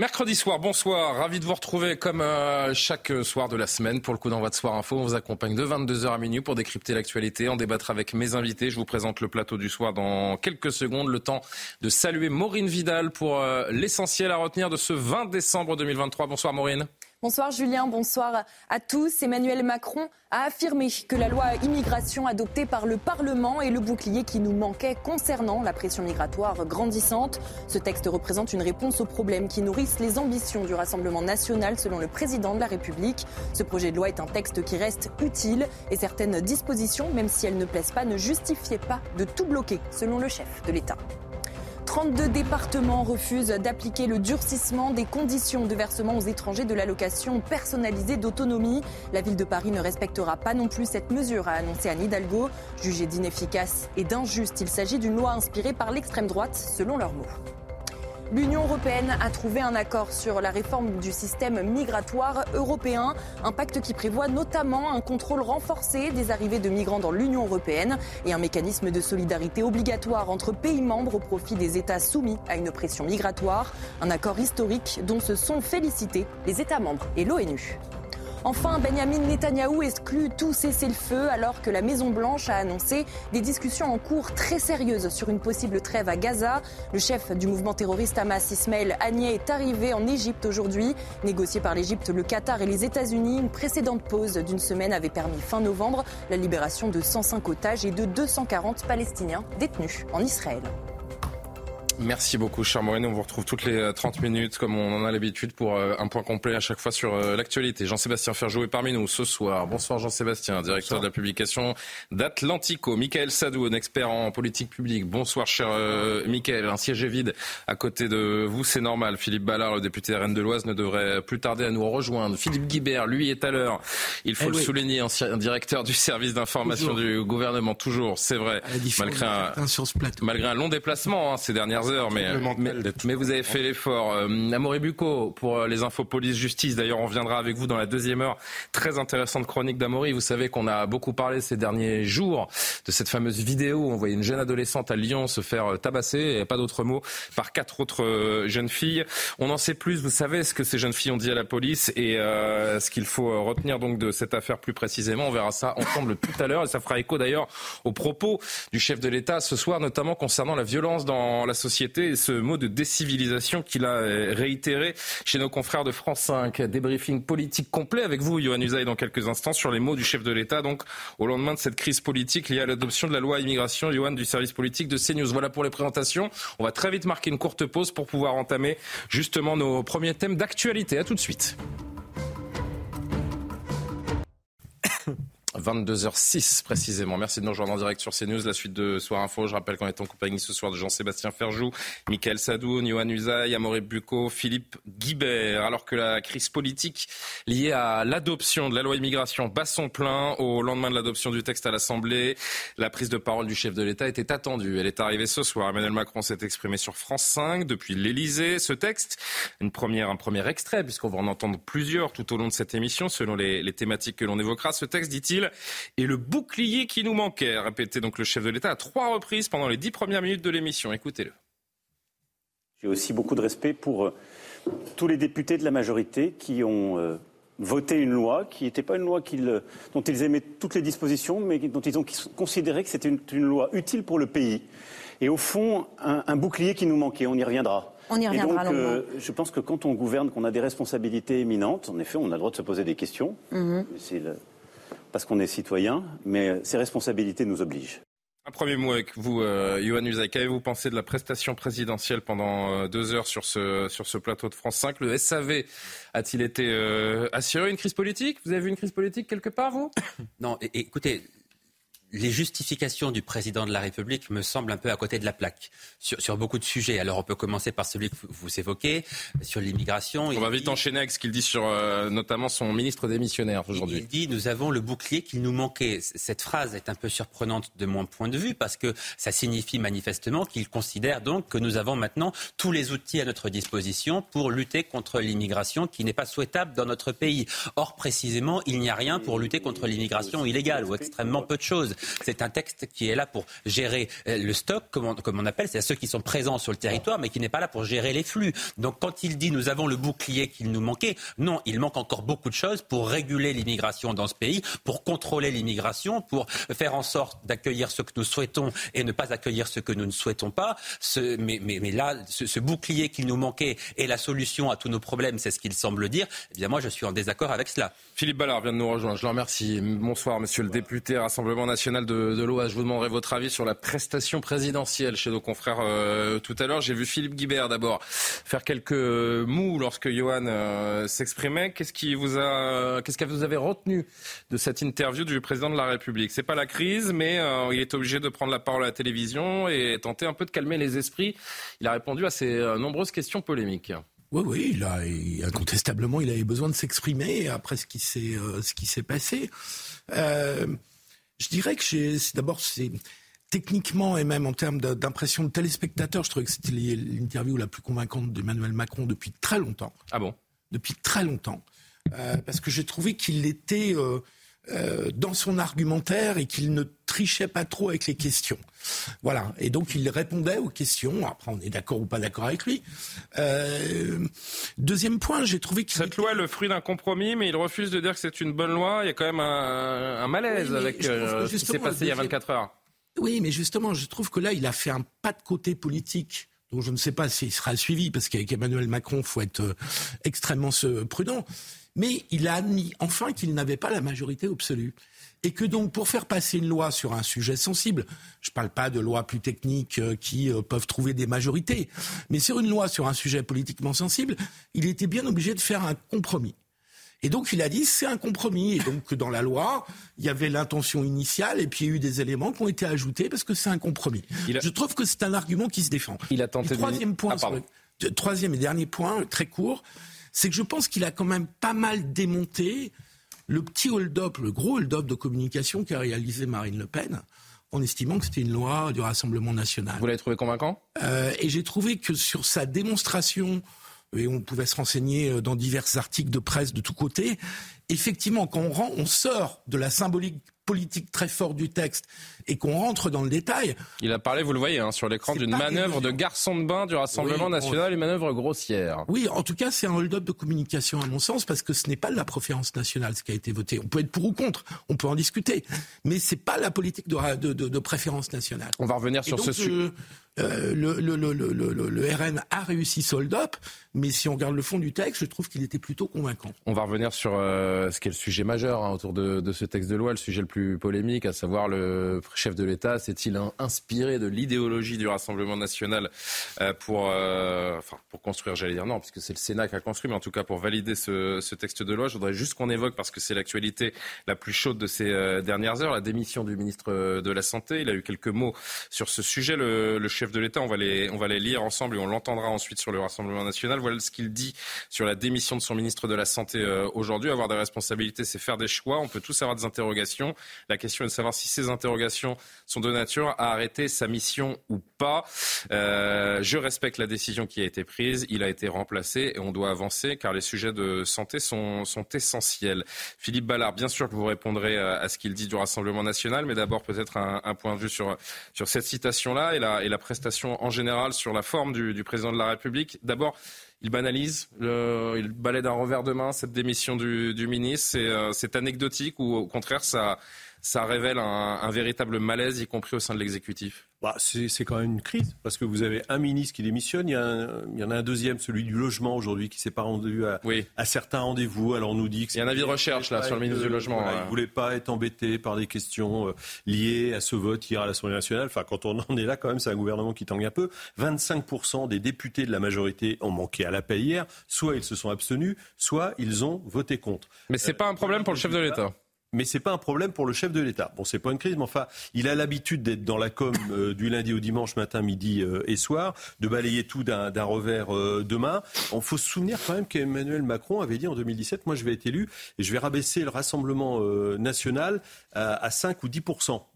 Mercredi soir, bonsoir, ravi de vous retrouver comme euh, chaque soir de la semaine pour le coup d'envoi de Soir Info. On vous accompagne de 22h à minuit pour décrypter l'actualité, en débattre avec mes invités. Je vous présente le plateau du soir dans quelques secondes. Le temps de saluer Maureen Vidal pour euh, l'essentiel à retenir de ce 20 décembre 2023. Bonsoir Maureen. Bonsoir Julien, bonsoir à tous. Emmanuel Macron a affirmé que la loi immigration adoptée par le Parlement est le bouclier qui nous manquait concernant la pression migratoire grandissante. Ce texte représente une réponse aux problèmes qui nourrissent les ambitions du Rassemblement national selon le président de la République. Ce projet de loi est un texte qui reste utile et certaines dispositions, même si elles ne plaisent pas, ne justifiaient pas de tout bloquer selon le chef de l'État. 32 départements refusent d'appliquer le durcissement des conditions de versement aux étrangers de l'allocation personnalisée d'autonomie. La ville de Paris ne respectera pas non plus cette mesure, a annoncé Anne Hidalgo. Jugée d'inefficace et d'injuste, il s'agit d'une loi inspirée par l'extrême droite, selon leurs mots. L'Union européenne a trouvé un accord sur la réforme du système migratoire européen, un pacte qui prévoit notamment un contrôle renforcé des arrivées de migrants dans l'Union européenne et un mécanisme de solidarité obligatoire entre pays membres au profit des États soumis à une pression migratoire, un accord historique dont se sont félicités les États membres et l'ONU. Enfin, Benjamin Netanyahou exclut tout cessez-le-feu alors que la Maison-Blanche a annoncé des discussions en cours très sérieuses sur une possible trêve à Gaza. Le chef du mouvement terroriste Hamas, Ismaël Haniyeh, est arrivé en Égypte aujourd'hui. Négocié par l'Égypte, le Qatar et les États-Unis, une précédente pause d'une semaine avait permis fin novembre la libération de 105 otages et de 240 Palestiniens détenus en Israël. Merci beaucoup, cher Morin. On vous retrouve toutes les 30 euh, minutes, comme on en a l'habitude, pour euh, un point complet à chaque fois sur euh, l'actualité. Jean-Sébastien Ferjou est parmi nous ce soir. Bonsoir, Jean-Sébastien, directeur de la publication d'Atlantico. Michael Sadou, un expert en politique publique. Bonsoir, cher Michael. Un siège est vide à côté de vous, c'est normal. Philippe Ballard, le député RN de l'Oise, ne devrait plus tarder à nous rejoindre. Philippe Guibert, lui, est à l'heure. Il faut eh le souligner, ancien directeur du service d'information du gouvernement, toujours, c'est vrai. Malgré un, malgré un long déplacement hein, ces dernières mais, vous avez fait l'effort. Euh, Amaury Bucco, pour euh, les infos police-justice, d'ailleurs, on viendra avec vous dans la deuxième heure. Très intéressante chronique d'Amaury. Vous savez qu'on a beaucoup parlé ces derniers jours de cette fameuse vidéo où on voyait une jeune adolescente à Lyon se faire euh, tabasser, et pas d'autres mots, par quatre autres jeunes filles. On en sait plus, vous savez ce que ces jeunes filles ont dit à la police et ce qu'il faut retenir donc de cette affaire plus précisément. On verra ça ensemble tout à l'heure et ça fera écho d'ailleurs aux propos du chef de l'État ce soir, notamment concernant la violence dans la société ce mot de décivilisation qu'il a euh, réitéré chez nos confrères de France 5. Débriefing politique complet avec vous, Johan Usaï, dans quelques instants sur les mots du chef de l'État. Donc, au lendemain de cette crise politique liée à l'adoption de la loi immigration, Johan du service politique de CNews. Voilà pour les présentations. On va très vite marquer une courte pause pour pouvoir entamer justement nos premiers thèmes d'actualité. À tout de suite. 22h06 précisément. Merci de nous rejoindre en direct sur CNews, la suite de Soir Info. Je rappelle qu'on est en compagnie ce soir de Jean-Sébastien Ferjou, Michael Sadou, Johan Usaï, Amaury Bucco, Philippe Guibert. Alors que la crise politique liée à l'adoption de la loi immigration bat son plein au lendemain de l'adoption du texte à l'Assemblée, la prise de parole du chef de l'État était attendue. Elle est arrivée ce soir. Emmanuel Macron s'est exprimé sur France 5 depuis l'Elysée. Ce texte, une première, un premier extrait, puisqu'on va en entendre plusieurs tout au long de cette émission, selon les thématiques que l'on évoquera. Ce texte, dit-il, et le bouclier qui nous manquait, répétait donc le chef de l'État à trois reprises pendant les dix premières minutes de l'émission. Écoutez-le. J'ai aussi beaucoup de respect pour euh, tous les députés de la majorité qui ont euh, voté une loi qui n'était pas une loi dont ils aimaient toutes les dispositions, mais dont ils ont considéré que c'était une, loi utile pour le pays. Et au fond, un, bouclier qui nous manquait. On y reviendra. On y reviendra. donc, euh, je pense que quand on gouverne, qu'on a des responsabilités éminentes, en effet, on a le droit de se poser des questions. Mhm. C'est parce qu'on est citoyen, mais ces responsabilités nous obligent. Un premier mot avec vous, euh, Yohann Usaï. Qu'avez-vous pensé de la prestation présidentielle pendant euh, deux heures sur ce, sur ce plateau de France 5 Le SAV a-t-il été euh, assuré? Une crise politique? Vous avez vu une crise politique quelque part, vous? Non, écoutez, les justifications du président de la République me semblent un peu à côté de la plaque sur, sur beaucoup de sujets. Alors on peut commencer par celui que vous évoquez, sur l'immigration. On va vite enchaîner avec ce qu'il dit sur euh, notamment son ministre démissionnaire aujourd'hui. Il dit nous avons le bouclier qu'il nous manquait. Cette phrase est un peu surprenante de mon point de vue parce que ça signifie manifestement qu'il considère donc que nous avons maintenant tous les outils à notre disposition pour lutter contre l'immigration qui n'est pas souhaitable dans notre pays. Or précisément, il n'y a rien pour lutter contre l'immigration illégale ou extrêmement peu de choses. C'est un texte qui est là pour gérer euh, le stock, comme on, comme on appelle, c'est à ceux qui sont présents sur le territoire, mais qui n'est pas là pour gérer les flux. Donc quand il dit nous avons le bouclier qu'il nous manquait, non, il manque encore beaucoup de choses pour réguler l'immigration dans ce pays, pour contrôler l'immigration, pour faire en sorte d'accueillir ce que nous souhaitons et ne pas accueillir ce que nous ne souhaitons pas. Ce, mais, mais, mais, là, ce, ce bouclier qu'il nous manquait est la solution à tous nos problèmes, c'est ce qu'il semble dire. Eh bien, moi, je suis en désaccord avec cela. Philippe Ballard vient de nous rejoindre. Je le remercie. Bonsoir, monsieur le député Rassemblement national de, de. Je vous demanderai votre avis sur la prestation présidentielle chez nos confrères euh, tout à l'heure. J'ai vu Philippe Guibert d'abord faire quelques mous lorsque Johan euh, s'exprimait. Qu'est-ce qui vous a, qu'est-ce que vous avez retenu de cette interview du président de la République? C'est pas la crise, mais euh, il est obligé de prendre la parole à la télévision et tenter un peu de calmer les esprits. Il a répondu à ces nombreuses questions polémiques. Oui, oui, il incontestablement, il avait besoin de s'exprimer après ce qui s'est, euh, passé. Je dirais que j'ai, d'abord, c'est techniquement et même en termes d'impression de téléspectateur, je trouvais que c'était l'interview la plus convaincante d'Emmanuel Macron depuis très longtemps. Ah bon? Depuis très longtemps. Euh, parce que j'ai trouvé qu'il était euh, euh, dans son argumentaire et qu'il ne trichait pas trop avec les questions. Voilà. Et donc il répondait aux questions. Après, on est d'accord ou pas d'accord avec lui. Euh, deuxième point, j'ai trouvé qu'il cette loi est le fruit d'un compromis, mais il refuse de dire que c'est une bonne loi. Il y a quand même un, un malaise oui, avec euh, ce qui s'est passé il y a 24 heures. Oui, mais justement, je trouve que là, il a fait un pas de côté politique donc je ne sais pas s'il sera suivi, parce qu'avec Emmanuel Macron, il faut être euh, extrêmement prudent. Mais il a admis enfin qu'il n'avait pas la majorité absolue. Et que donc, pour faire passer une loi sur un sujet sensible, je ne parle pas de lois plus techniques euh, qui euh, peuvent trouver des majorités, mais sur une loi sur un sujet politiquement sensible, il était bien obligé de faire un compromis. Et donc il a dit c'est un compromis. Et donc dans la loi, il y avait l'intention initiale et puis il y a eu des éléments qui ont été ajoutés parce que c'est un compromis. A... Je trouve que c'est un argument qui se défend. Il a tenté et troisième de... point, ah, le... troisième et dernier point, très court, c'est que je pense qu'il a quand même pas mal démonté le petit hold-up, le gros hold-up de communication qu'a réalisé Marine Le Pen en estimant que c'était une loi du Rassemblement national. Vous l'avez trouvé convaincant? Euh, Et j'ai trouvé que sur sa démonstration et on pouvait se renseigner dans divers articles de presse de tous côtés. Effectivement, quand on, rend, on sort de la symbolique politique très forte du texte et qu'on rentre dans le détail. Il a parlé, vous le voyez, hein, sur l'écran, d'une manœuvre de garçon de bain du Rassemblement oui, national, on... une manœuvre grossière. Oui, en tout cas, c'est un hold-up de communication, à mon sens, parce que ce n'est pas de la préférence nationale, ce qui a été voté. On peut être pour ou contre, on peut en discuter, mais c'est pas la politique de, de, de, de, préférence nationale. On va revenir sur donc, ce sujet. Euh, le, le, le, le, RN a réussi sold up, mais si on regarde le fond du texte, je trouve qu'il était plutôt convaincant. On va revenir sur euh, ce qui est le sujet majeur hein, autour de, de, ce texte de loi, le sujet le plus polémique, à savoir le chef de l'État s'est-il inspiré de l'idéologie du Rassemblement national euh, pour, enfin, pour construire, j'allais dire non, puisque c'est le Sénat qui a construit, mais en tout cas pour valider ce, texte de loi. Je voudrais juste qu'on évoque, parce que c'est l'actualité la plus chaude de ces dernières heures, la démission du ministre de la Santé. Il a eu quelques mots sur ce sujet, le, le chef de l'État. On va les, on va les lire ensemble et on l'entendra ensuite sur le Rassemblement national. Voilà ce qu'il dit sur la démission de son ministre de la Santé euh, aujourd'hui. Avoir des responsabilités, c'est faire des choix. On peut tous avoir des interrogations. La question est de savoir si ces interrogations sont de nature à arrêter sa mission ou pas. Euh, je respecte la décision qui a été prise. Il a été remplacé et on doit avancer car les sujets de santé sont, sont essentiels. Philippe Ballard, bien sûr que vous répondrez à ce qu'il dit du Rassemblement national, mais d'abord peut-être un, un, point de vue sur, sur cette citation-là et la, et la prestation en général sur la forme du, du président de la République. D'abord, il banalise, le, il balaie d'un revers de main cette démission du, du ministre. C'est euh, anecdotique ou au contraire, ça, ça révèle un, un véritable malaise, y compris au sein de l'exécutif bah, c'est quand même une crise, parce que vous avez un ministre qui démissionne, il y, a un, il y en a un deuxième, celui du logement aujourd'hui, qui s'est pas rendu à, oui. à certains rendez-vous. Alors on nous dit que il y a un avis de recherche là sur le ministre du logement. Voilà. Il voulait pas être embêté par des questions euh, liées à ce vote hier à l'Assemblée nationale. Enfin, quand on en est là, quand même, c'est un gouvernement qui tangue un peu. 25% des députés de la majorité ont manqué à l'appel hier. Soit ils se sont abstenus, soit ils ont voté contre. Mais c'est euh, pas un problème pour le chef de l'État. Mais c'est pas un problème pour le chef de l'État. Bon, c'est pas une crise, mais enfin, il a l'habitude d'être dans la com euh, du lundi au dimanche matin, midi euh, et soir, de balayer tout d'un revers euh, de. Il faut se souvenir quand même qu'Emmanuel Macron avait dit en 2017, moi je vais être élu et je vais rabaisser le Rassemblement national à, à, 5 ou 10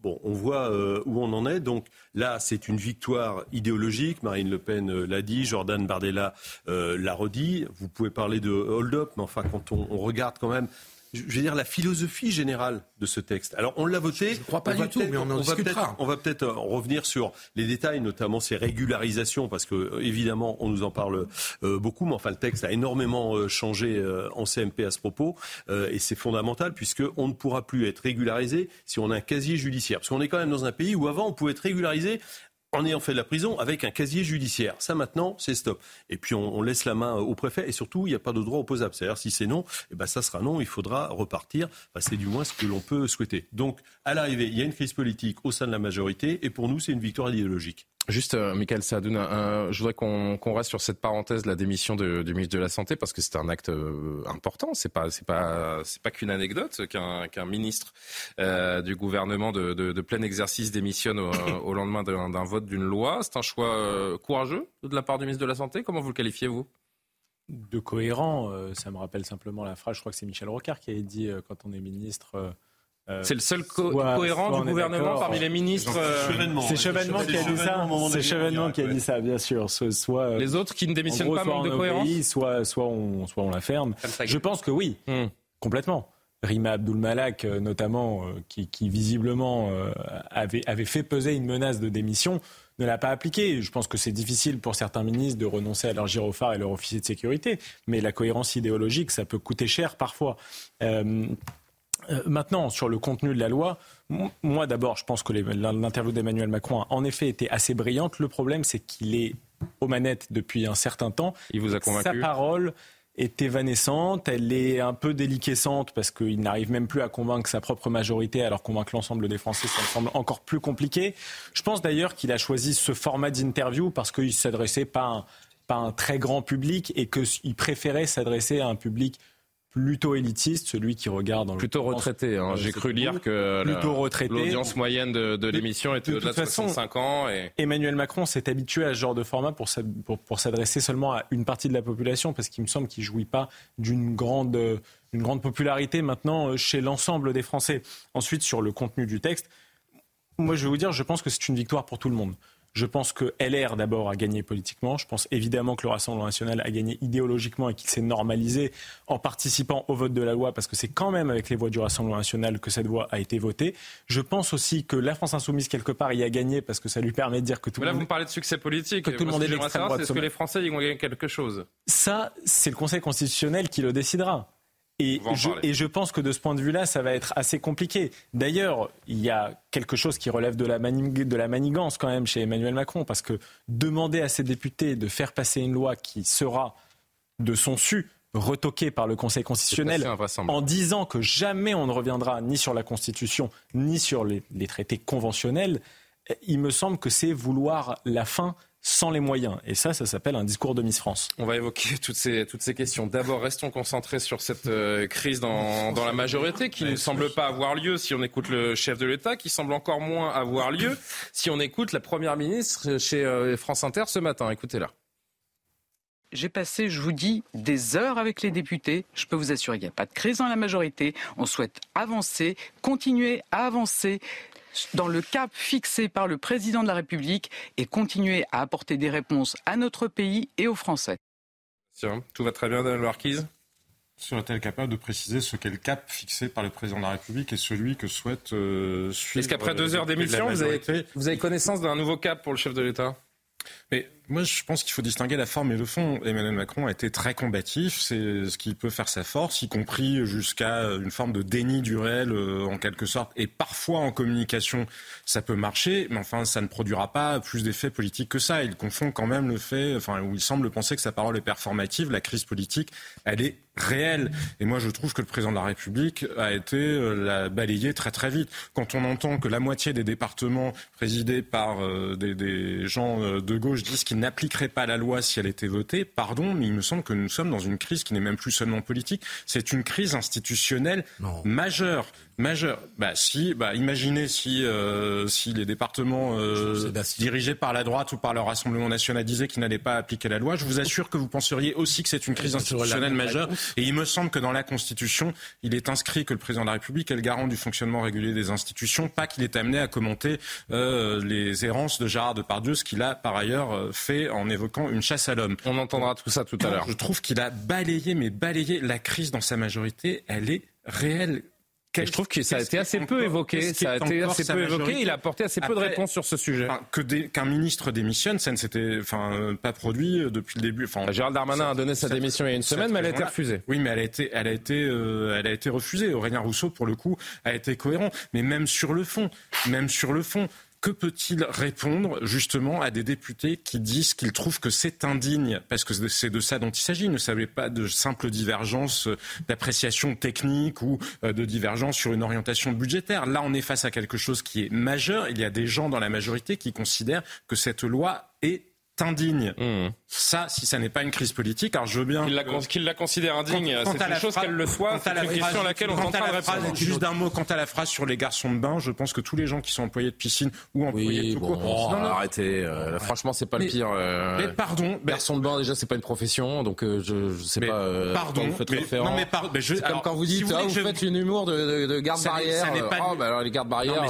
Bon, on voit où on en est. Donc là, c'est une victoire idéologique. Marine Le Pen l'a dit, Jordan Bardella l'a redit. Vous pouvez parler de hold-up, mais enfin, quand on, on regarde quand même je veux dire, la philosophie générale de ce texte. Alors, on l'a voté. Je ne crois pas du tout, mais on en discutera. on va peut-être euh, revenir sur les détails, notamment ces régularisations, parce que, euh, évidemment, on nous en parle euh, beaucoup, mais enfin, le texte a énormément changé en CMP à ce propos, et c'est fondamental, puisqu'on ne pourra plus être régularisé si on a un casier judiciaire. Parce qu'on est quand même dans un pays où, avant, on pouvait être régularisé en ayant fait de la prison avec un casier judiciaire. Ça maintenant, c'est stop. Et puis on, laisse la main au préfet et surtout, il n'y a pas de droit opposable. C'est-à-dire si c'est non, eh ben, ça sera non, il faudra repartir. c'est du moins ce que l'on peut souhaiter. Donc à l'arrivée, il y a une crise politique au sein de la majorité et pour nous, c'est une victoire idéologique. Juste, euh, Michael Saadoun, je voudrais qu'on reste sur cette parenthèse, la démission de, du ministre de la Santé, parce que c'est un acte euh, important. C'est pas, c'est pas, c'est pas qu'une anecdote qu'un ministre euh, du gouvernement de, de, de, plein exercice démissionne au, au lendemain d'un vote d'une loi. C'est un choix euh, courageux de la part du ministre de la Santé? Comment vous le qualifiez vous? De cohérent. ça me rappelle simplement la phrase. Je crois que c'est Michel Rocard qui avait dit quand on est ministre euh, c'est le seul cohérent du gouvernement parmi les ministres. Euh, c'est Chevènement qui a dit ça. C'est Chevènement qui a dit ça, bien sûr. Soit les autres qui ne démissionnent pas manquent de cohérence. soit, soit on, soit on la ferme. Je pense que oui, hmm. complètement. Rima Abdul Malak, euh, notamment, qui, qui visiblement avait, avait fait peser une menace de démission, ne l'a pas appliquée. Je pense que c'est difficile pour certains ministres de renoncer à leur gyrophare et leur officier de sécurité, mais la cohérence idéologique, ça peut coûter cher parfois. Euh, euh, maintenant, sur le contenu de la loi, moi d'abord, je pense que l'interview d'Emmanuel Macron a en effet été assez brillante. Le problème, c'est qu'il est aux manettes depuis un certain temps. Il vous a convaincu? Sa parole est évanescente, elle est un peu déliquescente parce qu'il n'arrive même plus à convaincre sa propre majorité, alors convaincre l'ensemble des Français, ça me semble encore plus compliqué. Je pense d'ailleurs qu'il a choisi ce format d'interview parce qu'il s'adressait pas pas à un très grand public et qu'il préférait s'adresser à un public plutôt élitiste, celui qui regarde dans plutôt retraité. Hein. J'ai cru lire que l'audience moyenne de, l'émission était au-delà de, 65 ans. Et... Emmanuel Macron s'est habitué à ce genre de format pour, pour, s'adresser seulement à une partie de la population, parce qu'il me semble qu'il jouit pas d'une grande, une grande popularité maintenant euh, chez l'ensemble des Français. Ensuite, sur le contenu du texte, moi je vais vous dire, je pense que c'est une victoire pour tout le monde. Je pense que LR, d'abord, a gagné politiquement. Je pense évidemment que le Rassemblement national a gagné idéologiquement et qu'il s'est normalisé en participant au vote de la loi, parce que c'est quand même avec les voix du Rassemblement national que cette loi a été votée. Je pense aussi que la France insoumise, quelque part, y a gagné, parce que ça lui permet de dire que tout le monde... là, vous me parlez de succès politique. Que tout le monde est. Est-ce que les Français y vont gagner quelque chose? Ça, c'est le Conseil constitutionnel qui le décidera. Et je, et je, pense que de ce point de vue-là, ça va être assez compliqué. D'ailleurs, il y a quelque chose qui relève de la, de la manigance quand même chez Emmanuel Macron, parce que demander à ses députés de faire passer une loi qui sera de son su retoquée par le Conseil constitutionnel en disant que jamais on ne reviendra ni sur la Constitution ni sur les, les traités conventionnels, il me semble que c'est vouloir la fin sans les moyens. Et ça, ça s'appelle un discours de Miss France. On va évoquer toutes ces, toutes ces questions. D'abord, restons concentrés sur cette euh, crise dans, dans, la majorité qui ne semble pas avoir lieu si on écoute le chef de l'État, qui semble encore moins avoir lieu si on écoute la Première ministre chez euh, France Inter ce matin. Écoutez-la. J'ai passé, je vous dis, des heures avec les députés. Je peux vous assurer qu'il n'y a pas de crise dans la majorité. On souhaite avancer, continuer à avancer dans le cap fixé par le président de la République et continuer à apporter des réponses à notre pays et aux Français. Tout va très bien, Daniel Marquise? Serait-elle capable de préciser ce qu'est le cap fixé par le président de la République et celui que souhaite euh, suivre Est-ce qu'après deux heures d'émission, vous avez, vous avez connaissance d'un nouveau cap pour le chef de l'État? Mais moi, je pense qu'il faut distinguer la forme et le fond. Emmanuel Macron a été très combatif, c'est ce qui peut faire sa force, y compris jusqu'à une forme de déni du réel, euh, en quelque sorte. Et parfois, en communication, ça peut marcher, mais enfin, ça ne produira pas plus d'effets politiques que ça. Il confond quand même le fait, enfin, où il semble penser que sa parole est performative. La crise politique, elle est réelle. Et moi, je trouve que le président de la République a été euh, la balayé très très vite. Quand on entend que la moitié des départements présidés par euh, des, gens de gauche disent qu'ils n'appliquerait pas la loi si elle était votée, pardon, mais il me semble que nous sommes dans une crise qui n'est même plus seulement politique, c'est une crise institutionnelle majeure. Majeur. Bah si, bah imaginez si euh, si les départements euh, dirigés par la droite ou par le Rassemblement national disaient qu'ils n'allaient pas appliquer la loi. Je vous assure que vous penseriez aussi que c'est une crise institutionnelle majeure. Et il me semble que dans la Constitution, il est inscrit que le président de la République est le garant du fonctionnement régulier des institutions, pas qu'il est amené à commenter euh, les errances de Gérard Depardieu, ce qu'il a par ailleurs fait en évoquant une chasse à l'homme. On entendra tout ça tout à l'heure. Je trouve qu'il a balayé, mais balayé la crise dans sa majorité. Elle est réelle je trouve que ça a été assez peu évoqué. Ça a été assez peu évoqué. Il a apporté assez peu de réponses sur ce sujet. que qu'un ministre démissionne, ça ne s'était enfin pas produit euh, depuis le début. Enfin, Gérald Darmanin a donné sa démission il y a une semaine, mais elle a été refusée. Oui, mais elle a été, elle a été, euh, elle a été refusée. Aurélien Rousseau, pour le coup, a été cohérent. Mais même sur le fond, même sur le fond, que peut-il répondre justement à des députés qui disent qu'ils trouvent que c'est indigne Parce que c'est de ça dont il s'agit? Il ne s'agit pas de simples divergences d'appréciation technique ou euh, de divergences sur une orientation budgétaire. Là, on est face à quelque chose qui est majeur. Il y a des gens dans la majorité qui considèrent que cette loi est indigne. Mmh. Ça, si ça n'est pas une crise politique, alors je veux bien. Qu'il la, considère indigne, c'est une chose qu'elle le soit. C'est une question à laquelle on entend répondre. Juste d'un mot, quant à la phrase sur les garçons de bain, je pense que tous les gens qui sont employés de piscine ou employés de tout court. non, arrêtez. Euh, franchement, c'est pas le pire. Euh, mais pardon. Garçon de bain, déjà, c'est pas une profession, donc euh, je, je sais pas. pardon. Vous faites non, mais pardon. C'est comme quand vous dites, vous, ah, vous faites une humour de, de garde barrière. Oh, bah alors les gardes barrières.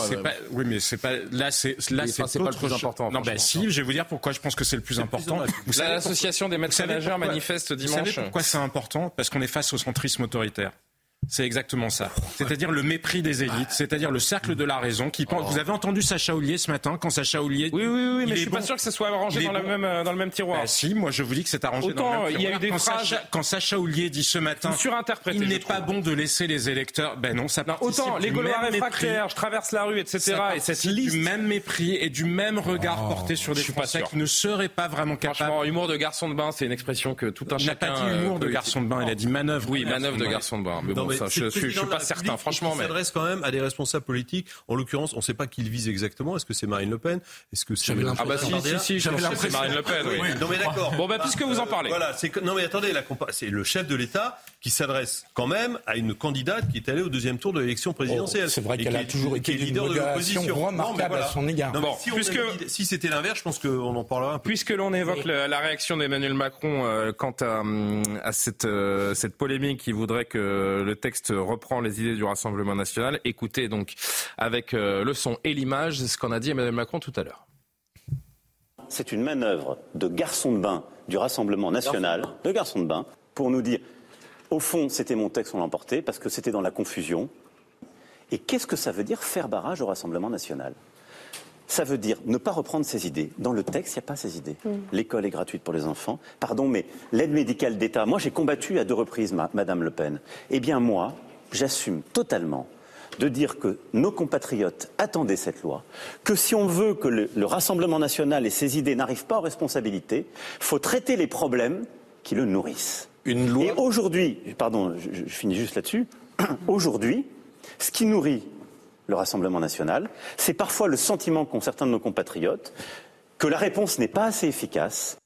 Oui, mais c'est pas. Là, c'est là, c'est pas le plus important. Non, ben si. Je vais vous dire pourquoi je pense que c'est le plus important. L'association des médecins nageurs manifeste dimanche. Vous savez pourquoi c'est important? Parce qu'on est face au centrisme autoritaire. C'est exactement ça. C'est-à-dire le mépris des élites, c'est-à-dire le cercle de la raison qui pense. Vous avez entendu Sacha Oulier ce matin quand Sacha Oulier. Oui, oui, oui, mais je suis pas sûr que ça soit arrangé dans, le même, euh, dans le même tiroir. Bah, si, moi je vous dis que c'est arrangé dans le même tiroir. il y a eu des quand phrases. Sacha, quand Sacha Oulier dit ce matin. Il n'est pas bon de laisser les électeurs. Ben non, ça non, Autant les Gaulois réfractaires, je traverse la rue, etc. Et cette liste. Du même mépris et du même regard oh, porté sur des Français qui ne seraient pas vraiment capables. Franchement, humour de garçon de bain, c'est une expression que tout un chacun. Il n'a pas dit humour de garçon de bain, il a dit manœuvre. Oui, manœuvre de garçon de bain. Mais ça, je suis pas certain, franchement. Mais s'adresse quand même à des responsables politiques. En l'occurrence, on ne sait pas qui il vise exactement. Est-ce que c'est Marine Le Pen? Est-ce que c'est ah bah si si si, j'avais c'est Marine Le Pen. Oui. Non mais d'accord. Bon bah puisque vous en parlez. Voilà, c'est non mais attendez, c'est le chef de l'État qui s'adresse quand même à une candidate qui est allée au deuxième tour de l'élection présidentielle. Oh, c'est vrai qu'elle a toujours été leader de l'opposition remarquable à son égard. bon, si, puisque... si c'était l'inverse, je pense qu'on en parlera. Un peu. Puisque l'on évoque la, réaction d'Emmanuel Macron euh, quant à, à cette, euh, cette polémique qui voudrait que le texte reprend les idées du Rassemblement national, écoutez donc avec euh, le son et l'image ce qu'on a dit Emmanuel Macron tout à l'heure. C'est une manœuvre de garçon de bain du Rassemblement national, de garçon de bain, pour nous dire au fond, c'était mon texte, on l'a emporté, parce que c'était dans la confusion. Et qu'est-ce que ça veut dire faire barrage au Rassemblement national? Ça veut dire ne pas reprendre ses idées. Dans le texte, il n'y a pas ces idées. Mm. L'école est gratuite pour les enfants. Pardon, mais l'aide médicale d'État, moi j'ai combattu à deux reprises Madame Le Pen. Eh bien moi, j'assume totalement de dire que nos compatriotes attendaient cette loi, que si on veut que le, Rassemblement national et ses idées n'arrivent pas aux responsabilités, il faut traiter les problèmes qui le nourrissent. Une loi. Et aujourd'hui, pardon, je, finis juste là-dessus. aujourd'hui, ce qui nourrit le Rassemblement national, c'est parfois le sentiment qu'ont certains de nos compatriotes que la réponse n'est pas assez efficace.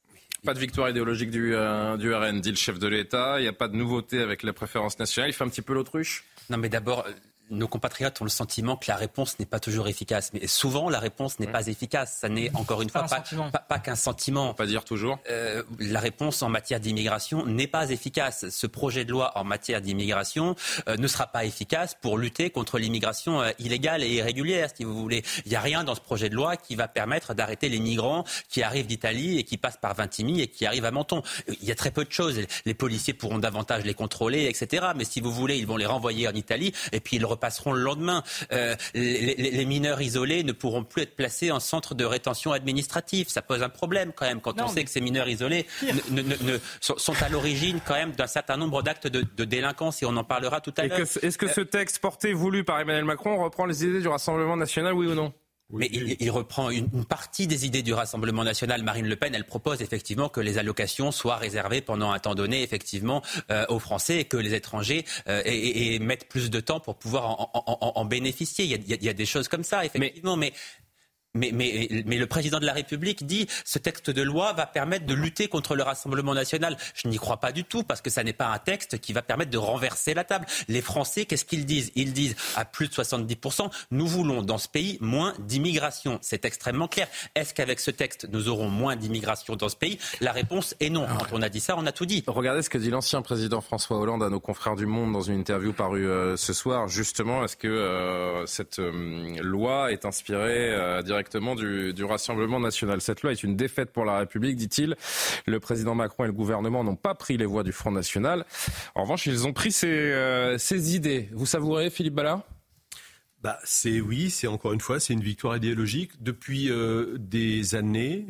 Pas de victoire idéologique du, euh, du RN, dit le chef de l'État. Il n'y a pas de nouveauté avec la préférence nationale. Il fait un petit peu l'autruche? Non, mais d'abord, nos compatriotes ont le sentiment que la réponse n'est pas toujours efficace. Mais souvent, la réponse n'est pas efficace. Ça n'est encore une fois pas, qu'un sentiment. Pas dire toujours. Euh, la réponse en matière d'immigration n'est pas efficace. Ce projet de loi en matière d'immigration euh, ne sera pas efficace pour lutter contre l'immigration euh, illégale et irrégulière, si vous voulez. Il n'y a rien dans ce projet de loi qui va permettre d'arrêter les migrants qui arrivent d'Italie et qui passent par Vintimille et qui arrivent à Menton. Il y a très peu de choses. Les policiers pourront davantage les contrôler, etc. Mais si vous voulez, ils vont les renvoyer en Italie et puis ils passeront le lendemain. Euh, les, mineurs isolés ne pourront plus être placés en centre de rétention administrative. Ça pose un problème quand même quand on sait que ces mineurs isolés sont, à l'origine quand même d'un certain nombre d'actes de, délinquance et on en parlera tout à l'heure. Est-ce que ce texte porté, voulu par Emmanuel Macron, reprend les idées du Rassemblement national, oui ou non? Mais il, reprend une, partie des idées du Rassemblement national. Marine Le Pen, elle propose effectivement que les allocations soient réservées pendant un temps donné, effectivement, euh, aux Français et que les étrangers euh, et, mettent plus de temps pour pouvoir en, bénéficier. Il y, a, des choses comme ça, effectivement, mais Mais, mais, mais, le président de la République dit ce texte de loi va permettre de lutter contre le Rassemblement national. Je n'y crois pas du tout parce que ça n'est pas un texte qui va permettre de renverser la table. Les Français, qu'est-ce qu'ils disent? Ils disent à plus de 70%, nous voulons dans ce pays moins d'immigration. C'est extrêmement clair. Est-ce qu'avec ce texte, nous aurons moins d'immigration dans ce pays? La réponse est non. Quand on a dit ça, on a tout dit. Regardez ce que dit l'ancien président François Hollande à nos confrères du Monde dans une interview parue euh, ce soir. Justement, est-ce que euh, cette euh, loi est inspirée directement du, du, Rassemblement national Cette loi est une défaite pour la République, dit-il. Le président Macron et le gouvernement n'ont pas pris les voies du Front National. En revanche, ils ont pris ces, ces idées. Vous savourez, Philippe Ballard? Bah, c'est oui, c'est encore une fois, c'est une victoire idéologique. Depuis des années,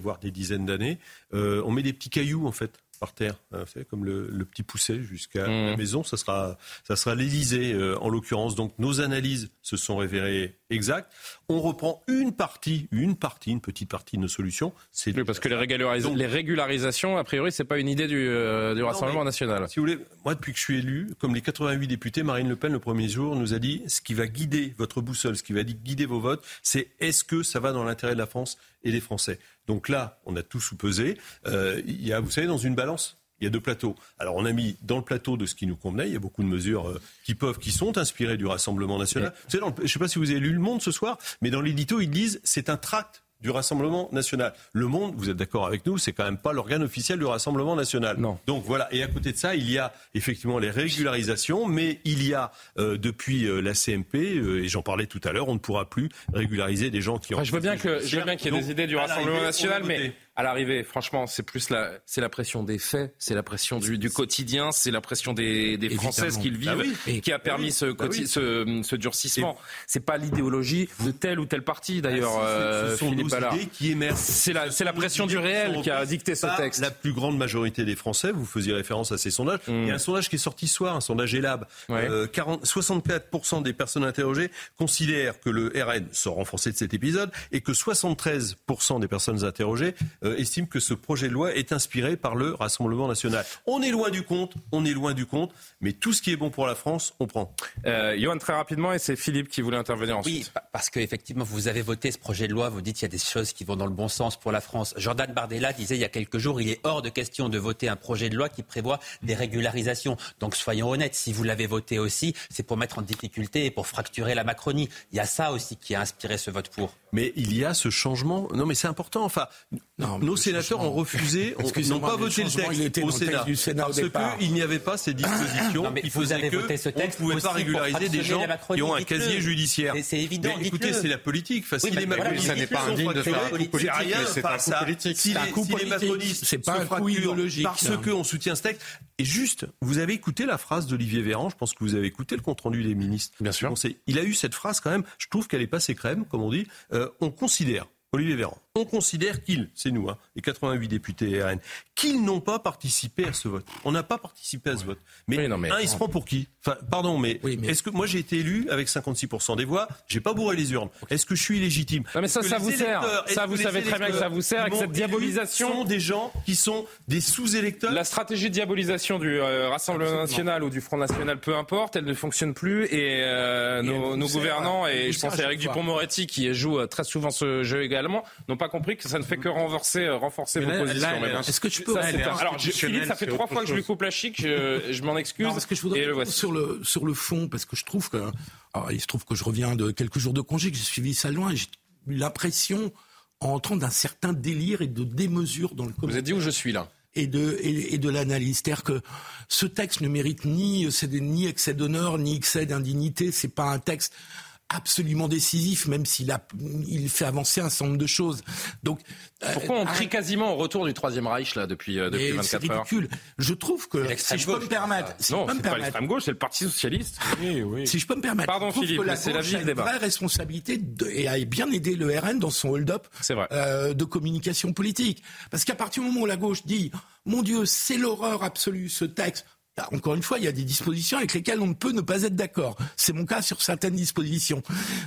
voire des dizaines d'années, on met des petits cailloux en fait par terre, hein, comme le, petit poussé jusqu'à la mmh. maison. Ça sera, ça sera l'Élysée euh, en l'occurrence. Donc nos analyses se sont révélées exactes. On reprend une partie, une partie, une petite partie de nos solutions. C'est parce que les, les, régularisations, a priori, c'est pas une idée du, euh, Rassemblement national. Si vous voulez, moi depuis que je suis élu, comme les 88 députés, Marine Le Pen le premier jour nous a dit ce qui va guider votre boussole, ce qui va guider vos votes, c'est est-ce que ça va dans l'intérêt de la France et des Français? Donc là, on a tout sous-pesé. Euh, il y a, vous savez, dans une balance, il y a deux plateaux. Alors on a mis dans le plateau de ce qui nous convenait, il y a beaucoup de mesures euh, qui peuvent, qui sont inspirées du Rassemblement national. je ne sais pas si vous avez lu Le Monde ce soir, mais dans l'édito, ils disent c'est un tract du Rassemblement national. Le Monde, vous êtes d'accord avec nous, c'est quand même pas l'organe officiel du Rassemblement national. Non. Donc voilà. Et à côté de ça, il y a effectivement les régularisations, mais il y a euh, depuis euh, la CMP, euh, et j'en parlais tout à l'heure, on ne pourra plus régulariser des gens qui ont. je veux bien que je veux bien qu'il y ait des idées du Rassemblement national, mais à l'arrivée, franchement, c'est plus la, c'est la pression des faits, c'est la pression du, du quotidien, c'est la pression des, des Françaises qu'ils vivent, bah qui a permis ce, bah ce, ce, durcissement. C'est pas l'idéologie de tel ou tel parti, d'ailleurs, ah, euh, Philippe Ballard. Qui c'est la, c'est la pression du réel qui a dicté ce texte. La plus grande majorité des Français, vous faisiez référence à ces sondages. Il y a un sondage qui est sorti ce soir, un sondage ELAB. Euh, 40, 64% des personnes interrogées considèrent que le RN, sans renforcer de cet épisode, et que 73% des personnes interrogées euh, estime que ce projet de loi est inspiré par le Rassemblement national. On est loin du compte, on est loin du compte, mais tout ce qui est bon pour la France, on prend. Euh, Johan, très rapidement, et c'est Philippe qui voulait intervenir ensuite. Oui, parce qu'effectivement, vous avez voté ce projet de loi, vous dites qu'il y a des choses qui vont dans le bon sens pour la France. Jordan Bardella disait il y a quelques jours, il est hors de question de voter un projet de loi qui prévoit des régularisations. Donc soyons honnêtes, si vous l'avez voté aussi, c'est pour mettre en difficulté et pour fracturer la Macronie. Il y a ça aussi qui a inspiré ce vote pour. Mais il y a ce changement. Non, mais c'est important. Enfin, nos sénateurs ont refusé, n'ont pas voté le texte au Sénat, du Sénat parce qu'il n'y avait pas ces dispositions non, qui faisaient que ce texte on ne pouvait pas régulariser des gens qui ont un casier judiciaire. C'est évident. Mais écoutez, c'est la politique. Enfin, si les macronistes, ça n'est pas indigne de faire un coup politique, c'est un coup politique. Si les macronistes c'est pas un coup idéologique parce qu'on soutient ce texte. Et juste, vous avez écouté la phrase d'Olivier Véran. Je pense que vous avez écouté le compte rendu des ministres. Bien sûr. Il a eu cette phrase quand même. Je trouve qu'elle est passée crème, comme on dit. Euh, on considère Olivier Véran, on considère qu'ils, c'est nous, hein, les 88 députés RN, qu'ils n'ont pas participé à ce vote. On n'a pas participé à ce vote. Mais, non, mais un, il se prend pour qui? Enfin, pardon, mais, est-ce que moi j'ai été élu avec 56% des voix J'ai pas bourré les urnes. Est-ce que je suis légitime Non, mais ça, ça vous sert. Ça, vous savez très bien que ça vous sert avec cette diabolisation. sont des gens qui sont des sous-électeurs. La stratégie de diabolisation du euh, Rassemblement national ou du Front national, peu importe, elle ne fonctionne plus et euh, nos, gouvernants et je pense à Eric Dupont-Moretti qui joue euh, très souvent ce jeu également n'ont pas compris que ça ne fait que renforcer, renforcer vos positions. Est-ce que tu peux Alors, Philippe, ça fait trois fois que je lui coupe la chic. Je, m'en excuse. parce que je voudrais sur le sur le fond, parce que je trouve que il se trouve que je reviens de quelques jours de congé, que j'ai suivi ça loin, et j'ai l'impression en entrant d'un certain délire et de démesure dans le Vous avez dit où je suis là et de, et, de l'analyse. C'est-à-dire que ce texte ne mérite ni, ni excès d'honneur, ni excès d'indignité. C'est pas un texte absolument décisif, même s'il a, il fait avancer un certain nombre de choses. Donc, euh, pourquoi on crie quasiment au retour du troisième Reich là depuis euh, depuis 24 heures C'est ridicule. Je trouve que si je peux me permettre, si non, c'est pas l'extrême gauche, c'est le Parti socialiste. Oui, oui. Si je peux me permettre, pardon Philippe, c'est la vie a une vraie responsabilité de, et a bien aidé le RN dans son hold-up euh, de communication politique. Parce qu'à partir du moment où la gauche dit, mon Dieu, c'est l'horreur absolue ce texte encore une fois, il y a des dispositions avec lesquelles on ne peut ne pas être d'accord. C'est mon cas sur certaines dispositions.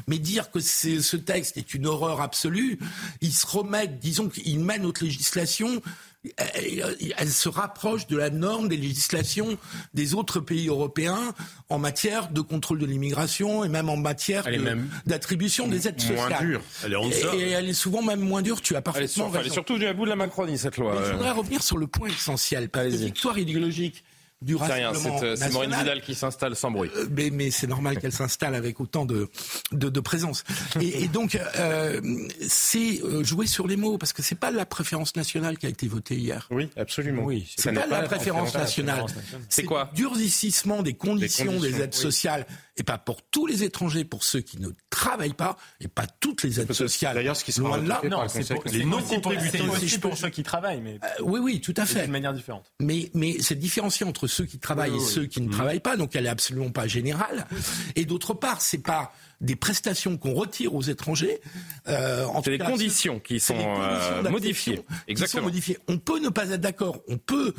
Mais dire que ce texte est une horreur absolue, ils se remettent, disons qu'ils mènent notre législation elle se rapproche de la norme des législations des autres pays européens en matière de contrôle de l'immigration et même en matière d'attribution des aides sociales. Elle est et, elle est souvent même moins dure. Tu as parfaitement elle est, elle est surtout du bout de la Macronie cette loi. je voudrais revenir sur le point essentiel. Parce que victoire idéologique du Rassemblement C'est c'est Maureen Vidal qui s'installe sans bruit. Euh, mais, mais c'est normal qu'elle s'installe avec autant de, de, de présence. Et, et donc, euh, c'est euh, jouer sur les mots, parce que c'est pas la préférence nationale qui a été votée hier. Oui, absolument. Oui, c'est pas, la préférence nationale. C'est quoi Durcissement des conditions, des, aides sociales, et pas pour tous les étrangers, pour ceux qui ne travaillent pas, et pas toutes les aides sociales. D'ailleurs, ce qui se là, non, c'est pour, les non contributeurs aussi pour ceux qui travaillent, mais oui, oui, tout à fait, d'une manière différente. Mais mais c'est différencié entre ceux qui travaillent et ceux qui ne mmh. travaillent pas, donc elle est absolument pas générale. Et d'autre part, c'est pas des prestations qu'on retire aux étrangers. Euh, c'est des conditions qui sont euh, modifiées. Exactement. modifiées. On peut ne pas être d'accord. On peut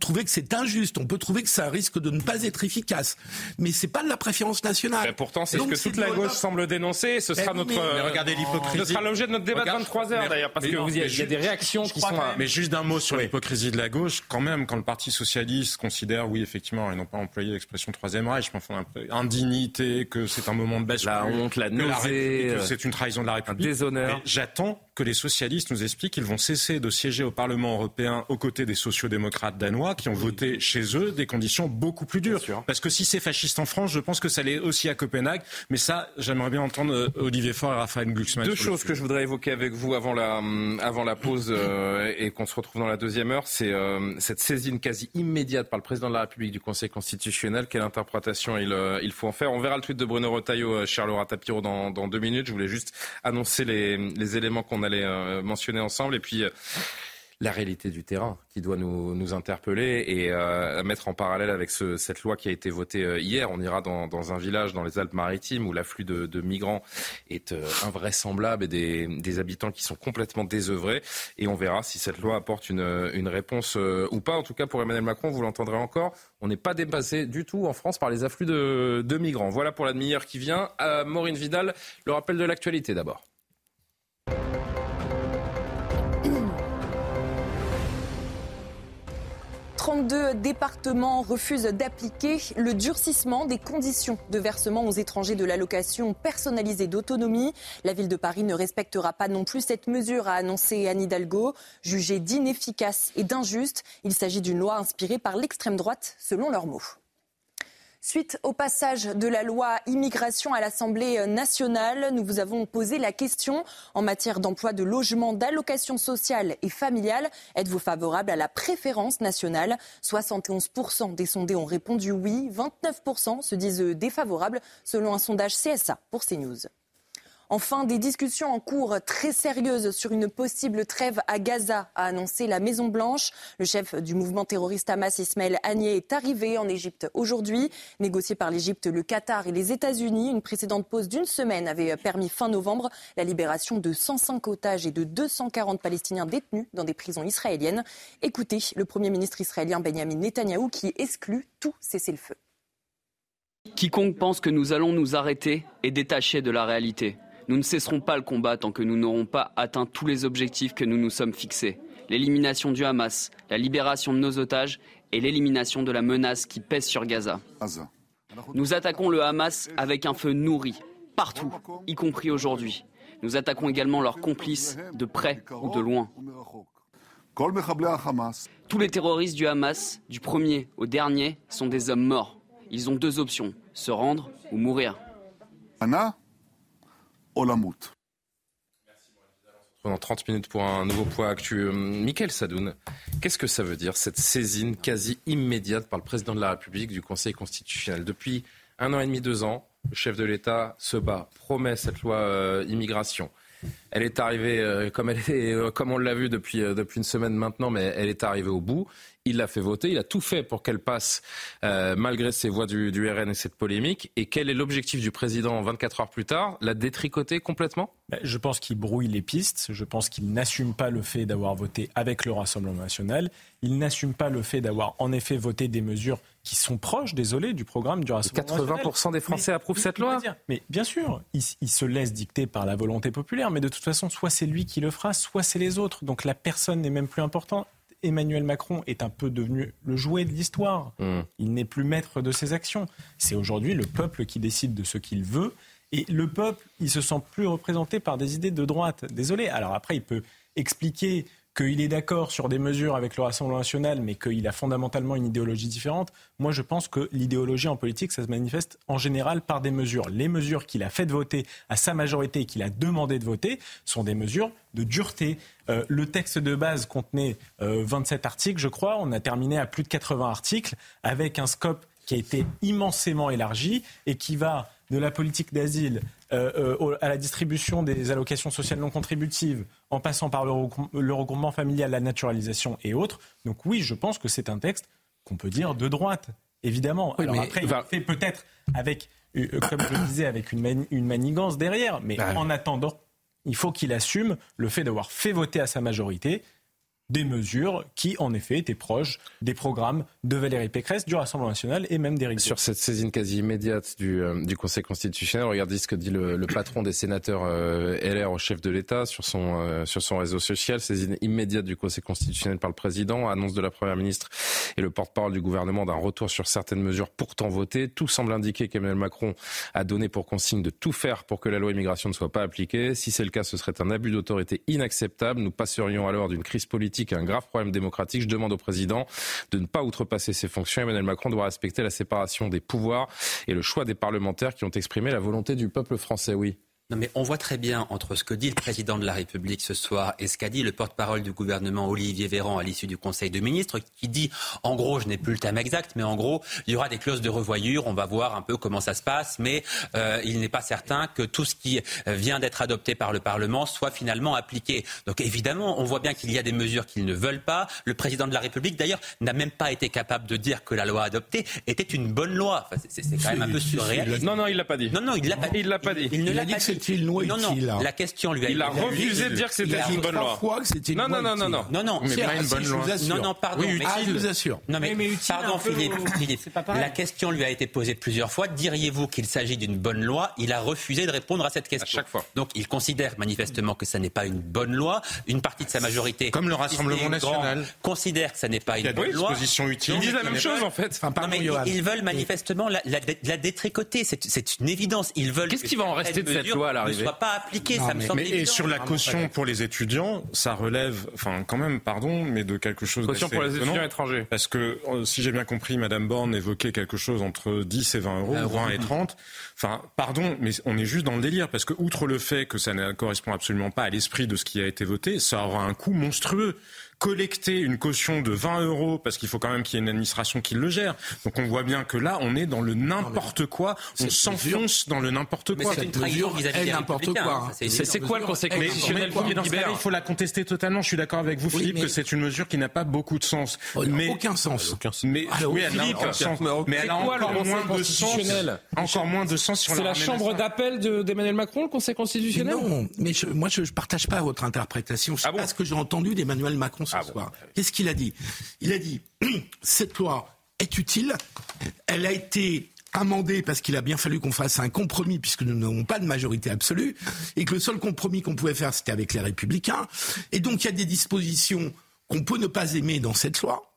trouver que c'est injuste. On peut trouver que ça risque de ne pas être efficace. Mais c'est pas de la préférence nationale. Mais pourtant, c'est ce que toute la gauche semble dénoncer. Ce sera notre. regardez l'hypocrisie. Ce sera l'objet de notre débat de 23 heures d'ailleurs, parce qu'il y, y, a des réactions qui sont. Mais juste d'un mot sur l'hypocrisie de la gauche, quand même, quand le Parti socialiste considère, oui, effectivement, ils n'ont pas employé l'expression troisième Reich, mais enfin, indignité, que c'est un moment de baisse la honte, la nausée, euh, c'est une trahison de la République. Un déshonneur. J'attends que les socialistes nous expliquent qu'ils vont cesser de siéger au Parlement européen aux côtés des sociodémocrates danois qui ont voté chez eux des conditions beaucoup plus dures. Parce que si c'est fasciste en France, je pense que ça l'est aussi à Copenhague. Mais ça, j'aimerais bien entendre euh, Olivier Faure et Raphaël Glucksmann. Deux choses que je voudrais évoquer avec vous avant la, euh, avant la pause et qu'on se retrouve dans la deuxième heure, c'est cette saisine quasi immédiate par le président de la République du Conseil constitutionnel. Quelle interprétation il, il faut en faire On verra le tweet de Bruno Retailleau, Charles Tapiro dans, dans, deux minutes. Je voulais juste annoncer les, les éléments qu'on allait euh, mentionner ensemble. Et puis, euh, la réalité du terrain qui doit nous, interpeller et euh, mettre en parallèle avec ce, cette loi qui a été votée euh, hier. On ira dans, un village dans les Alpes-Maritimes où l'afflux de, migrants est euh, invraisemblable et des, habitants qui sont complètement désœuvrés. Et on verra si cette loi apporte une, réponse ou pas. En tout cas, pour Emmanuel Macron, vous l'entendrez encore, on n'est pas dépassé du tout en France par les afflux de, de migrants. Voilà pour la demi-heure qui vient. Maureen Vidal, le rappel de l'actualité d'abord. 32 départements refusent d'appliquer le durcissement des conditions de versement aux étrangers de l'allocation personnalisée d'autonomie. La ville de Paris ne respectera pas non plus cette mesure, a annoncé Anne Hidalgo, jugée d'inefficace et d'injuste. Il s'agit d'une loi inspirée par l'extrême droite, selon leurs mots. Suite au passage de la loi immigration à l'Assemblée nationale, nous vous avons posé la question en matière d'emploi, de logement, d'allocation sociale et familiale. Êtes-vous favorable à la préférence nationale? 71% des sondés ont répondu oui, 29% se disent défavorables selon un sondage CSA pour CNews. Enfin, des discussions en cours très sérieuses sur une possible trêve à Gaza, a annoncé la Maison-Blanche. Le chef du mouvement terroriste Hamas, Ismaël Haniyeh, est arrivé en Égypte aujourd'hui. Négocié par l'Égypte, le Qatar et les États-Unis, une précédente pause d'une semaine avait permis fin novembre la libération de 105 otages et de 240 Palestiniens détenus dans des prisons israéliennes. Écoutez le Premier ministre israélien Benjamin Netanyahou qui exclut tout cessez-le-feu. Quiconque pense que nous allons nous arrêter est détaché de la réalité. Nous ne cesserons pas le combat tant que nous n'aurons pas atteint tous les objectifs que nous nous sommes fixés. L'élimination du Hamas, la libération de nos otages et l'élimination de la menace qui pèse sur Gaza. Nous attaquons le Hamas avec un feu nourri, partout, y compris aujourd'hui. Nous attaquons également leurs complices, de près ou de loin. Tous les terroristes du Hamas, du premier au dernier, sont des hommes morts. Ils ont deux options, se rendre ou mourir. Pendant 30 minutes pour un nouveau point actuel. Michael Sadoun, qu'est-ce que ça veut dire, cette saisine quasi immédiate par le président de la République du Conseil constitutionnel? Depuis un an et demi, deux ans, le chef de l'État se bat, promet cette loi euh, immigration. Elle est arrivée, euh, euh, comme on l'a vu depuis, euh, depuis une semaine maintenant, mais elle est arrivée au bout. Il l'a fait voter, il a tout fait pour qu'elle passe malgré ses voix du, du, RN et cette polémique. Et quel est l'objectif du président 24 heures plus tard? La détricoter complètement? Ben, Je pense qu'il brouille les pistes, je pense qu'il n'assume pas le fait d'avoir voté avec le Rassemblement national, il n'assume pas le fait d'avoir en effet voté des mesures qui sont proches, désolé, du programme du Rassemblement 80% des Français approuvent cette loi Mais bien sûr, il, il se laisse dicter par la volonté populaire, mais de toute façon, soit c'est lui qui le fera, soit c'est les autres. Donc la personne n'est même plus importante. Emmanuel Macron est un peu devenu le jouet de l'histoire. Hmm. Il n'est plus maître de ses actions. C'est aujourd'hui le peuple qui décide de ce qu'il veut. Et le peuple, il se sent plus représenté par des idées de droite. Désolé. Alors après, il peut expliquer qu'il est d'accord sur des mesures avec le Rassemblement national, mais qu'il a fondamentalement une idéologie différente, moi je pense que l'idéologie en politique, ça se manifeste en général par des mesures. Les mesures qu'il a fait voter à sa majorité et qu'il a demandé de voter sont des mesures de dureté. Euh, le texte de base contenait 27 euh, articles, je crois. On a terminé à plus de 80 articles, avec un scope qui a été immensément élargi et qui va de la politique d'asile euh, euh, à la distribution des allocations sociales non contributives, en passant par le, regroupement familial, la naturalisation et autres. Donc oui, je pense que c'est un texte qu'on peut dire de droite, évidemment. Alors après, il fait peut-être avec, euh, comme je le disais, avec une, une manigance derrière, mais bah en attendant, il faut qu'il assume le fait d'avoir fait voter à sa majorité des mesures qui, en effet, étaient proches des programmes de Valérie Pécresse, du Rassemblement national et même d'Éric Sur cette saisine quasi immédiate du, euh, du Conseil constitutionnel, regardez ce que dit le, le patron des sénateurs euh, LR au chef de l'État sur son, euh, sur son réseau social. Saisine immédiate du Conseil constitutionnel par le président, annonce de la Première ministre et le porte-parole du gouvernement d'un retour sur certaines mesures pourtant votées. Tout semble indiquer qu'Emmanuel Macron a donné pour consigne de tout faire pour que la loi immigration ne soit pas appliquée. Si c'est le cas, ce serait un abus d'autorité inacceptable. Nous passerions alors d'une crise politique un grave problème démocratique. Je demande au président de ne pas outrepasser ses fonctions. Emmanuel Macron doit respecter la séparation des pouvoirs et le choix des parlementaires qui ont exprimé la volonté du peuple français. Oui. Non, mais on voit très bien entre ce que dit le président de la République ce soir et ce qu'a dit le porte-parole du gouvernement Olivier Véran à l'issue du Conseil de ministres, qui dit, en gros, je n'ai plus le thème exact, mais en gros, il y aura des clauses de revoyure, on va voir un peu comment ça se passe, mais euh, il n'est pas certain que tout ce qui vient d'être adopté par le Parlement soit finalement appliqué. Donc évidemment, on voit bien qu'il y a des mesures qu'ils ne veulent pas. Le président de la République, d'ailleurs, n'a même pas été capable de dire que la loi adoptée était une bonne loi. Enfin, c'est quand même un peu surréaliste. Non, non, il l'a pas dit. Non, non, il l'a pas dit. Il l'a pas dit. Il, ne l'a pas dit loi non, non, La question lui a Il a refusé de dire que c'était une bonne loi. Fois que c'était une non, non, non, non, non, non, non, mais pas une bonne loi. Non, non, pardon. Oui, ah, je vous assure. Non, mais, pardon, Philippe. Philippe la question lui a été posée plusieurs fois. Diriez-vous qu'il s'agit d'une bonne loi? Il a refusé de répondre à cette question. À chaque fois. Donc, il considère manifestement que ça n'est pas une bonne loi. Une partie de sa majorité, comme le Rassemblement national, considère que ça n'est pas une bonne loi. Ils disent la même chose en fait. ils veulent manifestement la détricoter. C'est une évidence. Ils veulent. Qu'est-ce qui va en rester de cette loi à l'arrivée. Ne soit pas appliquée mais et sur la caution pour les étudiants, ça relève, enfin quand même, pardon, mais de quelque chose Caution pour les étudiants étrangers. Parce que euh, si j'ai bien compris, Madame Borne évoquait quelque chose entre 10 et 20 euros, 20 et 30. Enfin, pardon, mais on est juste dans le délire parce que outre le fait que ça ne correspond absolument pas à l'esprit de ce qui a été voté, ça aura un coût monstrueux collecter une caution de 20 euros parce qu'il faut quand même qu'il y ait une administration qui le gère. Donc on voit bien que là, on est dans le n'importe quoi. On s'enfonce dans le n'importe quoi. C'est une trahison vis-à-vis n'importe quoi. C'est quoi le Conseil constitutionnel Il faut la contester totalement. Je suis d'accord avec vous, Philippe, que c'est une mesure qui n'a pas beaucoup de sens. Mais aucun sens. Mais oui, elle n'a sens. Mais elle a encore moins de sens. Encore moins de sens sur C'est la chambre d'appel d'Emmanuel Macron, le Conseil constitutionnel. Non, mais moi je partage pas votre interprétation. C'est pas ce que j'ai entendu d'Emmanuel Macron ce ah soir. Qu'est-ce qu'il a dit? Il a dit cette loi est utile, elle a été amendée parce qu'il a bien fallu qu'on fasse un compromis puisque nous n'avons pas de majorité absolue et que le seul compromis qu'on pouvait faire c'était avec les républicains. Et donc il y a des dispositions qu'on peut ne pas aimer dans cette loi.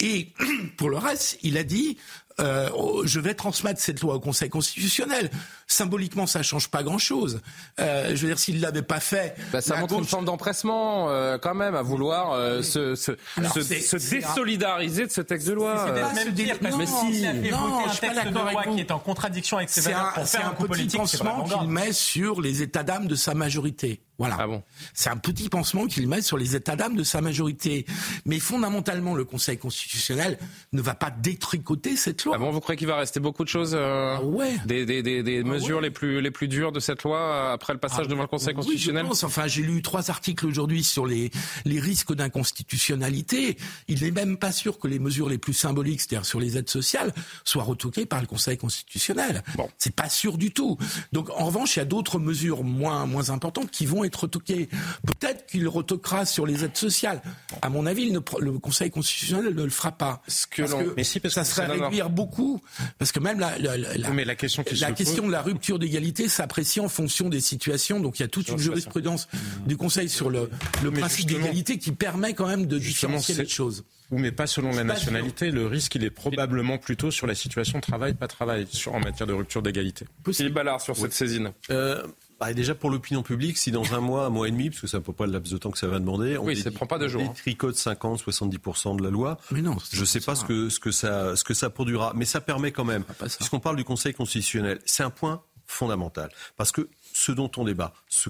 Et pour le reste, il a dit euh, je vais transmettre cette loi au Conseil constitutionnel. Symboliquement, ça change pas grand-chose. Euh, je veux dire, s'il l'avait pas fait, bah, ça montre une forme d'empressement euh, quand même à vouloir euh, se, se, se, se désolidariser de ce texte de loi. C'est même dire, si, non, je suis pas d'accord avec vous. qui est en contradiction avec ses valeurs pour faire un, coup politique, pansement qu'il met sur les états d'âme de sa majorité. Voilà. Ah bon c'est un petit pansement qu'il met sur les états d'âme de sa majorité. Mais fondamentalement, le Conseil constitutionnel ne va pas détricoter cette loi. Ah bon, vous croyez qu'il va rester beaucoup de choses euh, ah ouais. Des, des, des, des ah mesures ouais. les, plus, les plus dures de cette loi euh, après le passage ah, devant le Conseil constitutionnel oui, je pense. Enfin, j'ai lu trois articles aujourd'hui sur les, les risques d'inconstitutionnalité. Il n'est même pas sûr que les mesures les plus symboliques, c'est-à-dire sur les aides sociales, soient retoquées par le Conseil constitutionnel. Bon. C'est pas sûr du tout. Donc, en revanche, il y a d'autres mesures moins, moins importantes qui vont être retoquées. Peut-être qu'il retoquera sur les aides sociales. À mon avis, le, le Conseil constitutionnel ne le fera pas. Ce que parce que mais si, parce ça que serait réduire beaucoup. Parce que même la, la, la, mais la question, qui la se question pose... de la rupture d'égalité s'apprécie en fonction des situations. Donc il y a toute une jurisprudence du Conseil sur le, le principe d'égalité qui permet quand même de différencier les choses. Oui, mais pas selon la nationalité. Le risque, il est probablement plutôt sur la situation travail-pas travail, sur, en matière de rupture d'égalité. Philippe Ballard sur cette saisine. Euh, bah déjà pour l'opinion publique, si dans un mois, un mois et demi, parce que ça ne peut pas le laps de temps que ça va demander, on oui, ça prend pas de jours. On tricote 50, 70% de la loi. Mais non, je ne sais pas ce que, ce, que ça, ce que ça produira, mais ça permet quand même, puisqu'on parle du Conseil constitutionnel, c'est un point fondamental. Parce que ce dont on débat, ce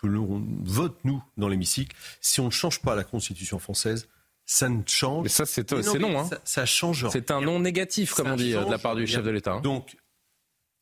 que l'on vote, nous, dans l'hémicycle, si on ne change pas la Constitution française, ça ne change. Mais ça, c'est non. Hein. Ça, ça change. C'est un non négatif, comme ça on dit, change, de la part du chef de l'État. Hein. Donc,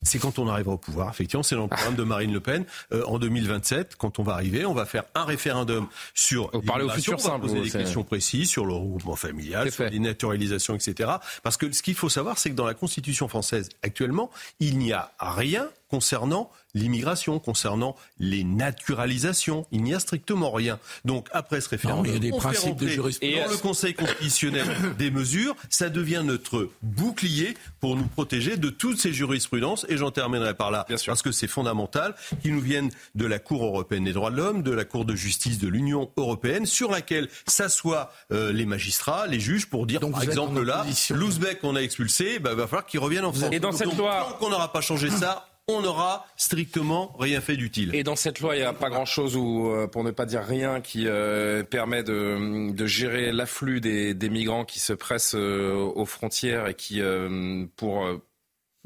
c'est quand on arrivera au pouvoir. Effectivement, c'est dans le programme de Marine Le Pen. Euh, en 2027, quand on va arriver, on va faire un référendum sur Vous parlez au futur on va simple. poser des questions précises sur le regroupement familial, sur les naturalisations, etc. Parce que ce qu'il faut savoir, c'est que dans la Constitution française actuellement, il n'y a rien concernant l'immigration, concernant les naturalisations. Il n'y a strictement rien. Donc après ce référendum, non, il y a des on principes de jurisprudence. dans le Conseil constitutionnel des mesures, ça devient notre bouclier pour nous protéger de toutes ces jurisprudences. Et j'en terminerai par là, parce que c'est fondamental, qui nous viennent de la Cour européenne des droits de l'homme, de la Cour de justice de l'Union européenne, sur laquelle s'assoient euh, les magistrats, les juges, pour dire, Donc par exemple là, l'Ouzbek qu'on a expulsé, bah, va falloir qu'il revienne en France. Et dans cette Donc, loi, tant qu'on n'aura pas changé ça, on n'aura strictement rien fait d'utile. Et dans cette loi, il n'y a pas grand-chose, ou euh, pour ne pas dire rien, qui euh, permet de, gérer l'afflux des, migrants qui se pressent euh, aux frontières et qui, pour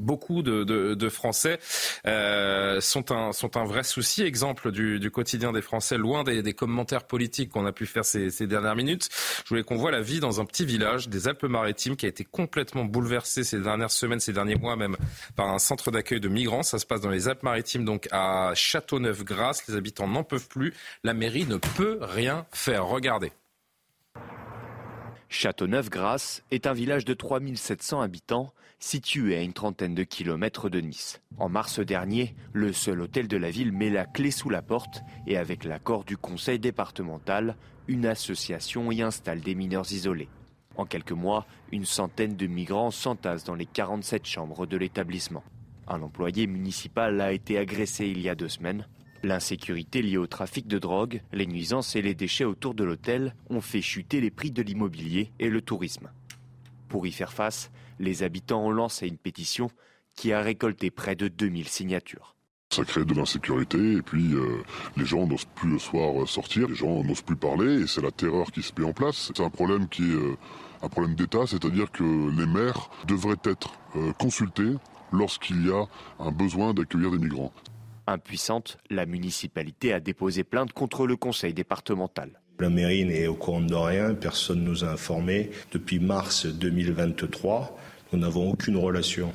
beaucoup de, Français euh, sont, un, sont un vrai souci. Exemple du, quotidien des Français, loin des, commentaires politiques qu'on a pu faire ces, ces, dernières minutes. Je voulais qu'on voit la vie dans un petit village des Alpes-Maritimes qui a été complètement bouleversé ces dernières semaines, ces derniers mois même, par un centre d'accueil de migrants. Ça se passe dans les Alpes-Maritimes, donc à Châteauneuf-Grasse. Les habitants n'en peuvent plus. La mairie ne peut rien faire. Regardez. Châteauneuf-Grasse est un village de 3700 habitants situé à une trentaine de kilomètres de Nice. En mars dernier, le seul hôtel de la ville met la clé sous la porte et avec l'accord du conseil départemental, une association y installe des mineurs isolés. En quelques mois, une centaine de migrants s'entassent dans les 47 chambres de l'établissement. Un employé municipal a été agressé il y a deux semaines. L'insécurité liée au trafic de drogue, les nuisances et les déchets autour de l'hôtel ont fait chuter les prix de l'immobilier et le tourisme. Pour y faire face, les habitants ont lancé une pétition qui a récolté près de 2000 signatures. Ça crée de l'insécurité et puis euh, les gens n'osent plus le soir sortir, les gens n'osent plus parler et c'est la terreur qui se met en place. C'est un problème qui est euh, un problème d'État, c'est-à-dire que les maires devraient être euh, consultés lorsqu'il y a un besoin d'accueillir des migrants. Impuissante, la municipalité a déposé plainte contre le conseil départemental. La mairie n'est au courant de rien, personne ne nous a informés. Depuis mars 2023, nous n'avons aucune relation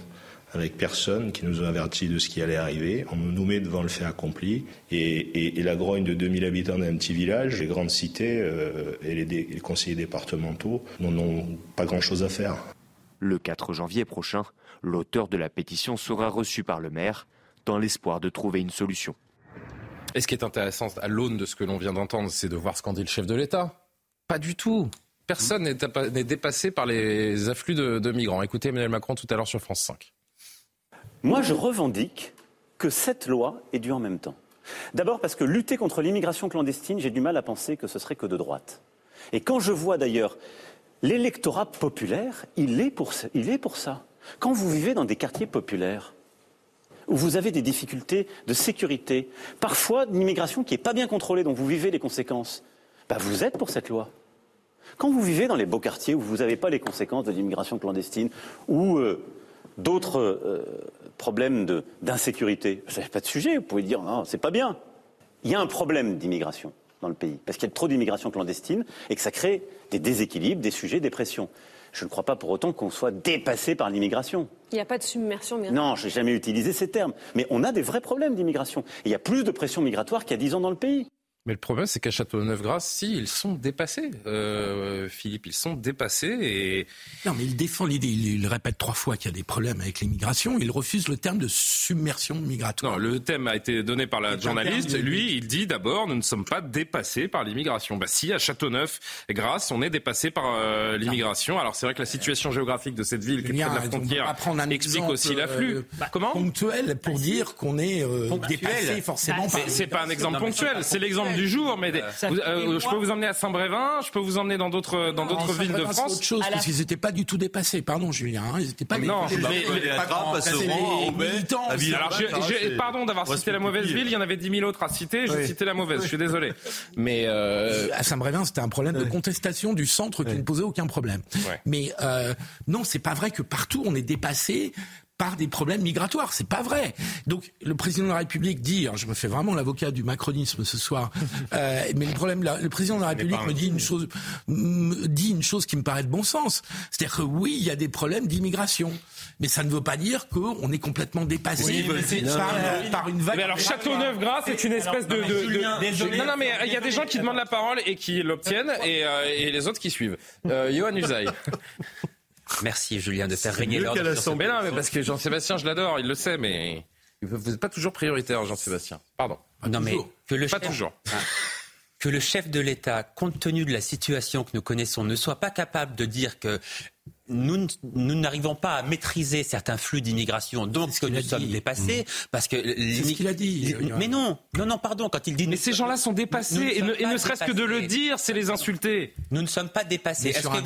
avec personne qui nous a averti de ce qui allait arriver. On nous met devant le fait accompli. Et, et, et la grogne de 2000 habitants d'un petit village, les grandes cités euh, et les, dé, les conseillers départementaux n'en ont pas grand-chose à faire. Le 4 janvier prochain, l'auteur de la pétition sera reçu par le maire dans l'espoir de trouver une solution. Et ce qui est intéressant à l'aune de ce que l'on vient d'entendre, c'est de voir ce qu'en dit le chef de l'État. Pas du tout. Personne n'est dépassé par les afflux de, migrants. Écoutez Emmanuel Macron tout à l'heure sur France 5. Moi, je revendique que cette loi est due en même temps. D'abord parce que lutter contre l'immigration clandestine, j'ai du mal à penser que ce serait que de droite. Et quand je vois d'ailleurs l'électorat populaire, il est, pour, il est pour ça. Quand vous vivez dans des quartiers populaires, où vous avez des difficultés de sécurité, parfois une immigration qui n'est pas bien contrôlée, dont vous vivez les conséquences, bah vous êtes pour cette loi. Quand vous vivez dans les beaux quartiers où vous n'avez pas les conséquences de l'immigration clandestine, ou euh, d'autres euh, problèmes d'insécurité. Vous n'avez pas de sujet, vous pouvez dire non, c'est pas bien. Il y a un problème d'immigration. dans le pays, parce qu'il y a trop d'immigration clandestine et que ça crée des déséquilibres, des sujets, des pressions. Je ne crois pas pour autant qu'on soit dépassé par l'immigration. Il n'y a pas de submersion migratoire. Non, je n'ai jamais utilisé ces termes. Mais on a des vrais problèmes d'immigration. Il y a plus de pression migratoire qu'il y a dix ans dans le pays. Mais le problème, c'est qu'à Châteauneuf-Grasse, si, ils sont dépassés, euh, Philippe, ils sont dépassés et... Non, mais il défend l'idée, il, il, répète trois fois qu'il y a des problèmes avec l'immigration, il refuse le terme de submersion migratoire. Non, le thème a été donné par la journaliste, lui, il dit d'abord, nous ne sommes pas dépassés par l'immigration. Bah si, à Châteauneuf-Grasse, on est dépassé par euh, l'immigration. Alors c'est vrai que la situation géographique de cette ville, qui est près de la frontière, un explique aussi l'afflux. euh, Comment ponctuel pour dire qu'on est euh, dépassé forcément par Mais c'est pas un exemple ponctuel, c'est l'exemple du jour. Mais des- vous- euh, je peux vous emmener à Saint-Brévin, je peux vous emmener dans d'autres dans d'autres villes de France. autre chose, parce qu'ils n'étaient pas du tout dépassés. Pardon, Julien, hein, ils n'étaient pas Non, dépassés. mais- mais- pas grand, c'est les militants. Alors, pardon d'avoir cité la mauvaise ville, il y en avait 10 000 autres à citer, j'ai cité la mauvaise, je suis désolé. Mais euh, à Saint-Brévin, c'était un problème de contestation du centre qui ne posait aucun problème. Mais euh, non, c'est pas vrai que partout on est dépassé par des problèmes migratoires. C'est pas vrai. Donc le président de la République dit, alors, je me fais vraiment l'avocat du macronisme ce soir, euh, mais le problème, le président de la République me dit une chose, me dit une chose qui me paraît de bon sens. C'est-à-dire que oui, il y a des problèmes d'immigration, mais ça ne veut pas dire qu'on est complètement dépassé Oui, mais c'est- par, euh, par une vague. Mais alors Châteauneuf-Grasse c'est une espèce de, Alors, non, mais de- Julien, de- désolé. non non mais il y a des gens qui demandent la parole et qui l'obtiennent et, euh, et les autres qui suivent. Euh, Johan Usaï. Merci Julien de faire régner l'ordre. Mais non, mais parce que Jean-Sébastien, je l'adore, il le sait, mais vous n'êtes pas toujours prioritaire, Jean-Sébastien. Pardon. Non, mais que le Pas chef- toujours. Ah. Que le chef de l'État, compte tenu de la situation que nous connaissons, ne soit pas capable de dire que nous, n'arrivons pas à maîtriser certains flux d'immigration, donc que nous sommes dépassés, parce que ce qu'il a dit, Mais non, non, non, pardon, quand il dit. Mais ces gens-là sont dépassés et ne, et ne serait-ce que de le dire, c'est les insulter. Nous ne sommes pas dépassés. Est-ce que.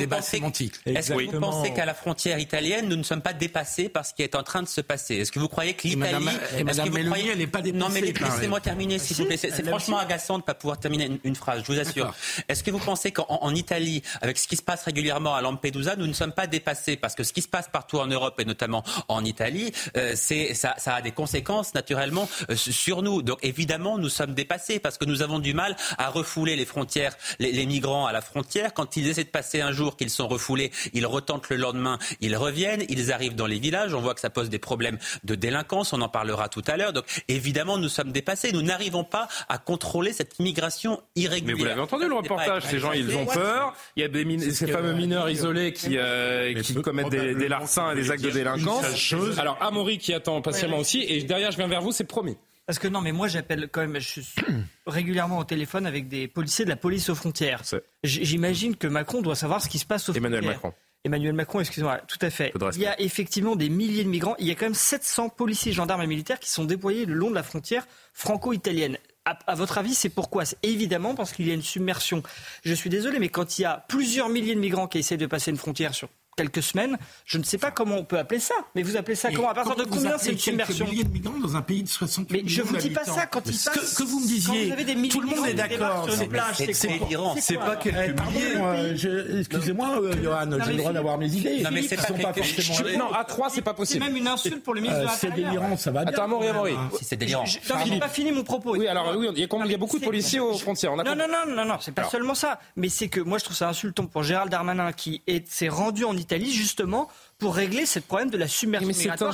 Est-ce que vous pensez qu'à la frontière italienne, nous ne sommes pas dépassés par ce qui est en train de se passer? Est-ce que vous croyez que l'Italie... Madame- et est-ce Madame que vous Meloni, croyez- elle n'est pas Non, mais dépassée laissez-moi terminer, s'il vous plaît. C'est c'est franchement agaçant de ne pas pouvoir terminer une, phrase, je vous assure. Est-ce que vous pensez qu'en en Italie, avec ce qui se passe régulièrement à Lampedusa, nous ne sommes pas dépassés Parce que ce qui se passe partout en Europe, et notamment en Italie, euh, c'est ça, ça a des conséquences, naturellement, euh, sur nous. Donc, évidemment, nous sommes dépassés parce que nous avons du mal à refouler les frontières, les, les migrants à la frontière. Quand ils essaient de passer un jour, qu'ils sont refoulés, ils retentent le lendemain, ils reviennent, ils arrivent dans les villages. On voit que ça pose des problèmes de délinquance. On en parlera tout à l'heure. Donc, évidemment, nous sommes dépassés. Nous n'arrivons pas à contrôler cette immigration Mais irrégulière. vous l'avez entendu le reportage, ces gens ils ont peur. Il y a des ces fameux mineurs isolés qui, euh, qui commettent des, des larcins et des actes de délinquance. Alors Amaury qui attend patiemment aussi et derrière je viens vers vous, c'est promis. Parce que non, mais moi j'appelle quand même, je suis régulièrement au téléphone avec des policiers de la police aux frontières. J'imagine que Macron doit savoir ce qui se passe aux Emmanuel frontières. Macron. Emmanuel Macron, excusez-moi, tout à fait. Il y a effectivement des milliers de migrants. Il y a quand même 700 policiers, gendarmes et militaires qui sont déployés le long de la frontière franco-italienne. À, à votre avis, c'est pourquoi? Évidemment parce qu'il y a une submersion. Je suis désolé, mais quand il y a plusieurs milliers de migrants qui essaient de passer une frontière sur quelques semaines, je ne sais pas comment on peut appeler ça. Mais vous appelez ça Et comment À partir de combien c'est une submersion milliers de migrants dans un pays de 60 Mais je millions vous dis pas ça quand il passe. que, que vous me disiez, vous avez des milliers tout le de monde est d'accord. c'est délirant. C'est C'est pas quelques milliers. euh, excusez-moi, euh, Johan, j'ai le droit d'avoir mes idées. Non, mais c'est pas sont pas quelque- forcément non, à 3 c'est pas C'est possible. même une insulte pour le ministre Euh, de c'est l'Intérieur. délirant, ça va bien. Attends, Amaury, Amaury. Si c'est délirant. Je n'ai pas fini mon propos. Oui, alors oui, il y a, beaucoup de policiers aux frontières. Non, non, non, non, non, c'est pas seulement ça. Mais c'est que moi, je trouve ça insultant pour Gérald Darmanin qui est- s'est rendu en Italie justement pour régler ce problème de la submersion Mais c'est migratoire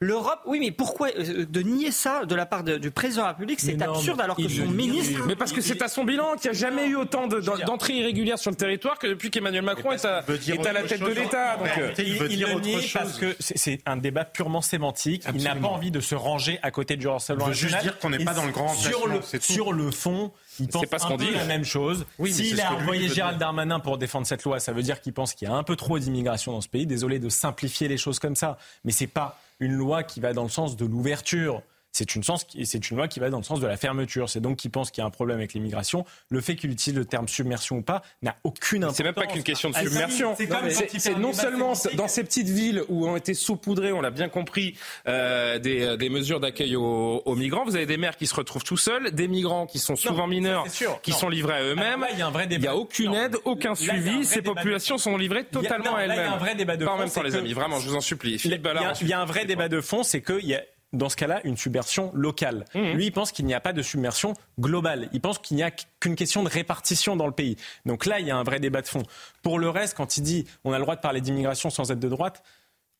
L'Europe, oui, mais pourquoi euh, de nier ça de la part de- du président de la République? C'est absurde alors que il son ministre. Mais parce que c'est à son bilan qu'il n'y a jamais eu autant de- d'entrées irrégulières sur le territoire que depuis qu'Emmanuel Macron est à, est la tête de l'État. Euh, il veut il dire le autre nie chose. parce que c'est- un débat purement sémantique. Il n'a pas envie de se ranger à côté du Rassemblement Il veut juste dire qu'on n'est pas dans le grand le, sur le fond, il pense pas ce un qu'on peu dit. la même chose. Oui, S'il a envoyé Gérald. Darmanin pour défendre cette loi, ça veut dire qu'il pense qu'il y a un peu trop d'immigration dans ce pays. Désolé de simplifier les choses comme ça, mais c'est pas une loi qui va dans le sens de l'ouverture. C'est une, sens qui- c'est une loi qui va dans le sens de la fermeture. C'est donc qu'il pense qu'il y a un problème avec l'immigration. Le fait qu'il utilise le terme submersion ou pas n'a aucune importance. C'est même pas qu'une question de Ah, submersion. c'est C'est non seulement dans ces petites villes où ont été saupoudrées, on l'a bien compris, euh, des, des mesures d'accueil aux, aux migrants. Vous avez des maires qui se retrouvent tout seuls, des migrants qui sont souvent mineurs, sûr. qui Non. sont livrés à eux-mêmes. Il a n'y a aucune aide, aucun Là, suivi. Ces populations sont livrées totalement à là, il y a elles-mêmes. un vrai débat de Pas en fond, même temps, les amis. Vraiment, je vous en supplie. Il y a un vrai débat de fond, c'est qu'il y a dans ce cas-là, une submersion locale. Mmh. Lui, il pense qu'il n'y a pas de submersion globale. Il pense qu'il n'y a qu'une question de répartition dans le pays. Donc là, il y a un vrai débat de fond. Pour le reste, quand il dit on a le droit de parler d'immigration sans être de droite,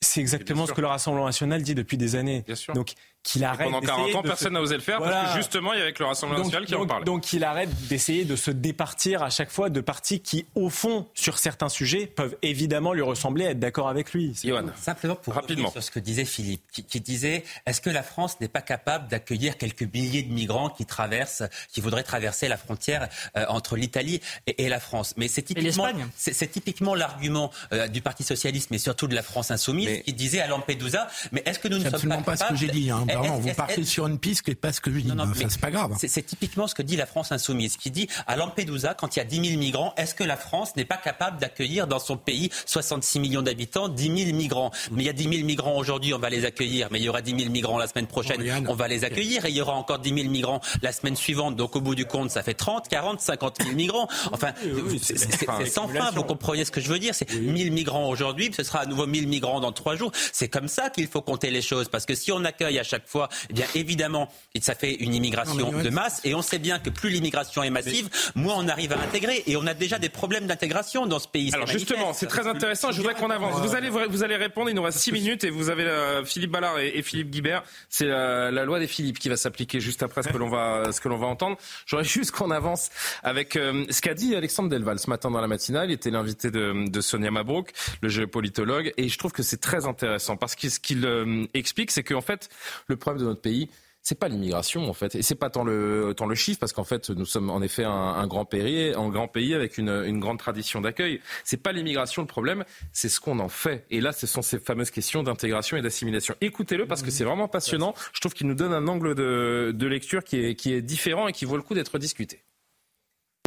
c'est exactement ce que le Rassemblement national dit depuis des années. Bien sûr. Donc qu'il arrête. pendant 40 ans, personne n'a osé le faire parce que justement, il y avait le Rassemblement national qui donc, en parlait. Donc qu'il arrête d'essayer de se départir à chaque fois de partis qui, au fond, sur certains sujets, peuvent évidemment lui ressembler, être d'accord avec lui. Simplement pour rapidement sur ce que disait Philippe, qui, disait est-ce que la France n'est pas capable d'accueillir quelques milliers de migrants qui traversent, qui voudraient traverser la frontière euh, entre l'Italie et, et, la France? Mais c'est typiquement, c'est typiquement l'argument euh, du Parti socialiste, mais surtout de la France insoumise, mais... qui disait à Lampedusa mais est-ce que nous ne sommes absolument pas, pas ce que j'ai dit. Hein. Vraiment, vous partez sur une piste qui n'est pas ce que je dis. Non, non, enfin, c'est pas grave. C'est typiquement ce que dit la France insoumise, qui dit à Lampedusa, quand il y a 10 000 migrants, est-ce que la France n'est pas capable d'accueillir dans son pays 66 millions d'habitants 10 000 migrants? Mais il y a 10 000 migrants aujourd'hui, on va les accueillir. Mais il y aura 10 000 migrants la semaine prochaine, on va les accueillir. Et il y aura encore 10 000 migrants la semaine suivante. Donc au bout du compte, ça fait 30, 40, 50 000 migrants. Enfin, c'est sans fin. Vous comprenez ce que je veux dire C'est 1000 migrants aujourd'hui, ce sera à nouveau 1000 migrants dans trois jours. C'est comme ça qu'il faut compter les choses. Parce que si on accueille à chaque fois, eh bien évidemment, ça fait une immigration de masse. Et on sait bien que plus l'immigration est massive, moins on arrive à intégrer. Et on a déjà des problèmes d'intégration dans ce pays. Alors justement, c'est très intéressant. Je voudrais qu'on avance. Vous allez, vous allez répondre. Il nous reste 6 minutes et vous avez euh, Philippe Ballard et, Philippe Guibert. C'est la, loi des Philippe qui va s'appliquer juste après ce que l'on va, ce que l'on va entendre. J'aurais juste qu'on avance avec euh, ce qu'a dit Alexandre Delval ce matin dans la matinale. Il était l'invité de, de, Sonia Mabrouk, le géopolitologue. Et je trouve que c'est très intéressant parce que ce qu'il euh, explique, c'est qu'en fait, le problème de notre pays, c'est pas l'immigration en fait, et c'est pas tant le tant le chiffre parce qu'en fait nous sommes en effet un, un grand pays, un grand pays avec une, une grande tradition d'accueil. C'est pas l'immigration le problème, c'est ce qu'on en fait. Et là, ce sont ces fameuses questions d'intégration et d'assimilation. Écoutez-le parce que c'est vraiment passionnant. Je trouve qu'il nous donne un angle de, de lecture qui est, qui est différent et qui vaut le coup d'être discuté.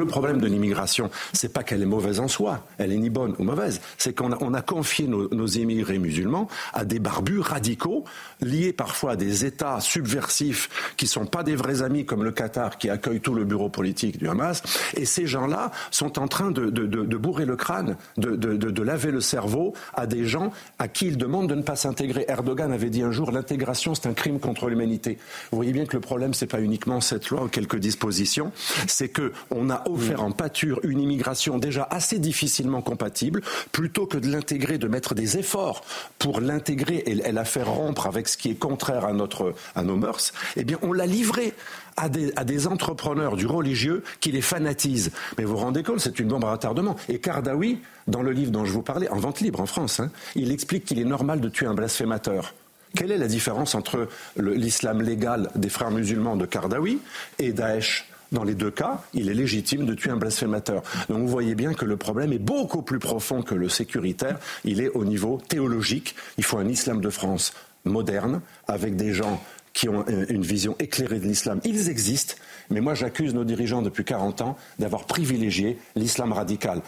Le problème de l'immigration, c'est pas qu'elle est mauvaise en soi, elle est ni bonne ou mauvaise, c'est qu'on a, on a confié nos, nos, émigrés musulmans à des barbus radicaux, liés parfois à des États subversifs qui sont pas des vrais amis comme le Qatar qui accueille tout le bureau politique du Hamas, et ces gens-là sont en train de, de bourrer le crâne, de, laver le cerveau à des gens à qui ils demandent de ne pas s'intégrer. Erdogan avait dit un jour l'intégration c'est un crime contre l'humanité. Vous voyez bien que le problème c'est pas uniquement cette loi ou quelques dispositions, c'est que on a offert en pâture une immigration déjà assez difficilement compatible, plutôt que de l'intégrer, de mettre des efforts pour l'intégrer et, la faire rompre avec ce qui est contraire à, notre, à nos mœurs, eh bien, on l'a livré à des, à des, entrepreneurs du religieux qui les fanatisent. Mais vous vous rendez compte, c'est une bombe à retardement. Et Kardawi, dans le livre dont je vous parlais, en vente libre en France, hein, il explique qu'il est normal de tuer un blasphémateur. Quelle est la différence entre l'islam légal des frères musulmans de Kardawi et Daesh dans les deux cas, il est légitime de tuer un blasphémateur. Donc vous voyez bien que le problème est beaucoup plus profond que le sécuritaire. Il est au niveau théologique. Il faut un islam de France moderne, avec des gens qui ont une vision éclairée de l'islam. Ils existent, mais moi j'accuse nos dirigeants depuis 40 ans d'avoir privilégié l'islam radical.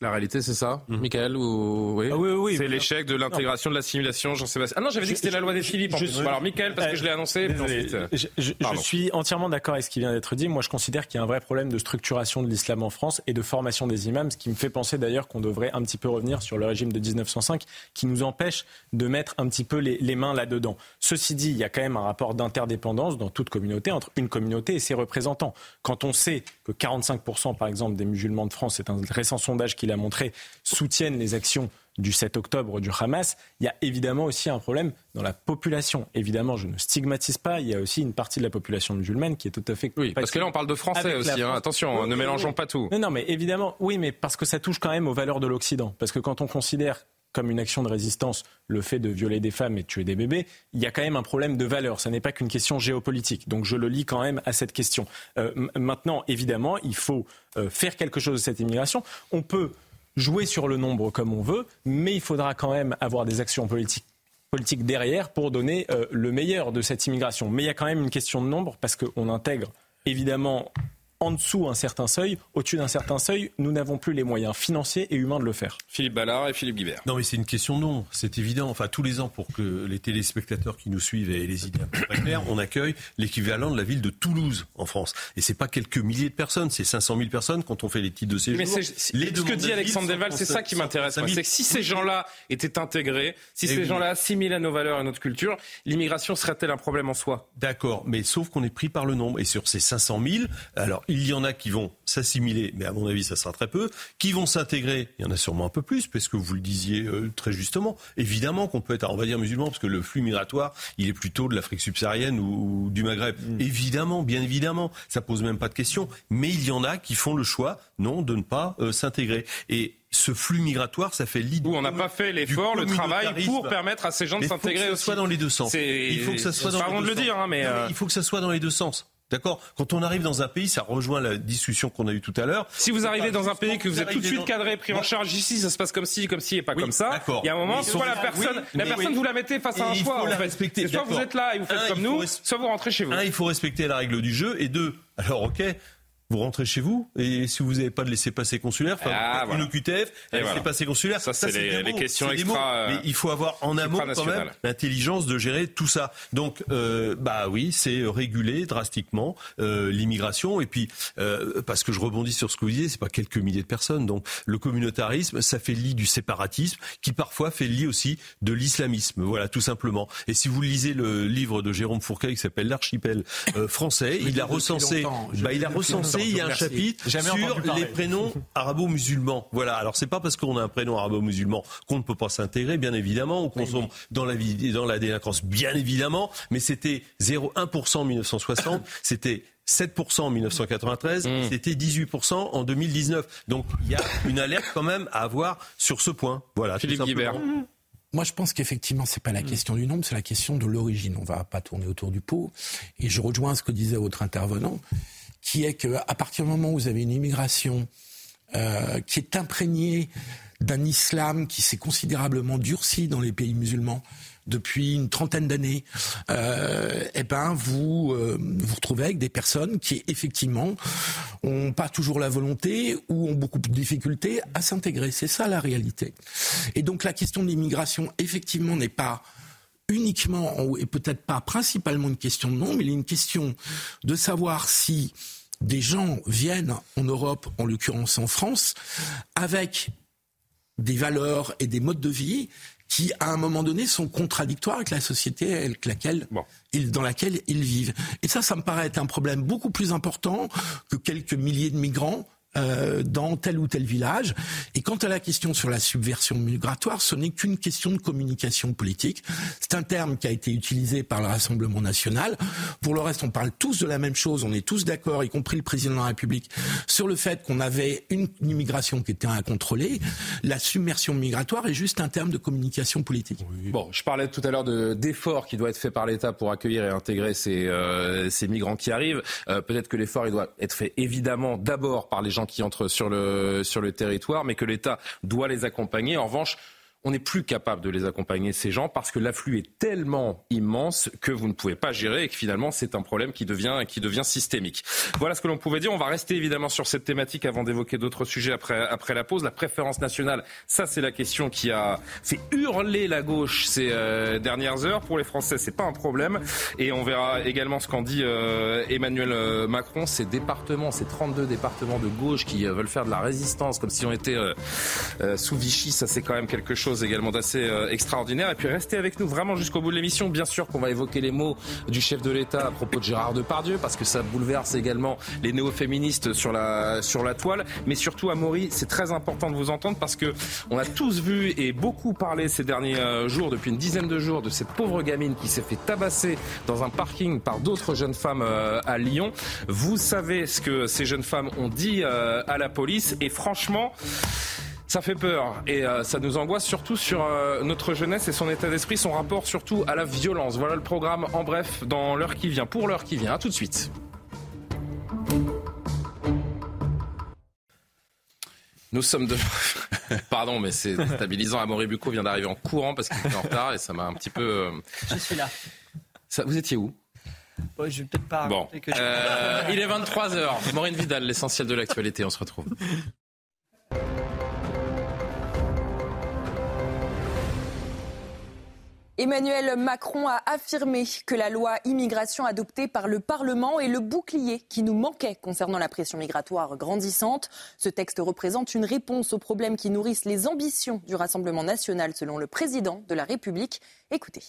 La réalité, c'est ça, mmh. Michael ou... oui, ah oui, oui, C'est l'échec de l'intégration, de l'assimilation, Jean-Sébastien. Ah non, j'avais dit que c'était la loi des Philippes. Alors, Michael, parce que je l'ai annoncé. Ensuite... Je, je, je, suis entièrement d'accord avec ce qui vient d'être dit. Moi, je considère qu'il y a un vrai problème de structuration de l'islam en France et de formation des imams, ce qui me fait penser d'ailleurs qu'on devrait un petit peu revenir sur le régime de 1905, qui nous empêche de mettre un petit peu les, les mains là-dedans. Ceci dit, il y a quand même un rapport d'interdépendance dans toute communauté entre une communauté et ses représentants. Quand on sait que 45% par exemple des musulmans de France, c'est un récent sondage qui l'a montré, soutiennent les actions du 7 octobre du Hamas, il y a évidemment aussi un problème dans la population. Évidemment, je ne stigmatise pas, il y a aussi une partie de la population musulmane qui est tout à fait... Oui, parce que là, on parle de français aussi, hein. attention, ne mélangeons pas tout. Non, non, mais évidemment, oui, mais parce que ça touche quand même aux valeurs de l'Occident. Parce que quand on considère comme une action de résistance le fait de violer des femmes et de tuer des bébés, il y a quand même un problème de valeur. Ce n'est pas qu'une question géopolitique. Donc je le lis quand même à cette question. Euh, maintenant, évidemment, il faut euh, faire quelque chose de cette immigration. On peut jouer sur le nombre comme on veut, mais il faudra quand même avoir des actions politiques politique derrière pour donner euh, le meilleur de cette immigration. Mais il y a quand même une question de nombre parce qu'on intègre évidemment en dessous un certain seuil, au-dessus d'un certain seuil, nous n'avons plus les moyens financiers et humains de le faire. Philippe Ballard et Philippe Guibert. Non, mais c'est une question de nom, c'est évident. Enfin, tous les ans, pour que les téléspectateurs qui nous suivent aient les idées un peu claires, on accueille l'équivalent de la ville de Toulouse en France. Et c'est pas quelques milliers de personnes, c'est 500 000 personnes quand on fait les titres de séjour. Mais c'est, les ce que dit Alexandre Deval, c'est ça qui m'intéresse. C'est que si ces gens-là étaient intégrés, si ces gens-là assimilaient à nos valeurs et à notre culture, l'immigration serait-elle un problème en soi? D'accord, mais sauf qu'on est pris par le nombre. Et sur ces 500 000, alors il y en a qui vont s'assimiler, mais à mon avis, ça sera très peu. Qui vont s'intégrer Il y en a sûrement un peu plus, parce que vous le disiez euh, très justement. Évidemment qu'on peut être, on va dire musulman, parce que le flux migratoire, il est plutôt de l'Afrique subsaharienne ou, du Maghreb. Mm. Évidemment, bien évidemment, ça pose même pas de question. Mais il y en a qui font le choix, non, de ne pas euh, s'intégrer. Et ce flux migratoire, ça fait l'idée. Où on n'a pas fait l'effort, le travail pour permettre à ces gens de s'intégrer aussi. Il faut que ça soit dans les deux sens. Il faut que ça soit dans les deux hein, mais, euh, il faut que ça soit dans les deux sens. D'accord Quand on arrive dans un pays, ça rejoint la discussion qu'on a eue tout à l'heure. Si vous arrivez dans un pays que vous êtes tout de suite cadré, pris en charge ici, ça se passe comme si, comme si et pas comme ça. Il y a un moment, soit la personne, la personne vous la mettez face à un choix. En fait. Soit vous êtes là et vous faites comme nous, soit vous rentrez chez vous. Un, il faut respecter la règle du jeu, et deux, alors ok, vous rentrez chez vous et si vous n'avez pas de laisser passer consulaire, enfin, ah, une OQTF, un laisser passer consulaire, ça, c'est les, questions extra. mais il faut avoir en amont quand même l'intelligence de gérer tout ça. Donc, euh, bah oui, c'est réguler drastiquement euh, l'immigration et puis euh, parce que je rebondis sur ce que vous disiez, c'est pas quelques milliers de personnes. Donc, le communautarisme, ça fait le lit du séparatisme, qui parfois fait le lit aussi de l'islamisme. Voilà, tout simplement. Et si vous lisez le livre de Jérôme Fourquet qui s'appelle l'archipel euh, français, il a recensé, bah, il a recensé il y a un chapitre sur les prénoms arabo-musulmans. Voilà. Alors c'est pas parce qu'on a un prénom arabo-musulman qu'on ne peut pas s'intégrer, bien évidemment, ou qu'on sombre dans la vie, dans la délinquance, bien évidemment. Mais c'était 0,1% en 1960. c'était 7% en 1993, mmh. c'était 18% en 2019. Donc il y a une alerte quand même à avoir sur ce point. Voilà. Philippe Guibert. Moi, je pense qu'effectivement, c'est pas la question du nombre, c'est la question de l'origine. On va pas tourner autour du pot. Et je rejoins ce que disait votre intervenant qui est qu'à partir du moment où vous avez une immigration euh, qui est imprégnée d'un islam qui s'est considérablement durci dans les pays musulmans depuis une trentaine d'années, euh, eh ben vous euh, vous retrouvez avec des personnes qui effectivement ont pas toujours la volonté ou ont beaucoup de difficultés à s'intégrer. C'est ça la réalité. Et donc la question de l'immigration effectivement n'est pas uniquement et peut-être pas principalement une question de nom, mais il est une question de savoir si des gens viennent en Europe, en l'occurrence en France, avec des valeurs et des modes de vie qui, à un moment donné, sont contradictoires avec la société avec laquelle ils, dans laquelle ils vivent. Et ça, ça me paraît être un problème beaucoup plus important que quelques milliers de migrants euh, dans tel ou tel village. Et quant à la question sur la subversion migratoire, ce n'est qu'une question de communication politique. C'est un terme qui a été utilisé par le Rassemblement national. Pour le reste, on parle tous de la même chose. On est tous d'accord, y compris le président de la République, sur le fait qu'on avait une immigration qui était incontrôlée. La submersion migratoire est juste un terme de communication politique. Bon, je parlais tout à l'heure d'efforts qui doit être fait par l'État pour accueillir et intégrer ces, euh, ces migrants qui arrivent. Euh, peut-être que l'effort il doit être fait évidemment d'abord par les gens qui entrent sur le, sur le territoire, mais que l'État doit les accompagner. En revanche, on n'est plus capable de les accompagner, ces gens, parce que l'afflux est tellement immense que vous ne pouvez pas gérer et que finalement c'est un problème qui devient, qui devient systémique. Voilà ce que l'on pouvait dire. On va rester évidemment sur cette thématique avant d'évoquer d'autres sujets après, après la pause. La préférence nationale, ça c'est la question qui a fait hurler la gauche ces euh, dernières heures. Pour les Français, c'est pas un problème. Et on verra également ce qu'en dit euh, Emmanuel euh, Macron. Ces départements, ces 32 départements de gauche qui veulent faire de la résistance comme si on était sous Vichy, ça c'est quand même quelque chose également d'assez euh, extraordinaire. Et puis restez avec nous vraiment jusqu'au bout de l'émission. Bien sûr qu'on va évoquer les mots du chef de l'État à propos de Gérard Depardieu, parce que ça bouleverse également les néo-féministes sur la, sur la toile. Mais surtout, Amaury, c'est très important de vous entendre parce que on a tous vu et beaucoup parlé ces derniers euh, jours, depuis une dizaine de jours, de cette pauvre gamine qui s'est fait tabasser dans un parking par d'autres jeunes femmes euh, à Lyon. Vous savez ce que ces jeunes femmes ont dit à la police et franchement, ça fait peur et euh, ça nous angoisse surtout sur euh, notre jeunesse et son état d'esprit, son rapport surtout à la violence. Voilà le programme en bref dans l'heure qui vient, pour l'heure qui vient. À tout de suite. Nous sommes de... Pardon, mais c'est stabilisant. Amaury Bucco vient d'arriver en courant parce qu'il était en retard et ça m'a un petit peu... Euh, Je suis là. Ça, vous étiez où? Je vais peut-être pas bon. que euh, il est 23h. Maureen Vidal, l'essentiel de l'actualité. On se retrouve. Emmanuel Macron a affirmé que la loi immigration adoptée par le Parlement est le bouclier qui nous manquait concernant la pression migratoire grandissante. Ce texte représente une réponse aux problèmes qui nourrissent les ambitions du Rassemblement national selon le président de la République. Écoutez.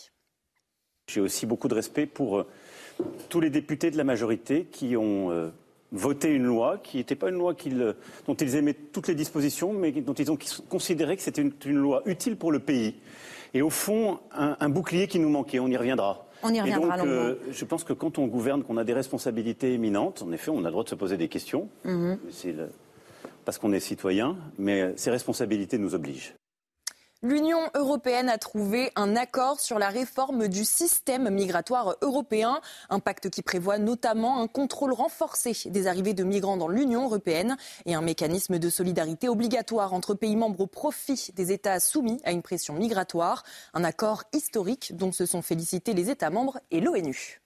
J'ai aussi beaucoup de respect pour euh, tous les députés de la majorité qui ont euh, voté une loi qui n'était pas une loi euh, dont ils aimaient toutes les dispositions, mais dont ils ont considéré que c'était une loi utile pour le pays et au fond un, bouclier qui nous manquait. On y reviendra. On y reviendra. donc, euh, je pense que quand on gouverne, qu'on a des responsabilités éminentes, en effet, on a le droit de se poser des questions. Mhm. Parce qu'on est citoyen, mais ces responsabilités nous obligent. L'Union européenne a trouvé un accord sur la réforme du système migratoire européen, un pacte qui prévoit notamment un contrôle renforcé des arrivées de migrants dans l'Union européenne et un mécanisme de solidarité obligatoire entre pays membres au profit des États soumis à une pression migratoire, un accord historique dont se sont félicités les États membres et l'ONU.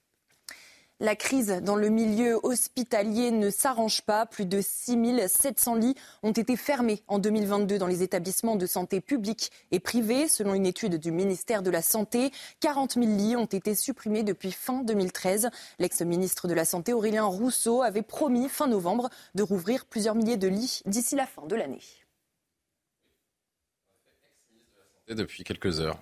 La crise dans le milieu hospitalier ne s'arrange pas. Plus de 6 700 lits ont été fermés en 2022 dans les établissements de santé publics et privés. Selon une étude du ministère de la Santé, 40 000 lits ont été supprimés depuis fin 2013. L'ex-ministre de la Santé, Aurélien Rousseau, avait promis fin novembre de rouvrir plusieurs milliers de lits d'ici la fin de l'année. Depuis quelques heures.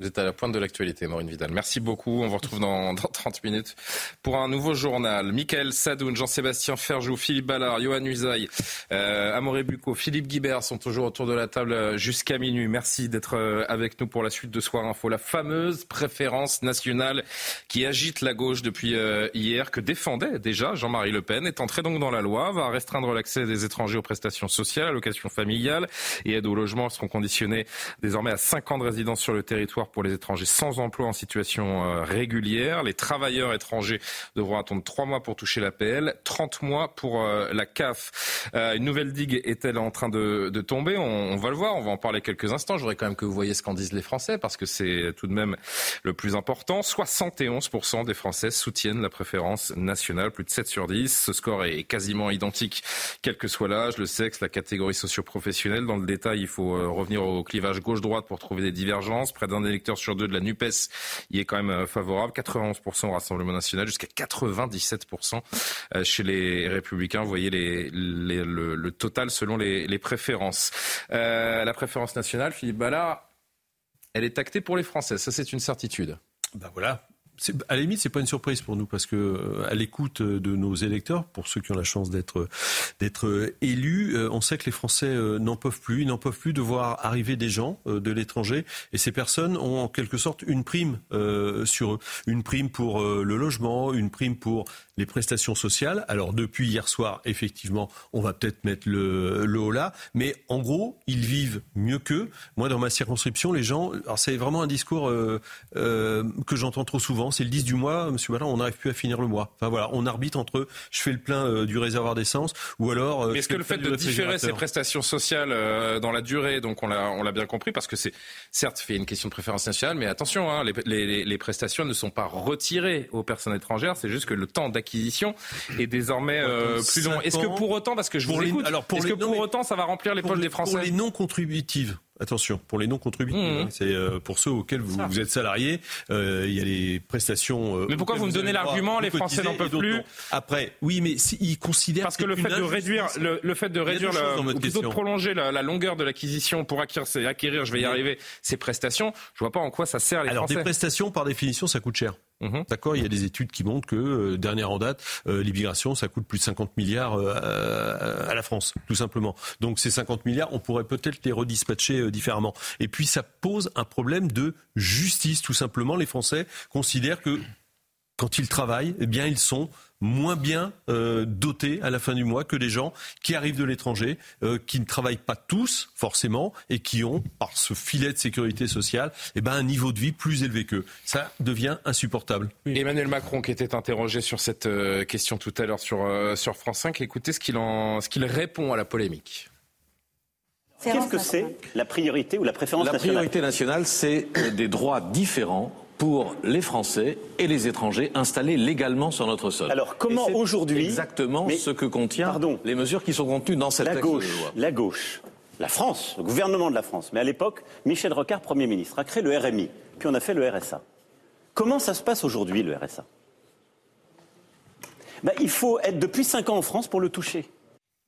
Vous êtes à la pointe de l'actualité, Maureen Vidal. Merci beaucoup. On vous retrouve dans, dans 30 minutes pour un nouveau journal. Michael Sadoun, Jean-Sébastien Ferjou, Philippe Ballard, Johan Usaï, euh, Amoré Bucco, Philippe Guibert sont toujours autour de la table jusqu'à minuit. Merci d'être euh, avec nous pour la suite de Soir Info. La fameuse préférence nationale qui agite la gauche depuis euh, hier, que défendait déjà Jean-Marie Le Pen, est entrée donc dans la loi, va restreindre l'accès des étrangers aux prestations sociales, allocations familiales et aides au logement seront conditionnés désormais à 5 ans de résidence sur le territoire pour les étrangers sans emploi en situation euh, régulière. Les travailleurs étrangers devront attendre trois mois pour toucher l'APL, 30 mois pour euh, la CAF. Euh, une nouvelle digue est-elle en train de, tomber? On, va le voir, on va en parler quelques instants. Je voudrais quand même que vous voyez ce qu'en disent les Français parce que c'est tout de même le plus important. 71% des Français soutiennent la préférence nationale, plus de 7 sur 10. Ce score est quasiment identique, quel que soit l'âge, le sexe, la catégorie socio-professionnelle. Dans le détail, il faut revenir au clivage gauche-droite pour trouver des divergences. Près d'un électeur sur deux de la NUPES y est quand même euh, favorable. 91% au Rassemblement national, jusqu'à 97% euh, chez les Républicains. Vous voyez les, le, total selon les, préférences. Euh, la préférence nationale, Philippe Ballard, elle est actée pour les Français. Ça, c'est une certitude. Ben voilà, à la limite, c'est pas une surprise pour nous parce que euh, à l'écoute de nos électeurs, pour ceux qui ont la chance d'être d'être élus, euh, on sait que les Français euh, n'en peuvent plus, ils n'en peuvent plus de voir arriver des gens de l'étranger. Et ces personnes ont en quelque sorte une prime sur eux, une prime pour le logement, une prime pour les prestations sociales. Alors depuis hier soir, effectivement, on va peut-être mettre le, le haut là, mais en gros, ils vivent mieux qu'eux. Moi, dans ma circonscription, les gens, alors c'est vraiment un discours euh, euh, que j'entends trop souvent. C'est le 10 du mois, Monsieur Ballard, on n'arrive plus à finir le mois. Enfin voilà, on arbitre entre je fais le plein euh, du réservoir d'essence ou alors. Est-ce que le fait de différer ces prestations sociales dans la durée, donc on l'a on l'a bien compris, parce que c'est certes fait une question de préférence nationale, mais attention, hein, les, les, les, prestations ne sont pas retirées aux personnes étrangères. C'est juste que le temps d'acquisition est désormais euh, plus long. Est-ce que pour autant, parce que je vous écoute, est-ce que pour autant ça va remplir les poches des Français Pour les non contributives, Attention, pour les non contributives, mmh. hein, c'est euh, pour ceux auxquels vous, vous êtes salariés, euh, il y a les prestations. Euh, mais pourquoi vous me donnez l'argument Les Français n'en peuvent plus. Après, oui, mais ils considèrent parce que, le, fait de réduire, le, fait de réduire, ou plutôt de prolonger la, longueur de l'acquisition pour acquérir, acquérir, je vais y arriver, ces prestations, je vois pas en quoi ça sert les Alors, Français. Alors des prestations, par définition, ça coûte cher. Mmh. D'accord, il y a des études qui montrent que dernière en date, l'immigration, ça coûte plus de 50 milliards à la France, tout simplement. Donc ces 50 milliards, on pourrait peut-être les redispatcher différemment. Et puis ça pose un problème de justice, tout simplement. Les Français considèrent que quand ils travaillent, eh bien ils sont moins bien euh, dotés à la fin du mois que des gens qui arrivent de l'étranger, euh, qui ne travaillent pas tous forcément et qui ont, par ce filet de sécurité sociale, eh ben, un niveau de vie plus élevé qu'eux. Ça devient insupportable. Emmanuel Macron, qui était interrogé sur cette euh, question tout à l'heure sur, sur France 5, écoutez ce qu'il qu'il répond à la polémique. Qu'est-ce que c'est la priorité ou la préférence nationale? La priorité nationale, c'est des droits différents pour les Français et les étrangers installés légalement sur notre sol. Alors comment aujourd'hui exactement ce que contient les mesures qui sont contenues dans cette la texte gauche, de loi. La gauche, la France, le gouvernement de la France, mais à l'époque, Michel Rocard, Premier ministre, a créé le RMI, puis on a fait le RSA. Comment ça se passe aujourd'hui, le RSA ben, Il faut être depuis 5 ans en France pour le toucher.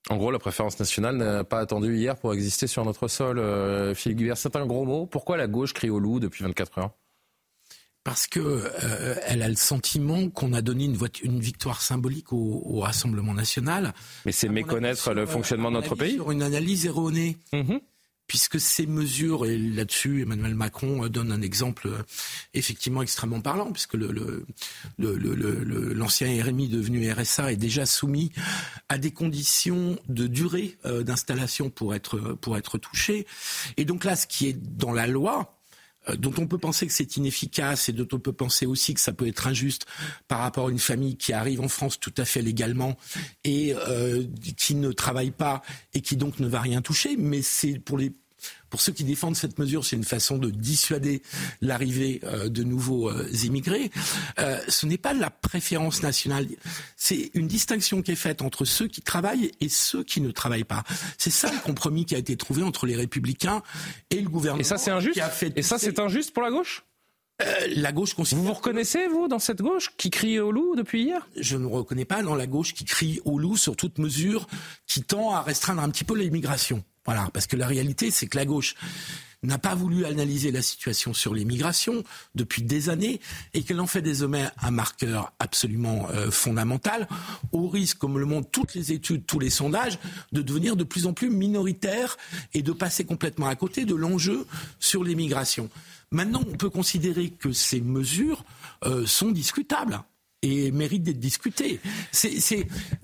En gros, la préférence nationale n'a pas attendu hier pour exister sur notre sol. Euh, Philippe Guibert, c'est un gros mot. Pourquoi la gauche crie au loup depuis 24 heures? Parce que euh, elle a le sentiment qu'on a donné une, une victoire symbolique au, au, Rassemblement national. Mais c'est méconnaître sur, le fonctionnement de notre pays. Sur une analyse erronée. Mmh. Puisque ces mesures, et là-dessus, Emmanuel Macron donne un exemple euh, effectivement extrêmement parlant, puisque le, le, le, l'ancien RMI devenu RSA est déjà soumis à des conditions de durée euh, d'installation pour être, pour être touché. Et donc là, ce qui est dans la loi, dont on peut penser que c'est inefficace et dont on peut penser aussi que ça peut être injuste par rapport à une famille qui arrive en France tout à fait légalement et euh, qui ne travaille pas et qui donc ne va rien toucher. Mais c'est pour les pour ceux qui défendent cette mesure, c'est une façon de dissuader l'arrivée euh, de nouveaux euh, immigrés. Euh, ce n'est pas la préférence nationale. C'est une distinction qui est faite entre ceux qui travaillent et ceux qui ne travaillent pas. C'est ça le compromis qui a été trouvé entre les Républicains et le gouvernement. Et ça, c'est injuste. Et ça, c'est injuste pour la gauche? Euh, la gauche Vous vous reconnaissez, vous, dans cette gauche qui crie au loup depuis hier? Je ne reconnais pas dans la gauche qui crie au loup sur toute mesure qui tend à restreindre un petit peu l'immigration. Voilà, parce que la réalité, c'est que la gauche n'a pas voulu analyser la situation sur l'immigration depuis des années et qu'elle en fait désormais un marqueur absolument euh, fondamental, au risque, comme le montrent toutes les études, tous les sondages, de devenir de plus en plus minoritaire et de passer complètement à côté de l'enjeu sur l'immigration. Maintenant, on peut considérer que ces mesures euh, sont discutables et méritent d'être discutées.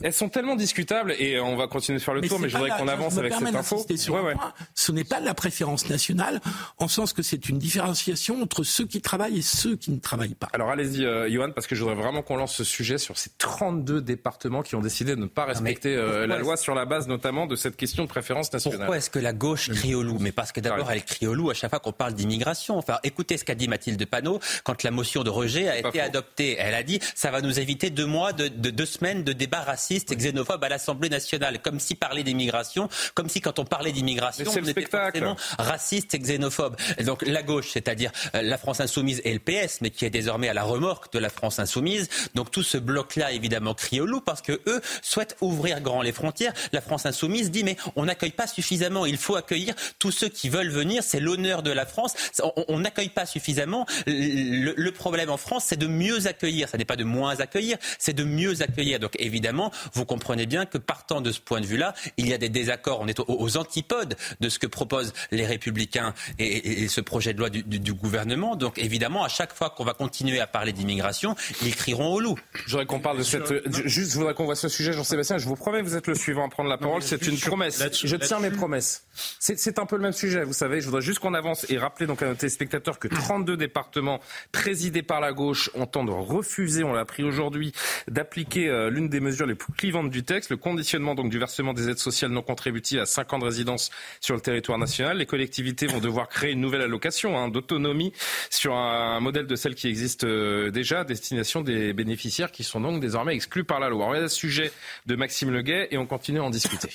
Elles sont tellement discutables et on va continuer de faire le Mais tour, mais je voudrais qu'on je avance me avec cette info. sur un point. Ce n'est pas de la préférence nationale, en sens que c'est une différenciation entre ceux qui travaillent et ceux qui ne travaillent pas. Alors allez-y, euh, Johan, parce que je voudrais vraiment qu'on lance ce sujet sur ces 32 départements qui ont décidé de ne pas respecter euh, la loi sur la base notamment de cette question de préférence nationale. Pourquoi est-ce que la gauche crie au loup Mais parce que d'abord, elle crie au loup à chaque fois qu'on parle d'immigration. Enfin, écoutez ce qu'a dit Mathilde Panot quand la motion de rejet a été adoptée. Elle a dit ça va nous éviter deux mois, de, de- deux semaines de débats racistes et xénophobes à l'Assemblée nationale. Comme si parler d'immigration, comme si quand on parlait d'immigration, on était forcément raciste et xénophobe. Et donc la gauche, c'est-à-dire euh, la France insoumise et le PS, mais qui est désormais à la remorque de la France insoumise. Donc tout ce bloc-là, évidemment, crie au loup parce que eux souhaitent ouvrir grand les frontières. La France insoumise dit mais on n'accueille pas suffisamment. Il faut accueillir tous ceux qui veulent venir. C'est l'honneur de la France. On- On n'accueille pas suffisamment. Le, le problème en France, c'est de mieux accueillir. Ça n'est pas de moins accueillir, c'est de mieux accueillir. Donc évidemment, vous comprenez bien que partant de ce point de vue-là, il y a des désaccords. On est aux, aux antipodes de ce que proposent les Républicains et, et- et ce projet de loi du, du- du gouvernement. Donc évidemment, à chaque fois qu'on va continuer à parler d'immigration, ils crieront au loup. Je voudrais qu'on parle de cette. euh, Juste, je voudrais qu'on voit ce sujet, Jean-Sébastien. Je vous promets, vous êtes le suivant à prendre la parole. C'est une promesse. Je tiens mes promesses. C'est un peu le même sujet, vous savez. Je voudrais juste qu'on avance et rappeler donc à nos téléspectateurs que 32 départements présidés par la gauche entendent refuser, on l'a appris aujourd'hui, d'appliquer euh, l'une des mesures les plus clivantes du texte, le conditionnement donc du versement des aides sociales non contributives à 5 ans de résidence sur le territoire national. Les collectivités vont devoir créer une nouvelle allocation hein, d'autonomie sur un modèle de celle qui existe euh, déjà destination des bénéficiaires qui sont donc désormais exclus par la loi. On regarde le sujet de Maxime Leguet et on continue à en discuter.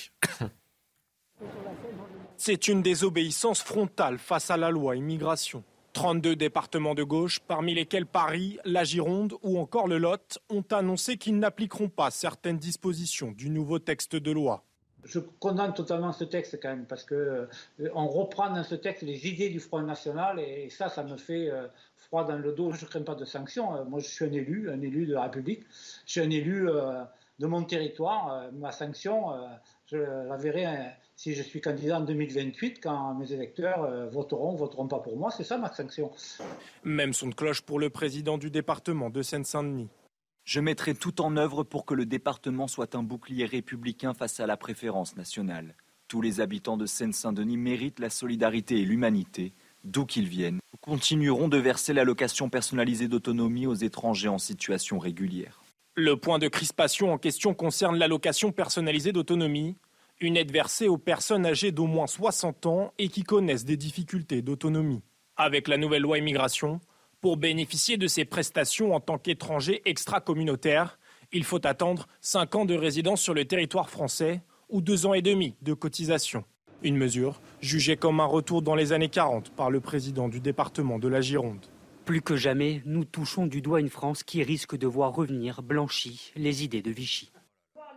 C'est une désobéissance frontale face à la loi immigration. 32 départements de gauche, parmi lesquels Paris, la Gironde ou encore le Lot, ont annoncé qu'ils n'appliqueront pas certaines dispositions du nouveau texte de loi. Je condamne totalement ce texte quand même, parce que euh, reprend dans ce texte les idées du Front National et, ça, ça me fait euh, froid dans le dos. Je ne crains pas de sanctions. Euh, moi, je suis un élu, un élu de la République. Je suis un élu euh, de mon territoire. Ma sanction, je la verrai euh, si je suis candidat en 2028, quand mes électeurs euh, voteront, voteront pas pour moi. C'est ça ma sanction. Même son de cloche pour le président du département de Seine-Saint-Denis. Je mettrai tout en œuvre pour que le département soit un bouclier républicain face à la préférence nationale. Tous les habitants de Seine-Saint-Denis méritent la solidarité et l'humanité, d'où qu'ils viennent. Nous continuerons de verser l'allocation personnalisée d'autonomie aux étrangers en situation régulière. Le point de crispation en question concerne l'allocation personnalisée d'autonomie, une aide versée aux personnes âgées d'au moins 60 ans et qui connaissent des difficultés d'autonomie. Avec la nouvelle loi immigration, Pour bénéficier de ces prestations en tant qu'étranger extra-communautaire, il faut attendre 5 ans de résidence sur le territoire français ou 2 ans et demi de cotisation. Une mesure jugée comme un retour dans les années 40 par le président du département de la Gironde. Plus que jamais, nous touchons du doigt une France qui risque de voir revenir blanchies les idées de Vichy.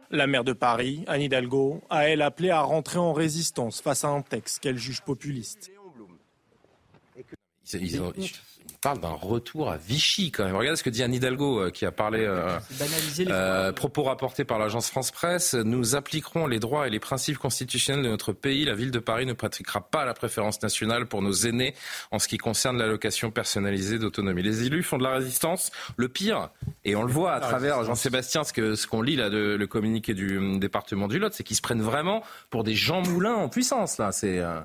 La maire de Paris, Anne Hidalgo, a elle appelé à rentrer en résistance face à un texte qu'elle juge populiste. Ils, ils ont- ils parlent d'un retour à Vichy quand même. Regardez ce que dit Anne Hidalgo euh, qui a parlé. euh, euh, propos rapportés par l'agence France Presse. Nous appliquerons les droits et les principes constitutionnels de notre pays. La ville de Paris ne pratiquera pas la préférence nationale pour nos aînés en ce qui concerne l'allocation personnalisée d'autonomie. Les élus font de la résistance. Le pire, et on le voit à travers Jean-Sébastien, ce que ce qu'on lit là, de, le communiqué du hum, département du Lot, c'est qu'ils se prennent vraiment pour des Jean Moulin en puissance. Là, c'est euh,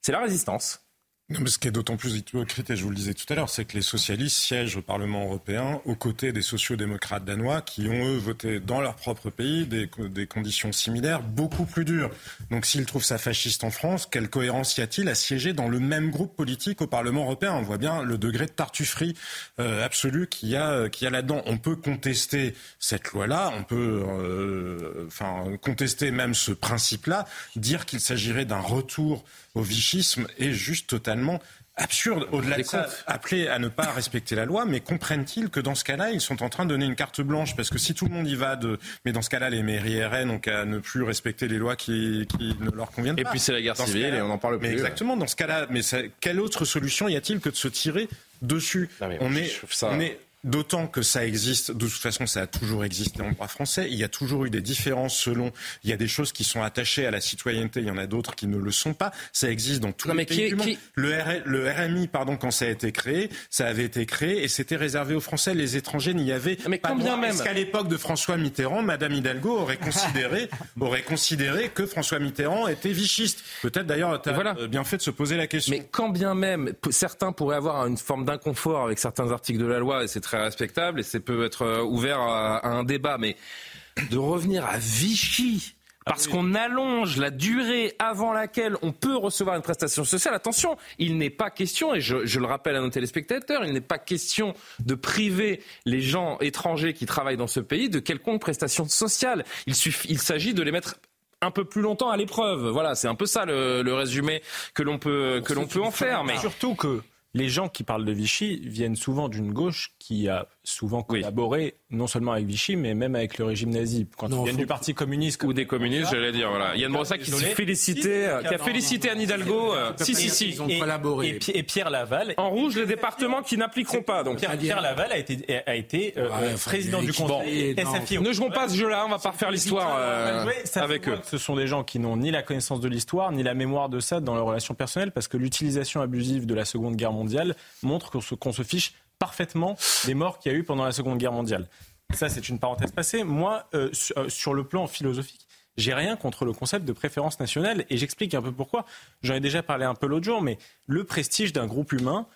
c'est la résistance. Ce qui est d'autant plus hypocrite, et je vous le disais tout à l'heure, c'est que les socialistes siègent au Parlement européen aux côtés des sociodémocrates danois qui ont, eux, voté dans leur propre pays des, co- des conditions similaires beaucoup plus dures. Donc s'ils trouvent ça fasciste en France, quelle cohérence y a-t-il à siéger dans le même groupe politique au Parlement européen? On voit bien le degré de tartufferie euh, absolue qu'il y a, euh, là-dedans. On peut contester cette loi-là, on peut euh, enfin, contester même ce principe-là, dire qu'il s'agirait d'un retour au vichisme est juste totalement absurde. Au-delà de ça, appeler à ne pas respecter la loi, mais comprennent-ils que dans ce cas-là, ils sont en train de donner une carte blanche Parce que si tout le monde y va, de... mais dans ce cas-là, les mairies RN ont qu'à ne plus respecter les lois qui, qui ne leur conviennent Et pas. puis c'est la guerre Dans civile et on n'en parle Mais plus. exactement, dans ce cas-là, mais ça- quelle autre solution y a-t-il que de se tirer dessus On je est, trouve ça- on est D'autant que ça existe, de toute façon ça a toujours existé en droit français, il y a toujours eu des différences selon, il y a des choses qui sont attachées à la citoyenneté, il y en a d'autres qui ne le sont pas, ça existe dans tous Non, les pays qui est- du monde. qui- Le, RMI, pardon, quand ça a été créé, ça avait été créé et c'était réservé aux Français, les étrangers n'y avaient Mais pas quand bien droit. même- Est-ce qu'à l'époque de François Mitterrand, Madame Hidalgo aurait considéré, aurait considéré que François Mitterrand était vichiste? Peut-être d'ailleurs, tu as bien fait de se poser la question. Mais quand bien même, certains pourraient avoir une forme d'inconfort avec certains articles de la loi, et c'est très respectable, et c'est peut être euh, ouvert à, à un débat, mais de revenir à Vichy, parce qu'on allonge la durée avant laquelle on peut recevoir une prestation sociale. Attention, il n'est pas question, et je, je le rappelle à nos téléspectateurs, il n'est pas question de priver les gens étrangers qui travaillent dans ce pays de quelconque prestation sociale. Il, suffit, il s'agit de les mettre un peu plus longtemps à l'épreuve. Voilà, c'est un peu ça le, le résumé que l'on peut, que l'on peut en faire. Mais Surtout que les gens qui parlent de Vichy viennent souvent d'une gauche qui a souvent collaboré non seulement avec Vichy, mais même avec le régime nazi. Quand Non, ils viennent faut- du Parti communiste ou des communistes, j'allais dire. Voilà. Yann Brossac qui s'est félicité, qui a félicité Anne Hidalgo. euh, Si, si, si. Et, et Pi- et Pierre Laval. En rouge, les départements qui n'appliqueront pas. Donc. Pierre, Pierre Laval a été, a été euh, Ouais, euh, président du Bon, conseil SFI. ne jouons pas ce jeu-là, on va pas refaire l'histoire euh, avec eux. Ce sont des gens qui n'ont ni la connaissance de l'histoire, ni la mémoire de ça dans leurs relations personnelles, parce que l'utilisation abusive de la Seconde Guerre mondiale montre qu'on se, qu'on se fiche parfaitement des morts qu'il y a eu pendant la Seconde Guerre mondiale. Ça, c'est une parenthèse passée. Moi, euh, euh, sur le plan philosophique, j'ai rien contre le concept de préférence nationale et j'explique un peu pourquoi. J'en ai déjà parlé un peu l'autre jour, mais le prestige d'un groupe humain,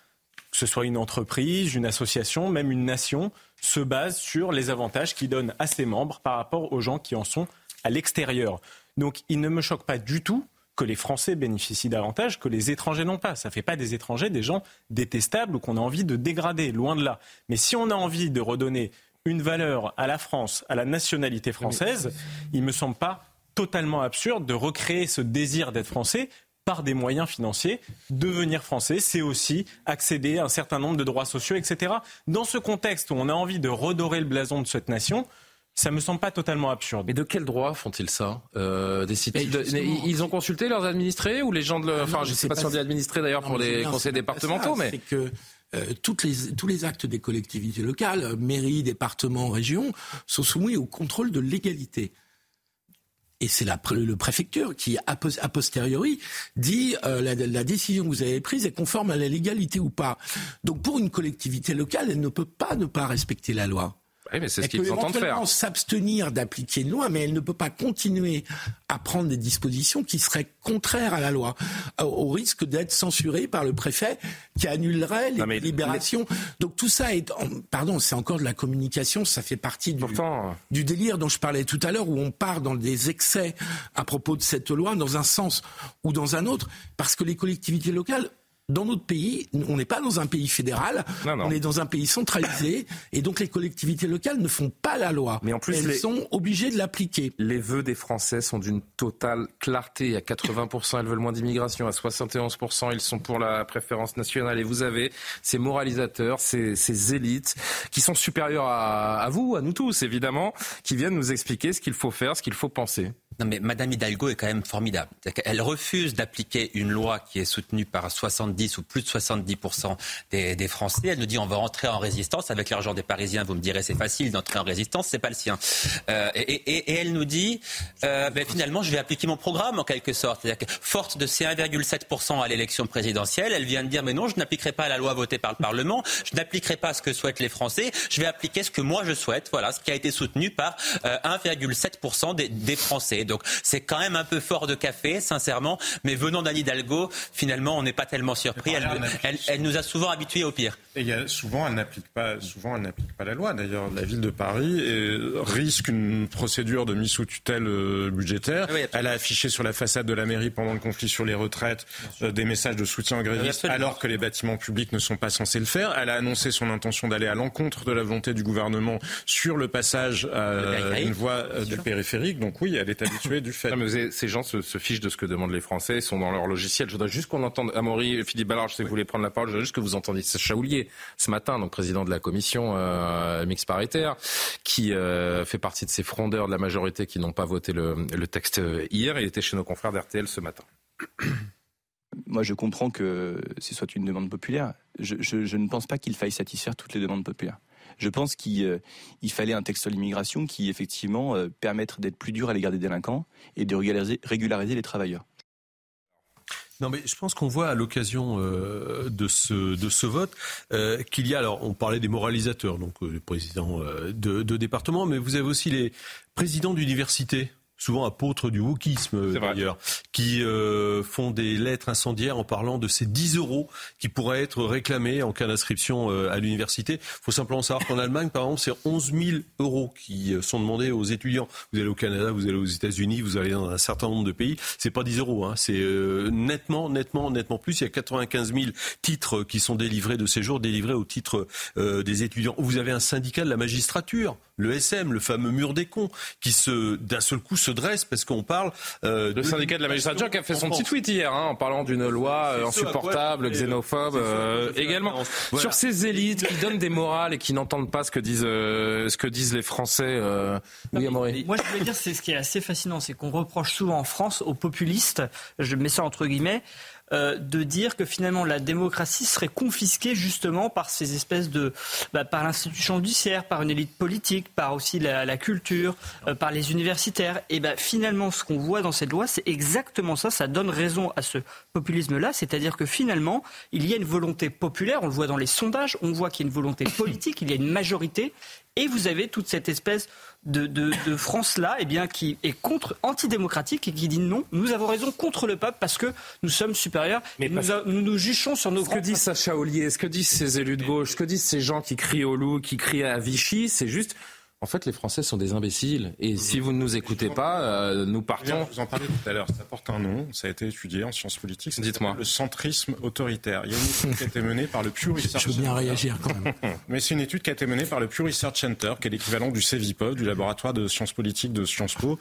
que ce soit une entreprise, une association, même une nation, se base sur les avantages qu'il donne à ses membres par rapport aux gens qui en sont à l'extérieur. Donc il ne me choque pas du tout que les Français bénéficient davantage que les étrangers n'ont pas. Ça ne fait pas des étrangers des gens détestables ou qu'on a envie de dégrader, loin de là. Mais si on a envie de redonner une valeur à la France, à la nationalité française, il ne me semble pas totalement absurde de recréer ce désir d'être français par des moyens financiers. Devenir français, c'est aussi accéder à un certain nombre de droits sociaux, etc. Dans ce contexte où on a envie de redorer le blason de cette nation, ça me semble pas totalement absurde. Mais de quel droit font-ils ça euh, des sites- de- Ils ont consulté leurs administrés ou les gens de. le- Ah Enfin, non, je ne sais pas pas si on dit administrés d'ailleurs pour les conseils départementaux, ça, mais. c'est que euh, toutes les, tous les actes des collectivités locales, euh, mairies, départements, régions, sont soumis au contrôle de l'égalité. Et c'est le préfecture qui, a posteriori, dit euh, la, la décision que vous avez prise est conforme à la légalité ou pas. Donc pour une collectivité locale, elle ne peut pas ne pas respecter la loi. Oui, mais c'est ce Elle qu'ils peut entendent faire. s'abstenir d'appliquer une loi, mais elle ne peut pas continuer à prendre des dispositions qui seraient contraires à la loi, au- au risque d'être censurée par le préfet qui annulerait les Non, mais libérations. Donc tout ça est, pardon, c'est encore de la communication, ça fait partie du, du délire dont je parlais tout à l'heure, où on part dans des excès à propos de cette loi, dans un sens ou dans un autre, parce que les collectivités locales dans notre pays, on n'est pas dans un pays fédéral, on est dans un pays centralisé, et donc les collectivités locales ne font pas la loi. Mais en plus, elles les- sont obligées de l'appliquer. Les vœux des Français sont d'une totale clarté. À 80%, elles veulent moins d'immigration. À 71%, ils sont pour la préférence nationale. Et vous avez ces moralisateurs, ces, ces élites qui sont supérieurs à, à vous, à nous tous, évidemment, qui viennent nous expliquer ce qu'il faut faire, ce qu'il faut penser. Non mais Madame Hidalgo est quand même formidable. Qu'elle refuse d'appliquer une loi qui est soutenue par 70 ou plus de 70% des, Français. Elle nous dit on va entrer en résistance avec l'argent des Parisiens. Vous me direz c'est facile d'entrer en résistance, c'est pas le sien. Euh, et, elle nous dit euh, ben, finalement je vais appliquer mon programme en quelque sorte. C'est-à-dire que forte de ces 1,7% à l'élection présidentielle, elle vient de dire mais non je n'appliquerai pas la loi votée par le Parlement, je n'appliquerai pas ce que souhaitent les Français, je vais appliquer ce que moi je souhaite. Voilà ce qui a été soutenu par euh, 1,7% des, des Français. C'est quand même un peu fort de café, sincèrement. Mais venant d'Anne Hidalgo, finalement, on n'est pas tellement surpris. Elle, elle- elle nous a souvent habitués au pire. Et il y a, souvent, elle n'applique pas, souvent, elle n'applique pas la loi. D'ailleurs, la ville de Paris euh, risque une procédure de mise sous tutelle euh, budgétaire. elle a affiché sur la façade de la mairie pendant le conflit sur les retraites euh, des messages de soutien aux grévistes, alors que les bâtiments publics ne sont pas censés le faire. Elle a annoncé son intention d'aller à l'encontre de la volonté du gouvernement sur le passage à une voie de périphérique. Donc oui, elle est habituée du fait. Non, mais ces gens se, se fichent de ce que demandent les Français, ils sont dans leur logiciel. Je voudrais juste qu'on entende, Amaury, Philippe Ballard, je sais que vous voulez prendre la parole, je voudrais juste que vous entendiez Sacha Ce matin, donc président de la commission euh, mixte paritaire, qui euh, fait partie de ces frondeurs de la majorité qui n'ont pas voté le, texte euh, hier. Il était chez nos confrères d'RTL ce matin. Moi, je comprends que ce soit une demande populaire. Je, ne pense pas qu'il faille satisfaire toutes les demandes populaires. Je pense qu'il euh, fallait un texte sur l'immigration qui, effectivement, permette d'être plus dur à l'égard des délinquants et de régulariser les travailleurs. Non, mais je pense qu'on voit à l'occasion euh, de ce vote euh, qu'il y a. Alors, on parlait des moralisateurs, donc euh, les présidents de, de département, mais vous avez aussi les présidents d'université. Souvent apôtres du wokisme d'ailleurs, qui euh, font des lettres incendiaires en parlant de ces 10 euros qui pourraient être réclamés en cas d'inscription euh, à l'université. Il faut simplement savoir qu'en Allemagne, par exemple, c'est 11 000 euros qui euh, sont demandés aux étudiants. Vous allez au Canada, vous allez aux États-Unis, vous allez dans un certain nombre de pays. C'est pas 10 euros, hein. c'est euh, nettement, nettement, nettement plus. Il y a 95 000 titres qui sont délivrés de séjour, délivrés au titre euh, des étudiants. Vous avez un syndicat de la magistrature, le SM, le fameux mur des cons, qui se d'un seul coup se dresse parce qu'on parle. euh, Le syndicat de la magistrature qui a fait son petit tweet hier hein, en parlant d'une loi euh, insupportable, xénophobe euh, également. Voilà. Sur ces élites qui donnent des morales et qui n'entendent pas ce que disent, euh, ce que disent les Français. Euh... Oui, Amaury. Moi, je voulais dire, c'est ce qui est assez fascinant, c'est qu'on reproche souvent en France aux populistes, je mets ça entre guillemets, euh, de dire que finalement la démocratie serait confisquée justement par ces espèces de, bah, par l'institution judiciaire, par une élite politique, par aussi la, la culture, euh, par les universitaires. Et ben finalement, ce qu'on voit dans cette loi, c'est exactement ça. Ça donne raison à ce populisme-là, c'est-à-dire que finalement, il y a une volonté populaire. On le voit dans les sondages, on voit qu'il y a une volonté politique, il y a une majorité. Et vous avez toute cette espèce de, de, de France-là eh bien, qui est contre, antidémocratique et qui dit non, nous avons raison contre le peuple parce que nous sommes supérieurs et nous, a- nous nous juchons sur nos Ce que dit Sacha Ollier, ce que disent ces élus de gauche, ce que disent ces gens qui crient au loup, qui crient à Vichy, c'est juste. En fait, les Français sont des imbéciles. Et si vous ne nous écoutez pas, euh, nous partons. Vous en parlez tout à l'heure, ça porte un nom, ça a été étudié en sciences politiques. Dites-moi. Le centrisme autoritaire. Il y a une étude qui a été menée par le Pew Research Je veux bien Center. réagir quand même. Mais c'est une étude qui a été menée par le Pew Research Center, qui est l'équivalent du CEVIPOV, du laboratoire de sciences politiques de Sciences Po,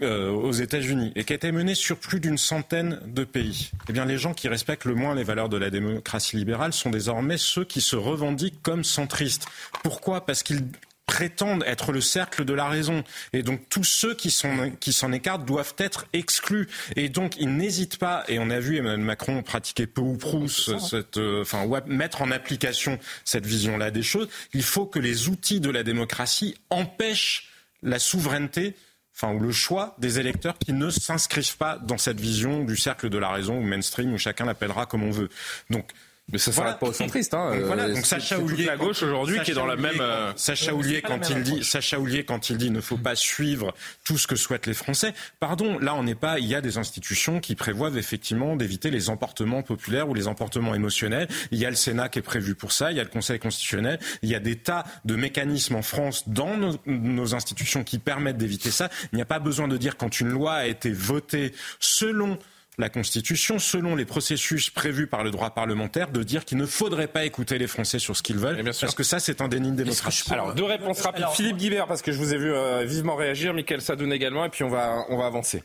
euh, aux États-Unis, et qui a été menée sur plus d'une centaine de pays. Eh bien, les gens qui respectent le moins les valeurs de la démocratie libérale sont désormais ceux qui se revendiquent comme centristes. Pourquoi? Parce qu'ils prétendent être le cercle de la raison. Et donc tous ceux qui s'en écartent doivent être exclus. Et donc ils n'hésitent pas. Et on a vu Emmanuel Macron pratiquer peu ou prou ce- cette, euh, enfin mettre en application cette vision-là des choses. Il faut que les outils de la démocratie empêchent la souveraineté. Enfin, ou le choix des électeurs qui ne s'inscrivent pas dans cette vision du cercle de la raison ou mainstream, où chacun l'appellera comme on veut. Donc, mais ça s'arrête pas aux centristes, hein. Donc, voilà. Euh, Donc c'est- Sacha Houlier, la gauche aujourd'hui qui est dans la Sacha même, Houlier, euh, Sacha la quand il dit. Sacha Houlier quand il dit, ne faut pas suivre tout ce que souhaitent les Français. Pardon, là on n'est pas. Il y a des institutions qui prévoient effectivement d'éviter les emportements populaires ou les emportements émotionnels. Il y a le Sénat qui est prévu pour ça. Il y a le Conseil constitutionnel. Il y a des tas de mécanismes en France dans nos, nos institutions qui permettent d'éviter ça. Il n'y a pas besoin de dire quand une loi a été votée selon la Constitution, selon les processus prévus par le droit parlementaire, de dire qu'il ne faudrait pas écouter les Français sur ce qu'ils veulent, parce que ça, c'est un déni de démocratie. Alors, deux réponses rapides. Philippe Guibert, parce que je vous ai vu euh, vivement réagir, Michael Sadoun également, et puis on va, on va avancer.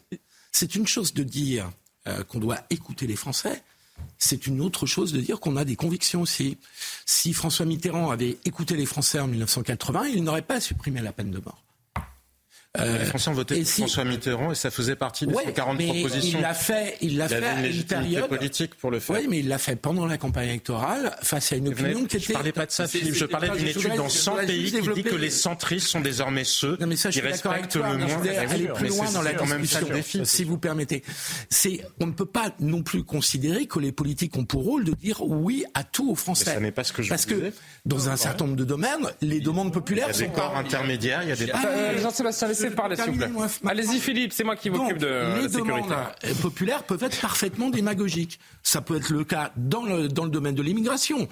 C'est une chose de dire euh, qu'on doit écouter les Français. C'est une autre chose de dire qu'on a des convictions aussi. Si François Mitterrand avait écouté les Français en 1980, il n'aurait pas supprimé la peine de mort. Euh, les Français ont voté pour François Mitterrand et ça faisait partie des Ouais, 140 mais propositions. Il l'a fait, il l'a fait avait une à une période politique pour le faire. Oui, mais il l'a fait pendant la campagne électorale face à une opinion qui je était. parlais pas de ça, Philippe. Je parlais d'une je étude dans je 100 voudrais pays qui dit que les centristes sont désormais ceux Non, mais ça, je qui suis respectent toi, le mais je moins. aller plus loin dans la discussion, si vous permettez. C'est, on ne peut pas non plus considérer que les politiques ont pour rôle de dire oui à tout aux Français. Mais ça n'est pas ce que je Parce que dans un certain nombre de domaines, les demandes populaires Il y a des sont corps intermédiaires, il y a des... Euh, laissez parler, s'il vous plaît. Allez-y, Philippe, c'est moi qui m'occupe de les la sécurité. demandes euh, populaires peuvent être parfaitement démagogiques. Ça peut être le cas dans le, dans le domaine de l'immigration.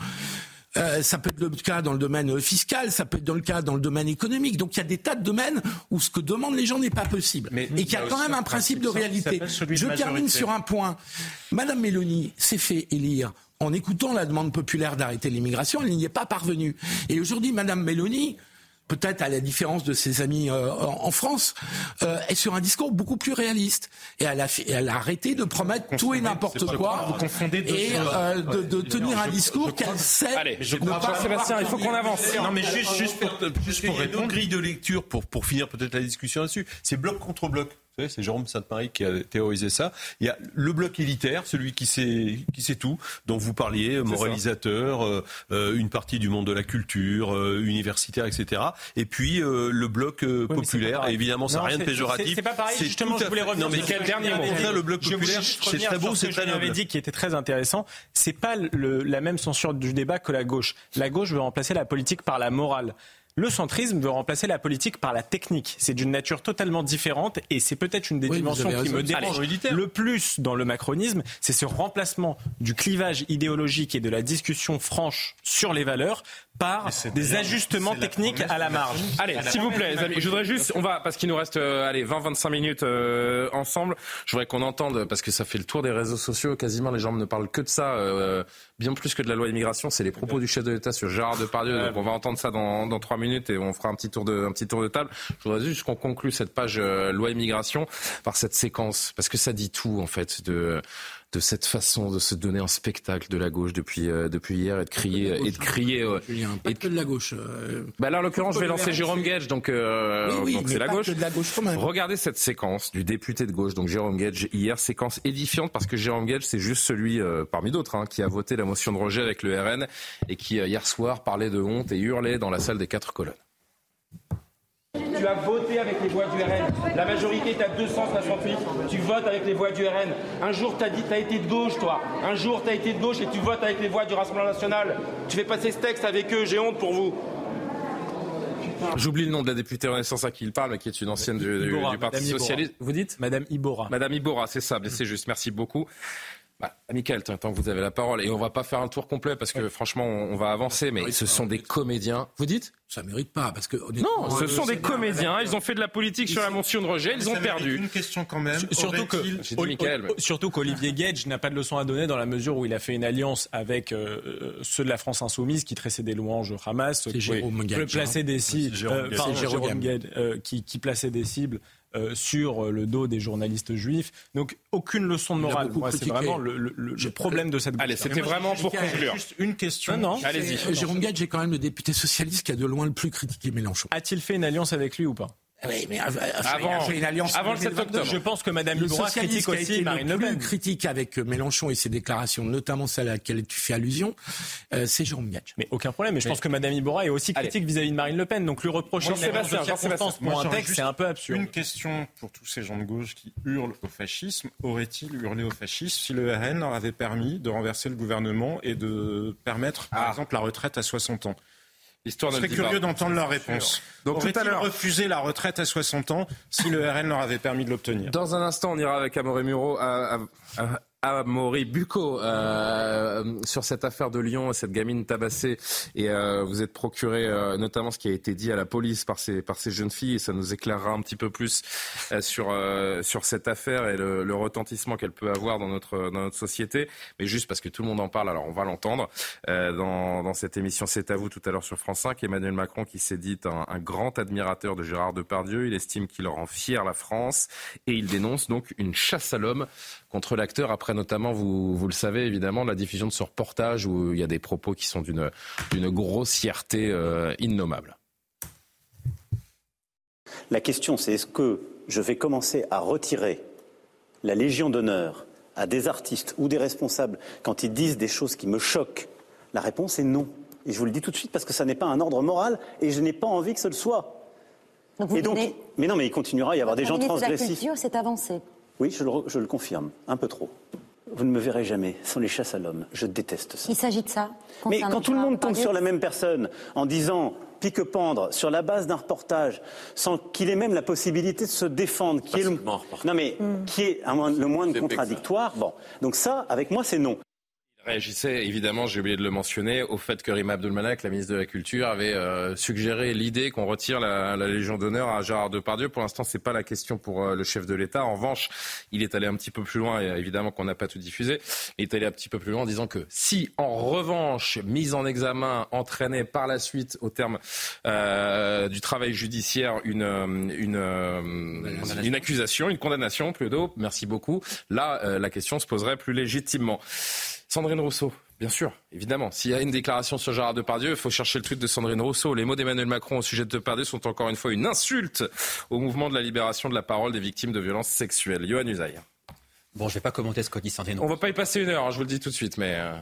Euh, ça peut être le cas dans le domaine euh, fiscal, ça peut être dans le cas dans le domaine économique. Donc il y a des tas de domaines où ce que demandent les gens n'est pas possible. Mais et qu'il y a quand même un principe de réalité. de Je termine sur un point. Madame Mélanie s'est fait élire en écoutant la demande populaire d'arrêter l'immigration. Elle n'y est pas parvenue. Et aujourd'hui, Madame Mélanie peut-être à la différence de ses amis euh, en en France, euh, est sur un discours beaucoup plus réaliste. Et elle a, fait- elle a arrêté de promettre tout et n'importe quoi vous confondez deux et euh, de, de tenir un discours qu'elle sait Allez, je ne crois pas pas, Sébastien, il faut qu'on avance. Non, mais juste, juste pour, juste pour répondre. grille de lecture pour, pour finir peut-être la discussion là-dessus. C'est bloc contre bloc. Vous savez, c'est Jérôme Sainte-Marie qui a théorisé ça. Il y a le bloc élitaire, celui qui sait, qui sait tout, dont vous parliez, moralisateur, euh, euh, une partie du monde de la culture, euh, universitaire, etc. Et puis euh, le bloc euh, Oui, populaire. Et évidemment, ça n'a rien de péjoratif. c'est- pas pareil, justement, je voulais revenir Non, mais quel dernier mot. Le bloc populaire, c'est très beau, c'est que très noble. dit qui était très intéressant. C'est pas le- la même censure du débat que la gauche. La gauche veut remplacer la politique par la morale. Le centrisme veut remplacer la politique par la technique. C'est d'une nature totalement différente et c'est peut-être une des Oui, dimensions qui me dérange le plus dans le macronisme. C'est ce remplacement du clivage idéologique et de la discussion franche sur les valeurs par des ajustements techniques à la marge. Allez, s'il vous plaît, les amis, je voudrais juste, on va, parce qu'il nous reste, euh, allez, 20-25 minutes euh, ensemble. Je voudrais qu'on entende, parce que ça fait le tour des réseaux sociaux, quasiment les gens ne parlent que de ça, euh, bien plus que de la loi immigration. C'est les propos du chef de l'État sur Gérard Depardieu. Donc on va entendre ça dans, dans 3 minutes et on fera un petit tour de, un petit tour de table. Je voudrais juste qu'on conclue cette page euh, loi immigration par cette séquence, parce que ça dit tout en fait de de cette façon de se donner un spectacle de la gauche depuis euh, depuis hier et de crier et de crier Julien, pas que de la gauche. euh, bah là, en l'occurrence, je vais lancer Jérôme Gage, donc euh, Oui, c'est la gauche. que de la gauche quand même. Regardez cette séquence du député de gauche, donc Jérôme Gage, hier, séquence édifiante parce que Jérôme Gage, c'est juste celui, euh, parmi d'autres, hein, qui a voté la motion de rejet avec le RN et qui, euh, hier soir, parlait de honte et hurlait dans la salle des quatre colonnes. Tu as voté avec les voix du RN. La majorité est à 268. Tu votes avec les voix du RN. Un jour, tu as dit tu as été de gauche, toi. Un jour, tu as été de gauche et tu votes avec les voix du Rassemblement national. Tu fais passer ce texte avec eux. J'ai honte pour vous. J'oublie le nom de la députée Renaissance à qui il parle, mais qui est une ancienne du, du- Iborra, du Parti Madame. Socialiste. Vous dites? Madame Ibora. Madame Ibora, c'est ça, mais c'est juste. Merci beaucoup. Bah, Michael, que vous avez la parole, et on va pas faire un tour complet parce que franchement, on on va avancer, mais ce sont des comédiens. Vous dites? Ça mérite pas parce que Non, ce sont des comédiens. Ils ont fait de la politique sur la motion de rejet. Ils ont perdu. Une question quand même. Surtout que, surtout qu'Olivier Gage n'a pas de leçon à donner dans la mesure où il a fait une alliance avec euh, ceux de la France insoumise qui tressaient des louanges au Hamas, C'est Jérôme Gage, plaçaient des cibles, euh, euh, qui, qui plaçait des cibles euh, sur le dos des journalistes juifs. Donc aucune leçon de morale. Moi, c'est vraiment le, le- le- le problème de cette. Allez, c'était vraiment pour conclure. Juste une question. Non, non. Allez-y. Euh, Jérôme Gage est quand même le député socialiste qui a de loin le plus critiqué Mélenchon. A-t-il fait une alliance avec lui ou pas? Oui, mais av- av- Avant- a une alliance le 7 2022. octobre. Je pense que Ibora socialiste critique a été aussi Marine le Le plus critique avec euh, Mélenchon et ses déclarations, notamment celle à laquelle tu fais allusion, euh, c'est Jérôme. Mais aucun problème. Mais je pense que Madame Ibora est aussi critique vis-à-vis de Marine Le Pen. Donc lui reprocher une de circonstances Jean-Sébastien. pour Moi, un texte, c'est un peu absurde. Une question pour tous ces gens de gauche qui hurlent au fascisme. Aurait-il hurlé au fascisme si le RN leur avait permis de renverser le gouvernement et de permettre, par Ah. exemple, la retraite à 60 ans? L'histoire Je serais curieux d'entendre leur réponse. Donc, tout à l'heure- refusé la retraite à 60 ans si le RN leur avait permis de l'obtenir? Dans un instant, on ira avec Amaury Muro, à- à- à- Amaury Bucco euh, sur cette affaire de Lyon, cette gamine tabassée. Et euh, vous êtes procuré euh, notamment ce qui a été dit à la police par ces, par ces jeunes filles. Et ça nous éclairera un petit peu plus euh, sur, euh, sur cette affaire et le, le retentissement qu'elle peut avoir dans notre, dans notre société. Mais juste parce que tout le monde en parle, alors on va l'entendre dans, dans cette émission C'est à vous tout à l'heure sur France 5. Emmanuel Macron qui s'est dit un, un grand admirateur de Gérard Depardieu. Il estime qu'il rend fier la France et il dénonce donc une chasse à l'homme contre l'acteur après notamment, vous, vous le savez évidemment, la diffusion de ce reportage où il y a des propos qui sont d'une grossièreté euh, innommable. La question, c'est est-ce que je vais commencer à retirer la Légion d'honneur à des artistes ou des responsables quand ils disent des choses qui me choquent? La réponse est non. Et je vous le dis tout de suite parce que ça n'est pas un ordre moral et je n'ai pas envie que ce le soit. Donc vous et donc, venez- mais non, mais il continuera à y avoir des gens de la transgressifs. Culture, c'est avancé. Oui, je le, re- je le confirme, un peu trop. Vous ne me verrez jamais sans les chasses à l'homme. Je déteste ça. Il s'agit de ça. Mais quand tout le monde tombe sur la même personne en disant pique-pendre sur la base d'un reportage sans qu'il ait même la possibilité de se défendre, qui est le, non mais qui est le moins contradictoire. Bon, donc ça, avec moi, c'est non. Réagissait évidemment, j'ai oublié de le mentionner, au fait que Rima Abdulmalak, la ministre de la Culture, avait euh, suggéré l'idée qu'on retire la, la Légion d'honneur à Gérard Depardieu. Pour l'instant, c'est pas la question pour euh, le chef de l'État. En revanche, il est allé un petit peu plus loin, et évidemment qu'on n'a pas tout diffusé. Il est allé un petit peu plus loin en disant que si, en revanche, mise en examen entraînait par la suite, au terme euh, du travail judiciaire, une, euh, une, euh, une accusation, une condamnation plutôt, merci beaucoup, là, euh, la question se poserait plus légitimement. Sandrine Rousseau, bien sûr, évidemment. S'il y a une déclaration sur Gérard Depardieu, il faut chercher le tweet de Sandrine Rousseau. Les mots d'Emmanuel Macron au sujet de Depardieu sont encore une fois une insulte au mouvement de la libération de la parole des victimes de violences sexuelles. Johan Usaï. Bon, je vais pas commenter ce que dit Sandrine On va pas y passer une heure, hein, je vous le dis tout de suite, mais... euh,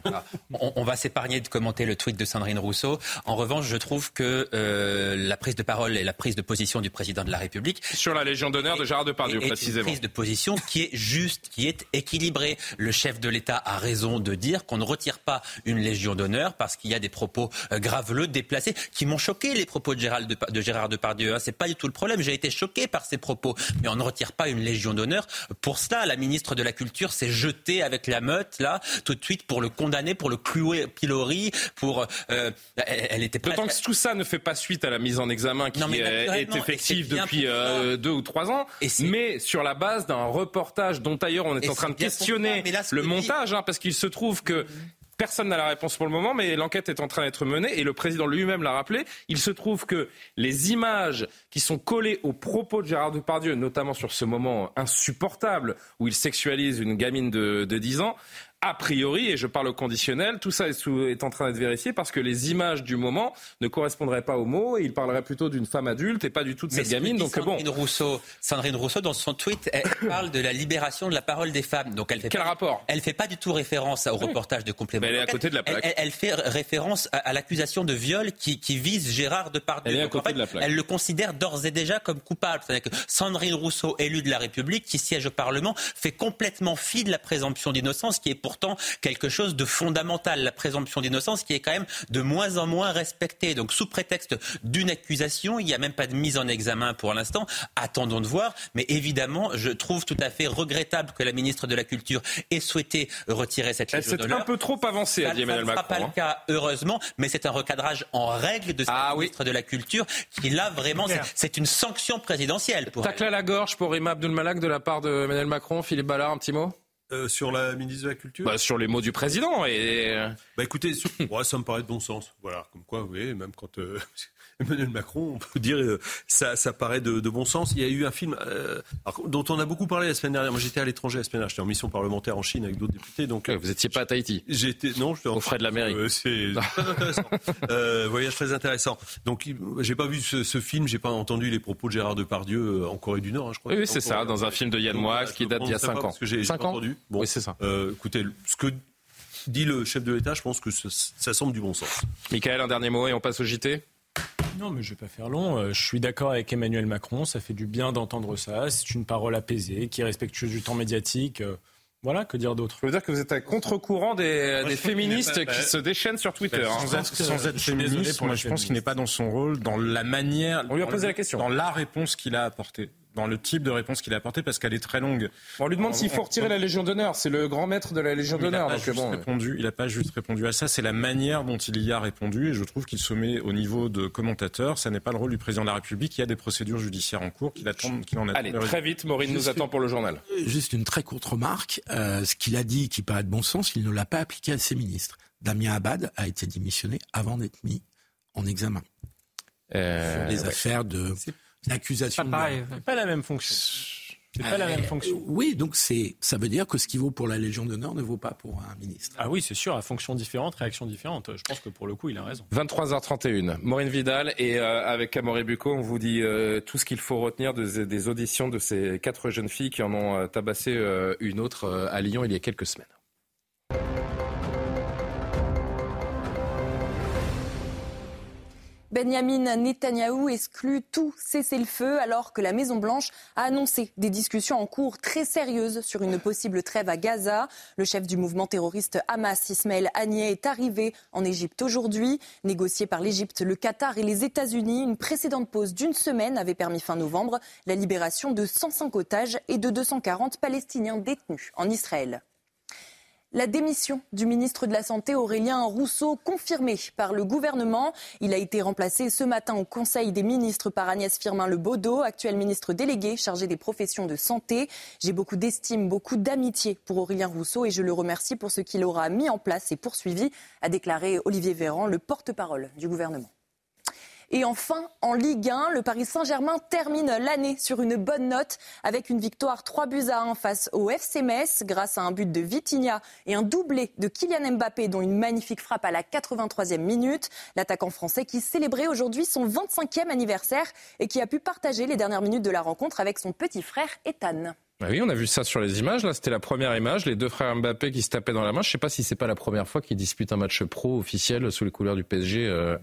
on, on va s'épargner de commenter le tweet de Sandrine Rousseau. En revanche, je trouve que euh, la prise de parole et la prise de position du président de la République Sur la Légion d'honneur de Gérard Depardieu, est une précisément. prise de position qui est juste, qui est équilibrée. Le chef de l'État a raison de dire qu'on ne retire pas une Légion d'honneur parce qu'il y a des propos euh, graveleux, déplacés, qui m'ont choqué les propos de Gérard, Depa- de Gérard Depardieu. Hein. C'est pas du tout le problème. J'ai été choqué par ces propos, mais on ne retire pas une Légion d'honneur. Pour cela, la ministre de la Culture s'est jetée avec la meute là tout de suite pour le condamner, pour le clouer au pilori, pour euh, elle, elle était. D'autant que tout ça ne fait pas suite à la mise en examen qui Non, euh, est effective depuis euh, deux ou trois ans, mais sur la base d'un reportage dont d'ailleurs on est Et en train de questionner ça, là, le montage, hein, parce qu'il se trouve que Personne n'a la réponse pour le moment, mais l'enquête est en train d'être menée et le président lui-même l'a rappelé. Il se trouve que les images qui sont collées aux propos de Gérard Depardieu, notamment sur ce moment insupportable où il sexualise une gamine de, de 10 ans, a priori, et je parle au conditionnel, tout ça est, sous- est en train d'être vérifié parce que les images du moment ne correspondraient pas aux mots et il parlerait plutôt d'une femme adulte et pas du tout de Mais cette gamine. bon, Sandrine Rousseau, Sandrine Rousseau, dans son tweet, elle parle de la libération de la parole des femmes. Donc elle fait Quel pas, rapport? Elle fait pas du tout référence au reportage de complément. Mais elle est à côté de la plaque. Elle, fait référence à, à l'accusation de viol qui, qui vise Gérard Depardieu. Elle est à Donc, en côté fait, de la plaque. Elle le considère d'ores et déjà comme coupable. C'est-à-dire que Sandrine Rousseau, élue de la République, qui siège au Parlement, fait complètement fi de la présomption d'innocence, qui est pourtant quelque chose de fondamental. La présomption d'innocence qui est quand même de moins en moins respectée. Donc sous prétexte d'une accusation, il n'y a même pas de mise en examen pour l'instant. Attendons de voir. Mais évidemment, je trouve tout à fait regrettable que la ministre de la Culture ait souhaité retirer cette elle Légion d'honneur. un peu trop avancée, a dit ça ne Emmanuel sera Macron. pas hein. le cas, heureusement, mais c'est un recadrage en règle de cette ministre de la Culture qui, là, vraiment, c'est- c'est une sanction présidentielle. Pour Tacle à la gorge pour Rima Abdulmalak de la part de Emmanuel Macron. Philippe Ballard, un petit mot? Euh, sur la ministre de la Culture Bah, Sur les mots du président. Et... Bah écoutez, sur- ouais, ça me paraît de bon sens. Voilà, comme quoi, vous voyez, même quand euh, Emmanuel Macron, on peut dire, euh, ça, ça paraît de, de bon sens. Il y a eu un film euh, dont on a beaucoup parlé la semaine dernière. Moi, j'étais à l'étranger la semaine dernière. J'étais en mission parlementaire en Chine avec d'autres députés. Donc, vous étiez pas à Tahiti J'étais non, j'étais en Au frais de la mairie. Euh, c'est très intéressant. Euh, voyage très intéressant. Donc, j'ai pas vu ce, ce film, j'ai pas entendu les propos de Gérard Depardieu euh, en Corée du Nord, hein, je crois. Oui, oui, c'est ça, dans un film de Yann Moix qui je date d'il y a prononcerai pas 5 ans. Parce que j'ai j'ai 5 pas ans entendu. Bon, Oui, c'est ça. Euh, écoutez, ce que dit le chef de l'État, je pense que ça, ça semble du bon sens. Michael, un dernier mot et on passe au JT Non, mais je vais pas faire long. Euh, Je suis d'accord avec Emmanuel Macron. Ça fait du bien d'entendre ça. C'est une parole apaisée, qui est respectueuse du temps médiatique. Euh, Voilà, que dire d'autre? Je veux dire que vous êtes à contre-courant des, des féministes pas- qui se déchaînent sur Twitter. hein. Sans être, sans féministe, pour moi je pense qu'il n'est pas dans son rôle, dans la manière. On lui a dans posé le- la question. Dans la réponse qu'il a apportée. Dans le type de réponse qu'il a apporté parce qu'elle est très longue. On lui demande s'il faut retirer la Légion d'honneur. C'est le grand maître de la Légion d'honneur. Il n'a pas, répondu, il a pas juste répondu à ça. C'est la manière dont il y a répondu. Et je trouve qu'il se met au niveau de commentateur. Ça n'est pas le rôle du président de la République. Il y a des procédures judiciaires en cours qu'il attend, qu'il en attend. Allez, très vite, Maureen nous attend pour le journal. Juste une très courte remarque. Euh, ce qu'il a dit, qui paraît de bon sens, il ne l'a pas appliqué à ses ministres. Damien Abad a été démissionné avant d'être mis en examen. Euh, sur les affaires de l'accusation. Pas, pas la même fonction. C'est pas la même fonction. Euh, oui, donc c'est, ça veut dire que ce qui vaut pour la Légion d'honneur ne vaut pas pour un ministre. Ah oui, c'est sûr, à fonction différente, réaction différente. Je pense que pour le coup, il a raison. 23h31, Maureen Vidal et euh, avec Amaury Bucco, on vous dit euh, tout ce qu'il faut retenir des auditions de ces quatre jeunes filles qui en ont tabassé une autre à Lyon il y a quelques semaines. Benjamin Netanyahou exclut tout cessez-le-feu alors que la Maison-Blanche a annoncé des discussions en cours très sérieuses sur une possible trêve à Gaza. Le chef du mouvement terroriste Hamas, Ismaël Haniyeh, est arrivé en Égypte aujourd'hui. Négocié par l'Égypte, le Qatar et les États-Unis, une précédente pause d'une semaine avait permis fin novembre la libération de 105 otages et de 240 Palestiniens détenus en Israël. La démission du ministre de la Santé Aurélien Rousseau confirmée par le gouvernement. Il a été remplacé ce matin au Conseil des ministres par Agnès Firmin Le Baudot, actuel ministre délégué chargé des professions de santé. J'ai beaucoup d'estime, beaucoup d'amitié pour Aurélien Rousseau et je le remercie pour ce qu'il aura mis en place et poursuivi, a déclaré Olivier Véran, le porte-parole du gouvernement. Et enfin, en Ligue 1, le Paris Saint-Germain termine l'année sur une bonne note avec une victoire 3 buts à 1 face au FC Metz grâce à un but de Vitinha et un doublé de Kylian Mbappé dont une magnifique frappe à la 83e minute. L'attaquant français qui célébrait aujourd'hui son 25e anniversaire et qui a pu partager les dernières minutes de la rencontre avec son petit frère Ethan. Bah oui, on a vu ça sur les images. Là, c'était la première image, les deux frères Mbappé qui se tapaient dans la main. Je ne sais pas si c'est pas la première fois qu'ils disputent un match pro officiel sous les couleurs du PSG. Euh,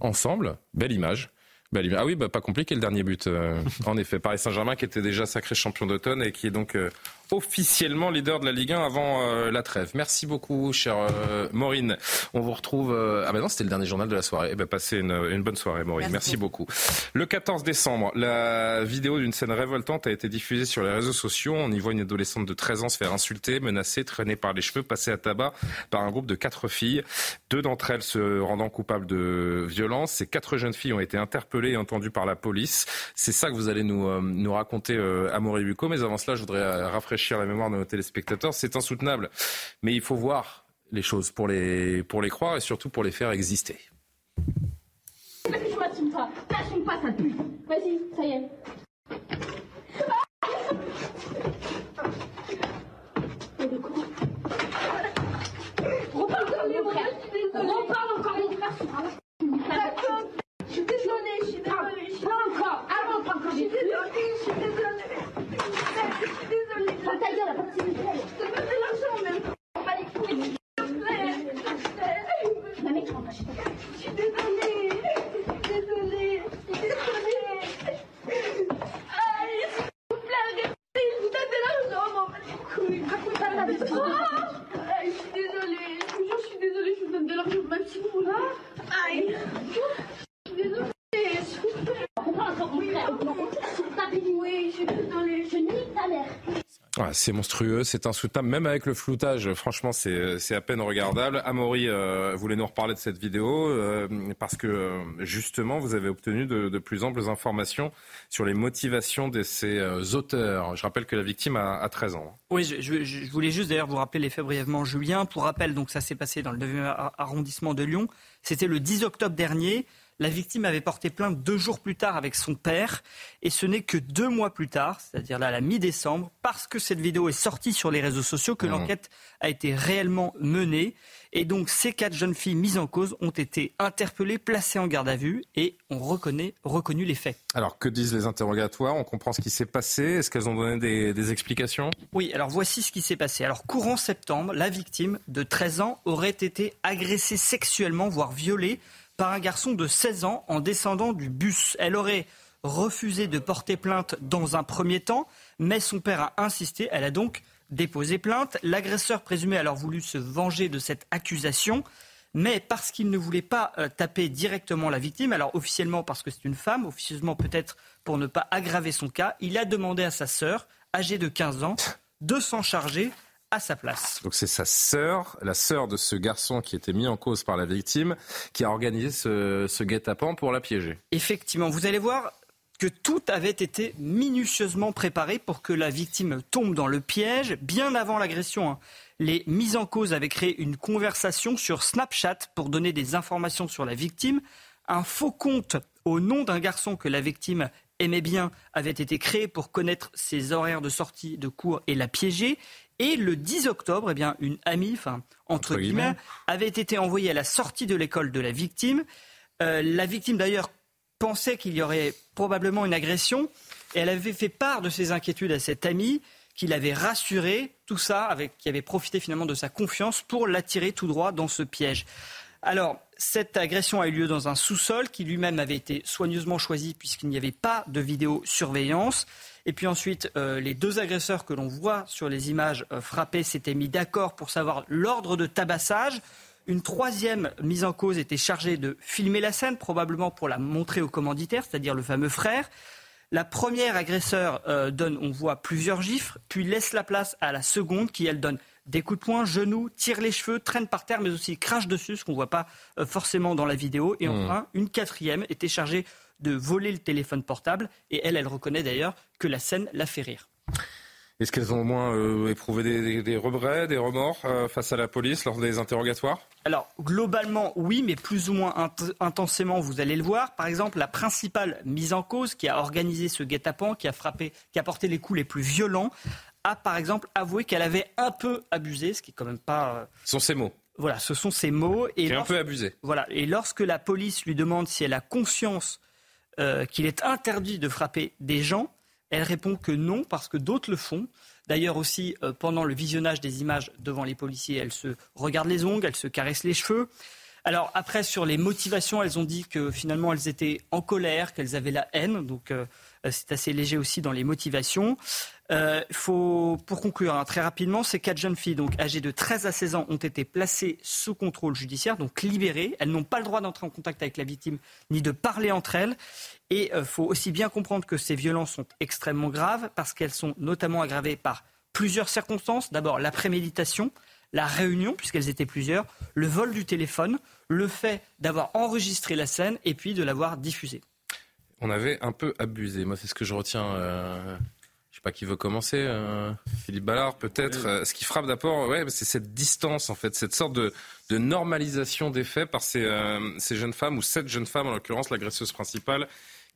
ensemble. Belle image. Ah oui, bah, pas compliqué le dernier but. Euh, en effet, Paris Saint-Germain qui était déjà sacré champion d'automne et qui est donc euh, officiellement leader de la Ligue 1 avant euh, la trêve. Merci beaucoup, chère euh, Maureen. On vous retrouve. Euh, ah ben non, c'était le dernier journal de la soirée. Eh ben, passez une, une bonne soirée, Maureen. Merci, beaucoup. Le 14 décembre, la vidéo d'une scène révoltante a été diffusée sur les réseaux sociaux. On y voit une adolescente de 13 ans se faire insulter, menacer, traîner par les cheveux, passer à tabac par un groupe de quatre filles. Deux d'entre elles se rendant coupables de violence. Ces quatre jeunes filles ont été interpellées et entendues par la police. C'est ça que vous allez nous, nous raconter, à Maurice Bucco. Mais avant cela, je voudrais rafraîchir la mémoire de nos téléspectateurs. C'est insoutenable. Mais il faut voir les choses pour les, pour les croire et surtout pour les faire exister. Je m'assume pas. T'assumes pas, ça pue. Vas-y, ça y est. Reparle encore mon frère. Je suis désolée, je suis désolée. Pas encore. Je suis désolée, je suis désolée. Je suis désolée. Ta gueule, Je te donne l'argent même. Pas les couilles. S'il te plaît. S'il te plaît. Ma mec, tu rentres pas chez toi. Je suis désolée. Désolée. Désolée. Aïe, s'il vous plaît, arrêtez. Je vous donne de l'argent. M'en pas les couilles. Raconte pas la vie. Aïe, je suis désolée. Je vous jure, je suis désolée. Je vous donne de l'argent même si vous voulez. Aïe. Je suis désolée. S'il vous plaît. Comprends encore mon frère. Oui, je suis désolée. Je nie ta mère c'est monstrueux, c'est insoutenable, même avec le floutage, franchement, c'est à peine regardable. Amaury euh, voulait nous reparler de cette vidéo euh, parce que euh, justement, vous avez obtenu de, plus amples informations sur les motivations de ces euh, auteurs. Je rappelle que la victime a, 13 ans. Oui, je, je voulais juste d'ailleurs vous rappeler les faits brièvement, Julien. Pour rappel, donc ça s'est passé dans le 9e arrondissement de Lyon. C'était le 10 octobre dernier. La victime avait porté plainte deux jours plus tard avec son père. Et ce n'est que deux mois plus tard, c'est-à-dire là, la mi-décembre, parce que cette vidéo est sortie sur les réseaux sociaux, que mmh. l'enquête a été réellement menée. Et donc, ces quatre jeunes filles mises en cause ont été interpellées, placées en garde à vue et ont reconnu, reconnu les faits. Alors, que disent les interrogatoires? On comprend ce qui s'est passé? Est-ce qu'elles ont donné des, des explications? Oui, alors voici ce qui s'est passé. Alors, courant septembre, la victime de 13 ans aurait été agressée sexuellement, voire violée par un garçon de 16 ans en descendant du bus. Elle aurait refusé de porter plainte dans un premier temps, mais son père a insisté. Elle a donc déposé plainte. L'agresseur présumé a alors voulu se venger de cette accusation. mais parce qu'il ne voulait pas euh, taper directement la victime, alors officiellement parce que c'est une femme, officieusement peut-être pour ne pas aggraver son cas, il a demandé à sa sœur, âgée de 15 ans, de s'en charger à sa place. Donc c'est sa sœur, la sœur de ce garçon qui était mis en cause par la victime, qui a organisé ce, ce guet-apens pour la piéger. Effectivement, vous allez voir que tout avait été minutieusement préparé pour que la victime tombe dans le piège bien avant l'agression. hein. Les mises en cause avaient créé une conversation sur Snapchat pour donner des informations sur la victime. Un faux compte au nom d'un garçon que la victime aimait bien avait été créé pour connaître ses horaires de sortie de cours et la piéger. Et le 10 octobre, eh bien, une amie, enfin, entre, Entre guillemets, guillemets. avait été envoyée à la sortie de l'école de la victime. Euh, la victime, d'ailleurs, pensait qu'il y aurait probablement une agression et elle avait fait part de ses inquiétudes à cette amie qui l'avait rassuré, tout ça, avec, qui avait profité finalement de sa confiance pour l'attirer tout droit dans ce piège. Alors, cette agression a eu lieu dans un sous-sol qui lui-même avait été soigneusement choisi puisqu'il n'y avait pas de vidéosurveillance. Et puis ensuite, euh, les deux agresseurs que l'on voit sur les images euh, frappées s'étaient mis d'accord pour savoir l'ordre de tabassage. Une troisième mise en cause était chargée de filmer la scène, probablement pour la montrer au commanditaire, c'est-à-dire le fameux frère. La première agresseur euh, donne, on voit, plusieurs gifles, puis laisse la place à la seconde qui, elle, donne des coups de poing, genoux, tire les cheveux, traîne par terre, mais aussi crache dessus, ce qu'on ne voit pas euh, forcément dans la vidéo. Et Hmm. enfin, une quatrième était chargée de voler le téléphone portable. Et elle, elle reconnaît d'ailleurs que la scène l'a fait rire. Est-ce qu'elles ont au moins euh, éprouvé des, des- des regrets, des remords euh, face à la police lors des interrogatoires? Alors, globalement, oui, mais plus ou moins int- intensément, vous allez le voir. Par exemple, la principale mise en cause qui a organisé ce guet-apens, qui a frappé, qui a porté les coups les plus violents, a par exemple avoué qu'elle avait un peu abusé, ce qui est quand même pas. euh, Ce sont ces mots. Voilà, ce sont ses mots. Et un peu abusé. Voilà, et lorsque la police lui demande si elle a conscience euh, qu'il est interdit de frapper des gens, elle répond que non, parce que d'autres le font. D'ailleurs aussi, euh, pendant le visionnage des images devant les policiers, elle se regarde les ongles, elle se caresse les cheveux. Alors après, sur les motivations, elles ont dit que finalement, elles étaient en colère, qu'elles avaient la haine. Donc euh, c'est assez léger aussi dans les motivations. Euh, faut, pour conclure hein, très rapidement, ces quatre jeunes filles, donc âgées de 13 à 16 ans, ont été placées sous contrôle judiciaire, donc libérées. Elles n'ont pas le droit d'entrer en contact avec la victime ni de parler entre elles. Et il faut aussi bien comprendre que ces violences sont extrêmement graves parce qu'elles sont notamment aggravées par plusieurs circonstances. D'abord, la préméditation, la réunion, puisqu'elles étaient plusieurs, le vol du téléphone, le fait d'avoir enregistré la scène et puis de l'avoir diffusée. On avait un peu abusé. Moi, c'est ce que je retiens. euh, sais pas qui veut commencer. euh, Philippe Ballard, peut-être. Euh, Ce qui frappe d'abord, ouais, c'est cette distance, en fait, cette sorte de, de normalisation des faits par ces, euh, ces jeunes femmes, ou cette jeune femme, en l'occurrence, l'agresseuse principale,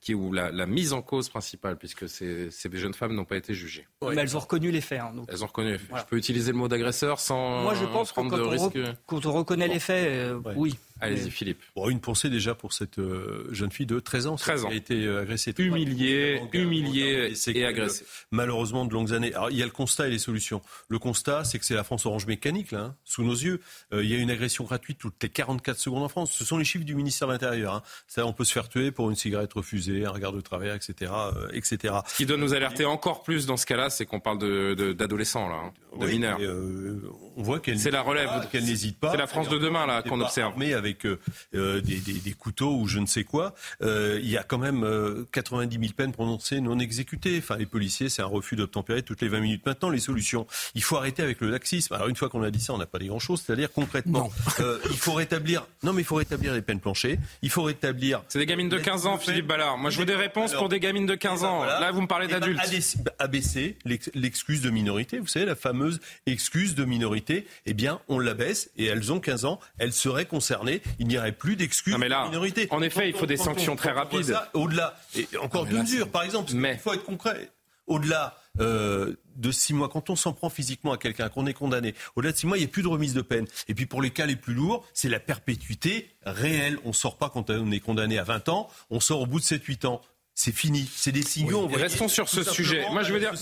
qui, ou la, la mise en cause principale, puisque ces, ces jeunes femmes n'ont pas été jugées. Mais elles ont reconnu les faits. hein, donc. Elles ont reconnu. Je peux utiliser le mot d'agresseur sans Moi, je pense que prendre quand de on, risque. re- quand on reconnaît les faits, euh, oui. Allez-y, Philippe. Bon, une pensée déjà pour cette euh, jeune fille de 13 ans, 13 ans. qui a été euh, agressée. Humiliée, humiliée séquelles, et agressée. Malheureusement de longues années. Alors il y a le constat et les solutions. Le constat, c'est que c'est la France orange mécanique là, hein, sous nos yeux. Euh, il y a une agression gratuite toutes les 44 secondes en France. Ce sont les chiffres du ministère de l'Intérieur. Hein. Ça, on peut se faire tuer pour une cigarette refusée, un regard de travers, etc., euh, etc. Ce qui doit nous alerter encore plus dans ce cas-là, c'est qu'on parle de- de- d'adolescents, là, hein, de Oui, mineurs. et, euh, on voit qu'elle C'est la relève. Qu'elle n'hésite pas. C'est la France de demain, là, qu'on observe. avec euh, euh, des, des- des couteaux ou je ne sais quoi. Euh, il y a quand même euh, 90 000 peines prononcées non exécutées. Enfin, les policiers, c'est un refus d'obtempérer toutes les 20 minutes. Maintenant, les solutions. Il faut arrêter avec le laxisme. Alors, une fois qu'on a dit ça, on n'a pas dit grand-chose. C'est-à-dire concrètement, euh, il faut rétablir. Non, mais il faut rétablir les peines planchées. Il faut rétablir. C'est des gamines de 15 ans, Philippe Ballard. Moi, je veux des réponses pour des gamines de 15 ans. Là, vous me parlez Eh ben, d'adultes. abaisser- Abaisser l'ex- l'excuse de minorité, vous savez, la fameuse excuse de minorité, eh bien, on l'abaisse et elles ont 15 ans, elles seraient concernées, il n'y aurait plus d'excuses mais de minorité. en effet, il faut des sanctions très on rapides. Au-delà, et encore mais deux là, mesures, par exemple, parce qu'il faut être concret. Au-delà euh, de six mois, quand on s'en prend physiquement à quelqu'un, qu'on est condamné, au-delà de six mois, il n'y a plus de remise de peine. Et puis pour les cas les plus lourds, c'est la perpétuité réelle. On ne sort pas quand on est condamné à 20 ans, on sort au bout de 7-8 ans. C'est fini. C'est des signaux. Restons sur ce sujet. Moi, je veux dire,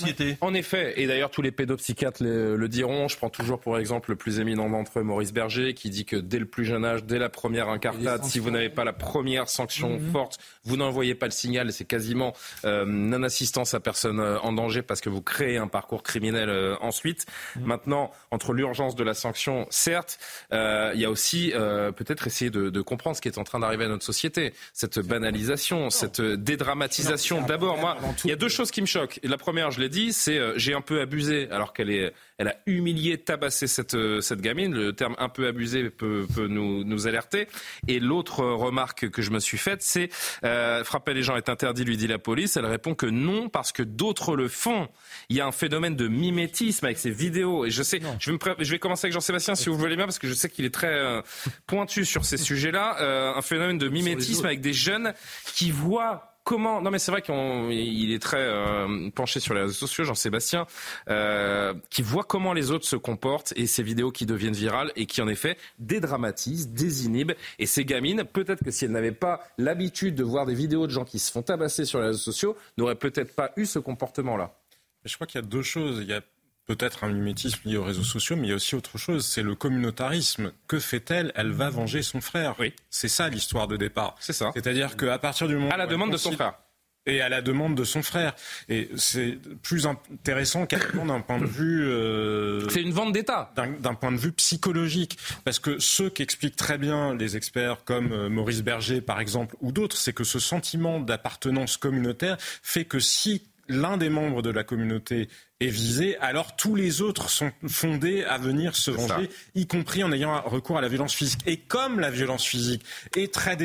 en effet, et d'ailleurs tous les pédopsychiatres le, le, diront. Je prends toujours pour exemple le plus éminent d'entre eux, Maurice Berger, qui dit que dès le plus jeune âge, dès la première incartade, si vous n'avez pas la première sanction Mhm. forte, vous n'envoyez pas le signal. C'est quasiment euh, non-assistance à personne euh, en danger parce que vous créez un parcours criminel euh, ensuite. Mhm. Maintenant, entre l'urgence de la sanction, certes, euh, il y a aussi euh, peut-être essayer de, de comprendre ce qui est en train d'arriver à notre société, cette banalisation, cette dédramatisation. D'abord, moi, il y a deux choses qui me choquent. Et la première, je l'ai dit, c'est euh, j'ai un peu abusé, alors qu'elle est, elle a humilié, tabassé cette euh, cette gamine. Le terme un peu abusé peut, peut nous nous alerter. Et l'autre euh, remarque que je me suis faite, c'est euh, frapper les gens est interdit, lui dit la police. Elle répond que non parce que d'autres le font. Il y a un phénomène de mimétisme avec ces vidéos. Et je sais, je vais, me je vais commencer avec Jean-Sébastien si vous voulez bien parce que je sais qu'il est très pointu sur ces sujets-là. Euh, un phénomène de mimétisme avec des jeunes qui voient comment non mais c'est vrai qu'il est très euh, penché sur les réseaux sociaux Jean-Sébastien euh, qui voit comment les autres se comportent et ces vidéos qui deviennent virales et qui en effet dédramatisent désinhibent et ces gamines peut-être que si elles n'avaient pas l'habitude de voir des vidéos de gens qui se font tabasser sur les réseaux sociaux n'auraient peut-être pas eu ce comportement là Je crois qu'il y a deux choses. Il y a peut-être un mimétisme lié aux réseaux sociaux, mais il y a aussi autre chose, c'est le communautarisme. Que fait-elle? Elle va venger son frère. Oui. C'est ça l'histoire de départ. C'est ça. C'est-à-dire qu'à partir du moment à la demande de son frère et à la demande de son frère. Et c'est plus intéressant carrément d'un point de vue. euh, c'est une vente d'État. D'un point de vue psychologique. Parce que ceux qui expliquent très bien les experts comme euh, Maurice Berger par exemple ou d'autres, c'est que ce sentiment d'appartenance communautaire fait que si l'un des membres de la communauté est visé, alors tous les autres sont fondés à venir se venger, y compris en ayant recours à la violence physique. Et comme la violence physique est très,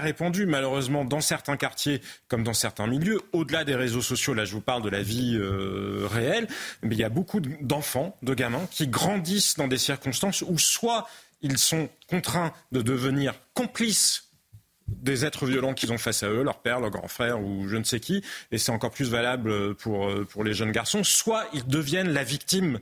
répandue, malheureusement, dans certains quartiers comme dans certains milieux, au-delà des réseaux sociaux, là je vous parle de la vie euh, réelle, mais il y a beaucoup de- d'enfants, de gamins, qui grandissent dans des circonstances où soit ils sont contraints de devenir complices des êtres violents qu'ils ont face à eux, leur père, leur grand frère ou je ne sais qui, et c'est encore plus valable pour, euh, pour les jeunes garçons, soit ils deviennent la victime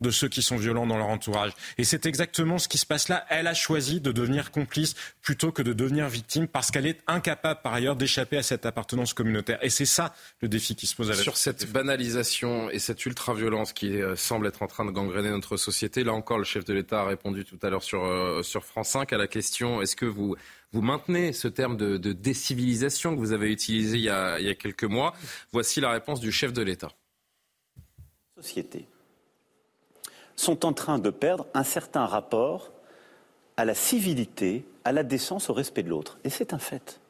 de ceux qui sont violents dans leur entourage. Et c'est exactement ce qui se passe là. Elle a choisi de devenir complice plutôt que de devenir victime parce qu'elle est incapable par ailleurs d'échapper à cette appartenance communautaire. Et c'est ça le défi qui se pose à la Sur cette banalisation et cette ultra-violence qui euh, semble être en train de gangréner notre société, là encore, le chef de l'État a répondu tout à l'heure sur, euh, sur France 5 à la question est-ce que vous, vous maintenez ce terme de, de décivilisation que vous avez utilisé il y, a, il y a quelques mois? Voici la réponse du chef de l'État. sociétés sont en train de perdre un certain rapport à la civilité, à la décence, au respect de l'autre. Et c'est un fait.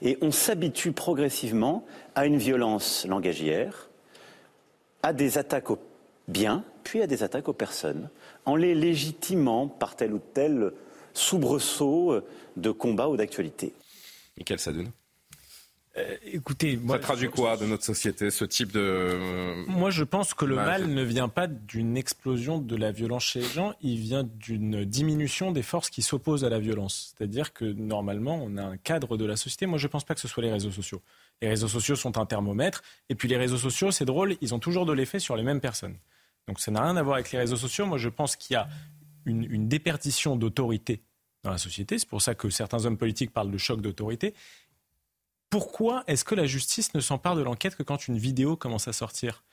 Et on s'habitue progressivement à une violence langagière, à des attaques aux biens, puis à des attaques aux personnes, en les légitimant par tel ou tel soubresaut de combat ou d'actualité. Michael Sadoun. Euh, écoutez, moi, Ça traduit quoi de notre société, ce type de. euh, Moi, je pense que le mal ne vient pas d'une explosion de la violence chez les gens, il vient d'une diminution des forces qui s'opposent à la violence. C'est-à-dire que normalement, on a un cadre de la société. Moi, je ne pense pas que ce soit les réseaux sociaux. Les réseaux sociaux sont un thermomètre, et puis les réseaux sociaux, c'est drôle, ils ont toujours de l'effet sur les mêmes personnes. Donc ça n'a rien à voir avec les réseaux sociaux. Moi, je pense qu'il y a une, une déperdition d'autorité dans la société. C'est pour ça que certains hommes politiques parlent de choc d'autorité. Pourquoi est-ce que la justice ne s'empare de l'enquête que quand une vidéo commence à sortir?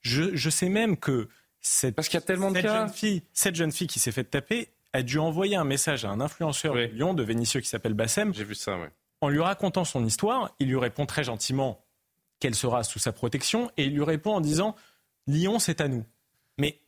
Je, je sais même que cette, Parce qu'il y a tellement de cette cas. jeune fille, cette jeune fille qui s'est fait taper a dû envoyer un message à un influenceur de Lyon, de Vénissieux, qui s'appelle Bassem. J'ai vu ça, oui. En lui racontant son histoire, il lui répond très gentiment qu'elle sera sous sa protection et il lui répond en disant Lyon, c'est à nous. Mais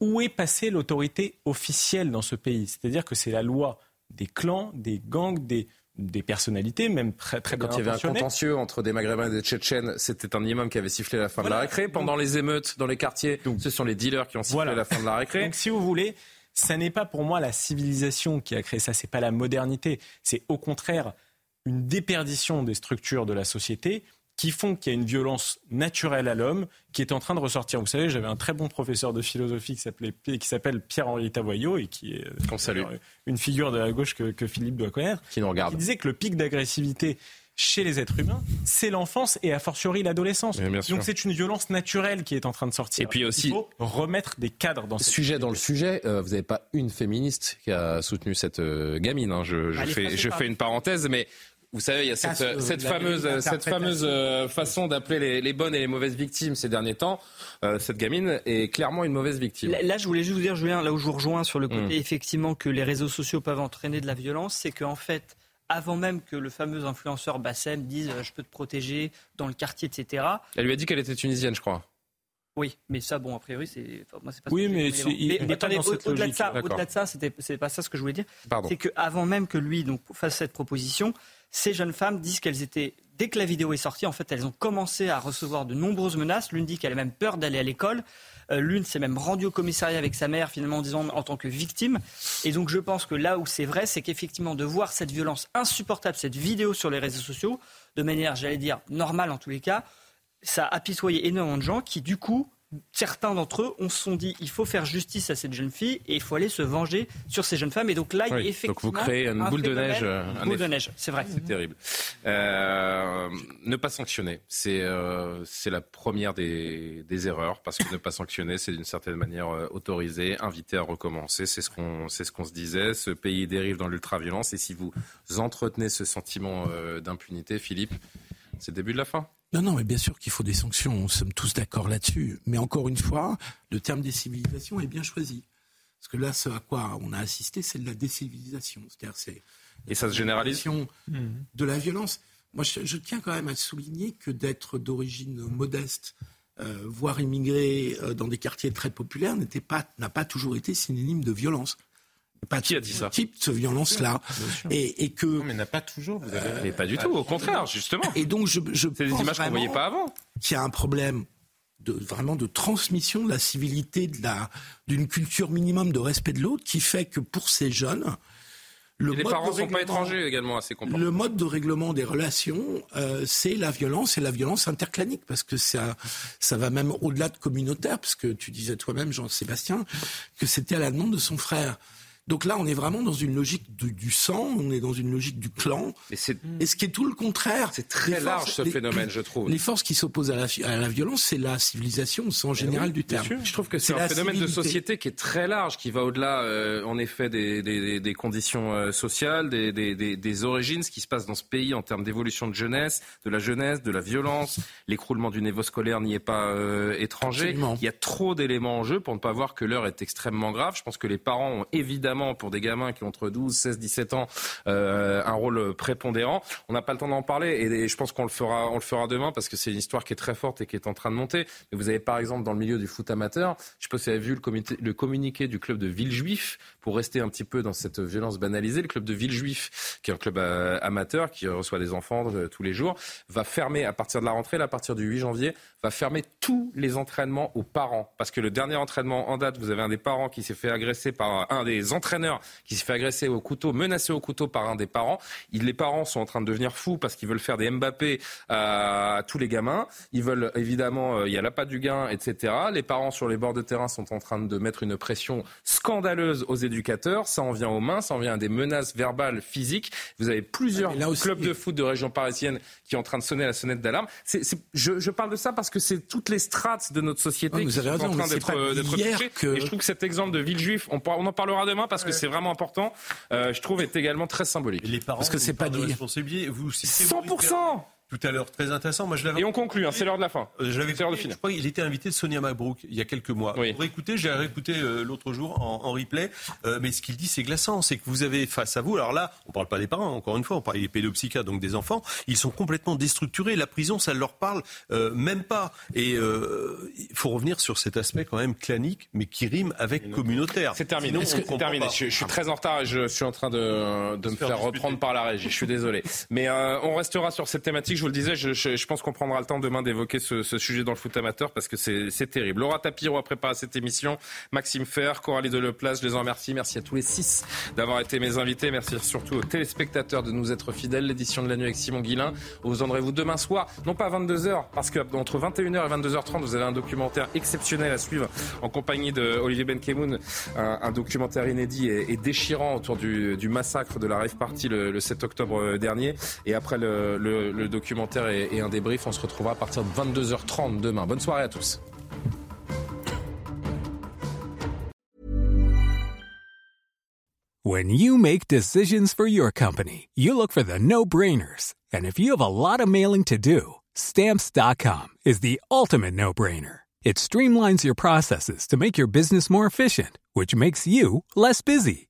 où est passée l'autorité officielle dans ce pays? C'est-à-dire que c'est la loi des clans, des gangs, des, des personnalités, même très, très Quand bien il y avait un contentieux entre des Maghrébins et des Tchétchènes, c'était un imam qui avait sifflé la fin de la récré. Pendant les émeutes dans les quartiers, ce sont les dealers qui ont sifflé Voilà. la fin de la récré. Donc, si vous voulez, ça n'est pas pour moi la civilisation qui a créé ça, c'est pas la modernité, c'est au contraire une déperdition des structures de la société qui font qu'il y a une violence naturelle à l'homme qui est en train de ressortir. Vous savez, j'avais un très bon professeur de philosophie qui s'appelle Pierre-Henri Tavoyot et qui est salue. une figure de la gauche que, que Philippe doit connaître, qui nous regarde. qui disait que le pic d'agressivité chez les êtres humains, c'est l'enfance et a fortiori l'adolescence. Donc c'est une violence naturelle qui est en train de sortir. Et puis aussi- il faut remettre des cadres dans cette Sujet dans le sujet, euh, vous n'avez pas une féministe qui a soutenu cette euh, gamine. hein. Je, fais, je fais une parenthèse, mais Vous savez, il y a cette, Casse, euh, cette la- fameuse, cette l'interprétation. fameuse euh, façon d'appeler les, les bonnes et les mauvaises victimes ces derniers temps. Euh, cette gamine est clairement une mauvaise victime. Là, là, je voulais juste vous dire, Julien, là où je vous rejoins sur le côté Mm. effectivement que les réseaux sociaux peuvent entraîner de la violence, c'est qu'en fait, avant même que le fameux influenceur Bassem dise euh, je peux te protéger dans le quartier, etc. Elle lui a dit qu'elle était tunisienne, je crois. Oui, mais ça, bon, a priori, c'est. enfin, moi, c'est pas Oui, ce mais c'est- attendez, au-delà de ça, au-delà de ça, c'était, c'est pas ça ce que je voulais dire. Pardon. C'est qu'avant même que lui donc fasse cette proposition, ces jeunes femmes disent qu'elles étaient dès que la vidéo est sortie, en fait, elles ont commencé à recevoir de nombreuses menaces. L'une dit qu'elle a même peur d'aller à l'école. Euh, L'une s'est même rendue au commissariat avec sa mère, finalement, en disant en tant que victime. Et donc, je pense que là où c'est vrai, c'est qu'effectivement, de voir cette violence insupportable, cette vidéo sur les réseaux sociaux, de manière, j'allais dire, normale en tous les cas, ça a apitoyé énormément de gens qui, du coup, certains d'entre eux, on se sont dit il faut faire justice à cette jeune fille et il faut aller se venger sur ces jeunes femmes. Et donc là, il y a effectivement. donc vous créez une un boule de neige, euh, une un boule de neige, c'est vrai. C'est terrible. Euh, ne pas sanctionner, c'est euh, c'est la première des, des erreurs parce que ne pas sanctionner, c'est d'une certaine manière autoriser, inviter à recommencer. C'est ce qu'on c'est ce qu'on se disait. Ce pays dérive dans l'ultraviolence et si vous entretenez ce sentiment d'impunité, Philippe, c'est le début de la fin. Non, non, mais bien sûr qu'il faut des sanctions, nous sommes tous d'accord là-dessus. Mais encore une fois, le terme décivilisation est bien choisi. Parce que là, ce à quoi on a assisté, c'est de la décivilisation. C'est-à-dire, c'est Et ça se généralise de la violence. Moi, je, je tiens quand même à souligner que d'être d'origine modeste, euh, voire immigré euh, dans des quartiers très populaires, n'était pas, n'a pas toujours été synonyme de violence. Pas Qui a dit ça type de violence-là. Et, et que. mais n'a pas toujours. Vous avez... Mais pas du tout, au contraire, justement. Et donc, je, je C'est des pense images qu'on voyait pas avant. Qu'il y a un problème de vraiment de transmission de la civilité, de la d'une culture minimum de respect de l'autre, qui fait que pour ces jeunes, le Et les mode parents de sont pas étrangers également à ces comportements. le mode de règlement des relations, euh, c'est la violence et la violence interclanique, parce que ça, ça va même au-delà de communautaire, parce que tu disais toi-même, Jean-Sébastien, que c'était à la demande de son frère. Donc là, on est vraiment dans une logique du, du sang, on est dans une logique du clan. Et, c'est, et ce qui est tout le contraire. c'est très large ce phénomène, je trouve. Les forces qui s'opposent à la, à la violence, c'est la civilisation au sens général du terme. Je trouve que c'est un phénomène de société qui est très large, qui va au-delà, euh, en effet, des, des- des conditions euh, sociales, des, des- des- des origines, ce qui se passe dans ce pays en termes d'évolution de jeunesse, de la jeunesse, de la violence. L'écroulement du niveau scolaire n'y est pas euh, étranger. Absolument. Il y a trop d'éléments en jeu pour ne pas voir que l'heure est extrêmement grave. Je pense que les parents ont évidemment, pour des gamins qui ont entre 12, 16, 17 ans, euh, un rôle prépondérant. On n'a pas le temps d'en parler et, je pense qu'on le fera, on le fera demain parce que c'est une histoire qui est très forte et qui est en train de monter. Vous avez par exemple dans le milieu du foot amateur, je pas si vous avez vu le communiqué du club de Villejuif pour rester un petit peu dans cette violence banalisée. Le club de Villejuif, qui est un club euh, amateur qui reçoit des enfants euh, tous les jours, va fermer à partir de la rentrée, là, à partir du 8 janvier, va fermer tous les entraînements aux parents. Parce que le dernier entraînement en date, vous avez un des parents qui s'est fait agresser par un des entraîneurs qui s'est fait agresser au couteau, menacé au couteau par un des parents. Il- les parents sont en train de devenir fous parce qu'ils veulent faire des Mbappé à, à tous les gamins. Ils veulent évidemment, euh, il y a l'appât du gain, etc. Les parents sur les bords de terrain sont en train de mettre une pression scandaleuse aux éducateurs. Ça en vient aux mains, ça en vient à des menaces verbales, physiques. Vous avez plusieurs clubs de foot de région parisienne qui sont en train de sonner la sonnette d'alarme. C'est- c'est- je, je parle de ça parce que c'est toutes les strates de notre société Ouais, vous qui sont raison, en train d'être euh, d'être touchées. que- Et je trouve que cet exemple de Villejuif, on, on en parlera demain parce que c'est vraiment important, euh, je trouve est également très symbolique. Les parents Parce que c'est pas dit. responsabilité. Vous citez 100% tout à l'heure, très intéressant. Moi, je l'avais Et on conclut, hein, c'est l'heure de la fin. Euh, je l'avais C'est l'heure de finir. Je crois qu'il était invité de Sonia Mabrouk il y a quelques mois. Oui. Pour écouter, j'ai réécouté euh, l'autre jour en, en replay. Euh, mais ce qu'il dit, c'est glaçant. C'est que vous avez face à vous. Alors là, on parle pas des parents. Encore une fois, on parle des pédopsychiatres, donc des enfants. Ils sont complètement déstructurés. La prison, ça ne leur parle euh, même pas. Et euh, il faut revenir sur cet aspect quand même clanique, mais qui rime avec communautaire. C'est terminé. Sinon, on terminé. Je, je suis très en retard et je suis en train de, de me faire faire reprendre par la régie. Je suis désolé. Mais euh, on restera sur cette thématique. Je vous le disais, je, je- je pense qu'on prendra le temps demain d'évoquer ce, ce sujet dans le foot amateur parce que c'est terrible. Laura Tapiro a préparé cette émission. Maxime Fer, Coralie Deleplace, je les en remercie. Merci à tous les six d'avoir été mes invités. Merci surtout aux téléspectateurs de nous être fidèles. L'édition de la nuit avec Simon Guillain. Vous en aurez-vous demain soir, non pas à 22h, parce que entre 21h et 22h30, vous avez un documentaire exceptionnel à suivre en compagnie de Olivier Benkemoun, un, un documentaire inédit et, et déchirant autour du, du massacre de la rave party le, le 7 octobre dernier. Et après le, le- le documentaire et, et un débrief, on se retrouvera à partir de 22h30 demain. Bonne soirée à tous. When you make decisions for your company, you look for the no-brainers. And if you have a lot of mailing to do, stamps.com is the ultimate no-brainer. It streamlines your processes to make your business more efficient, which makes you less busy.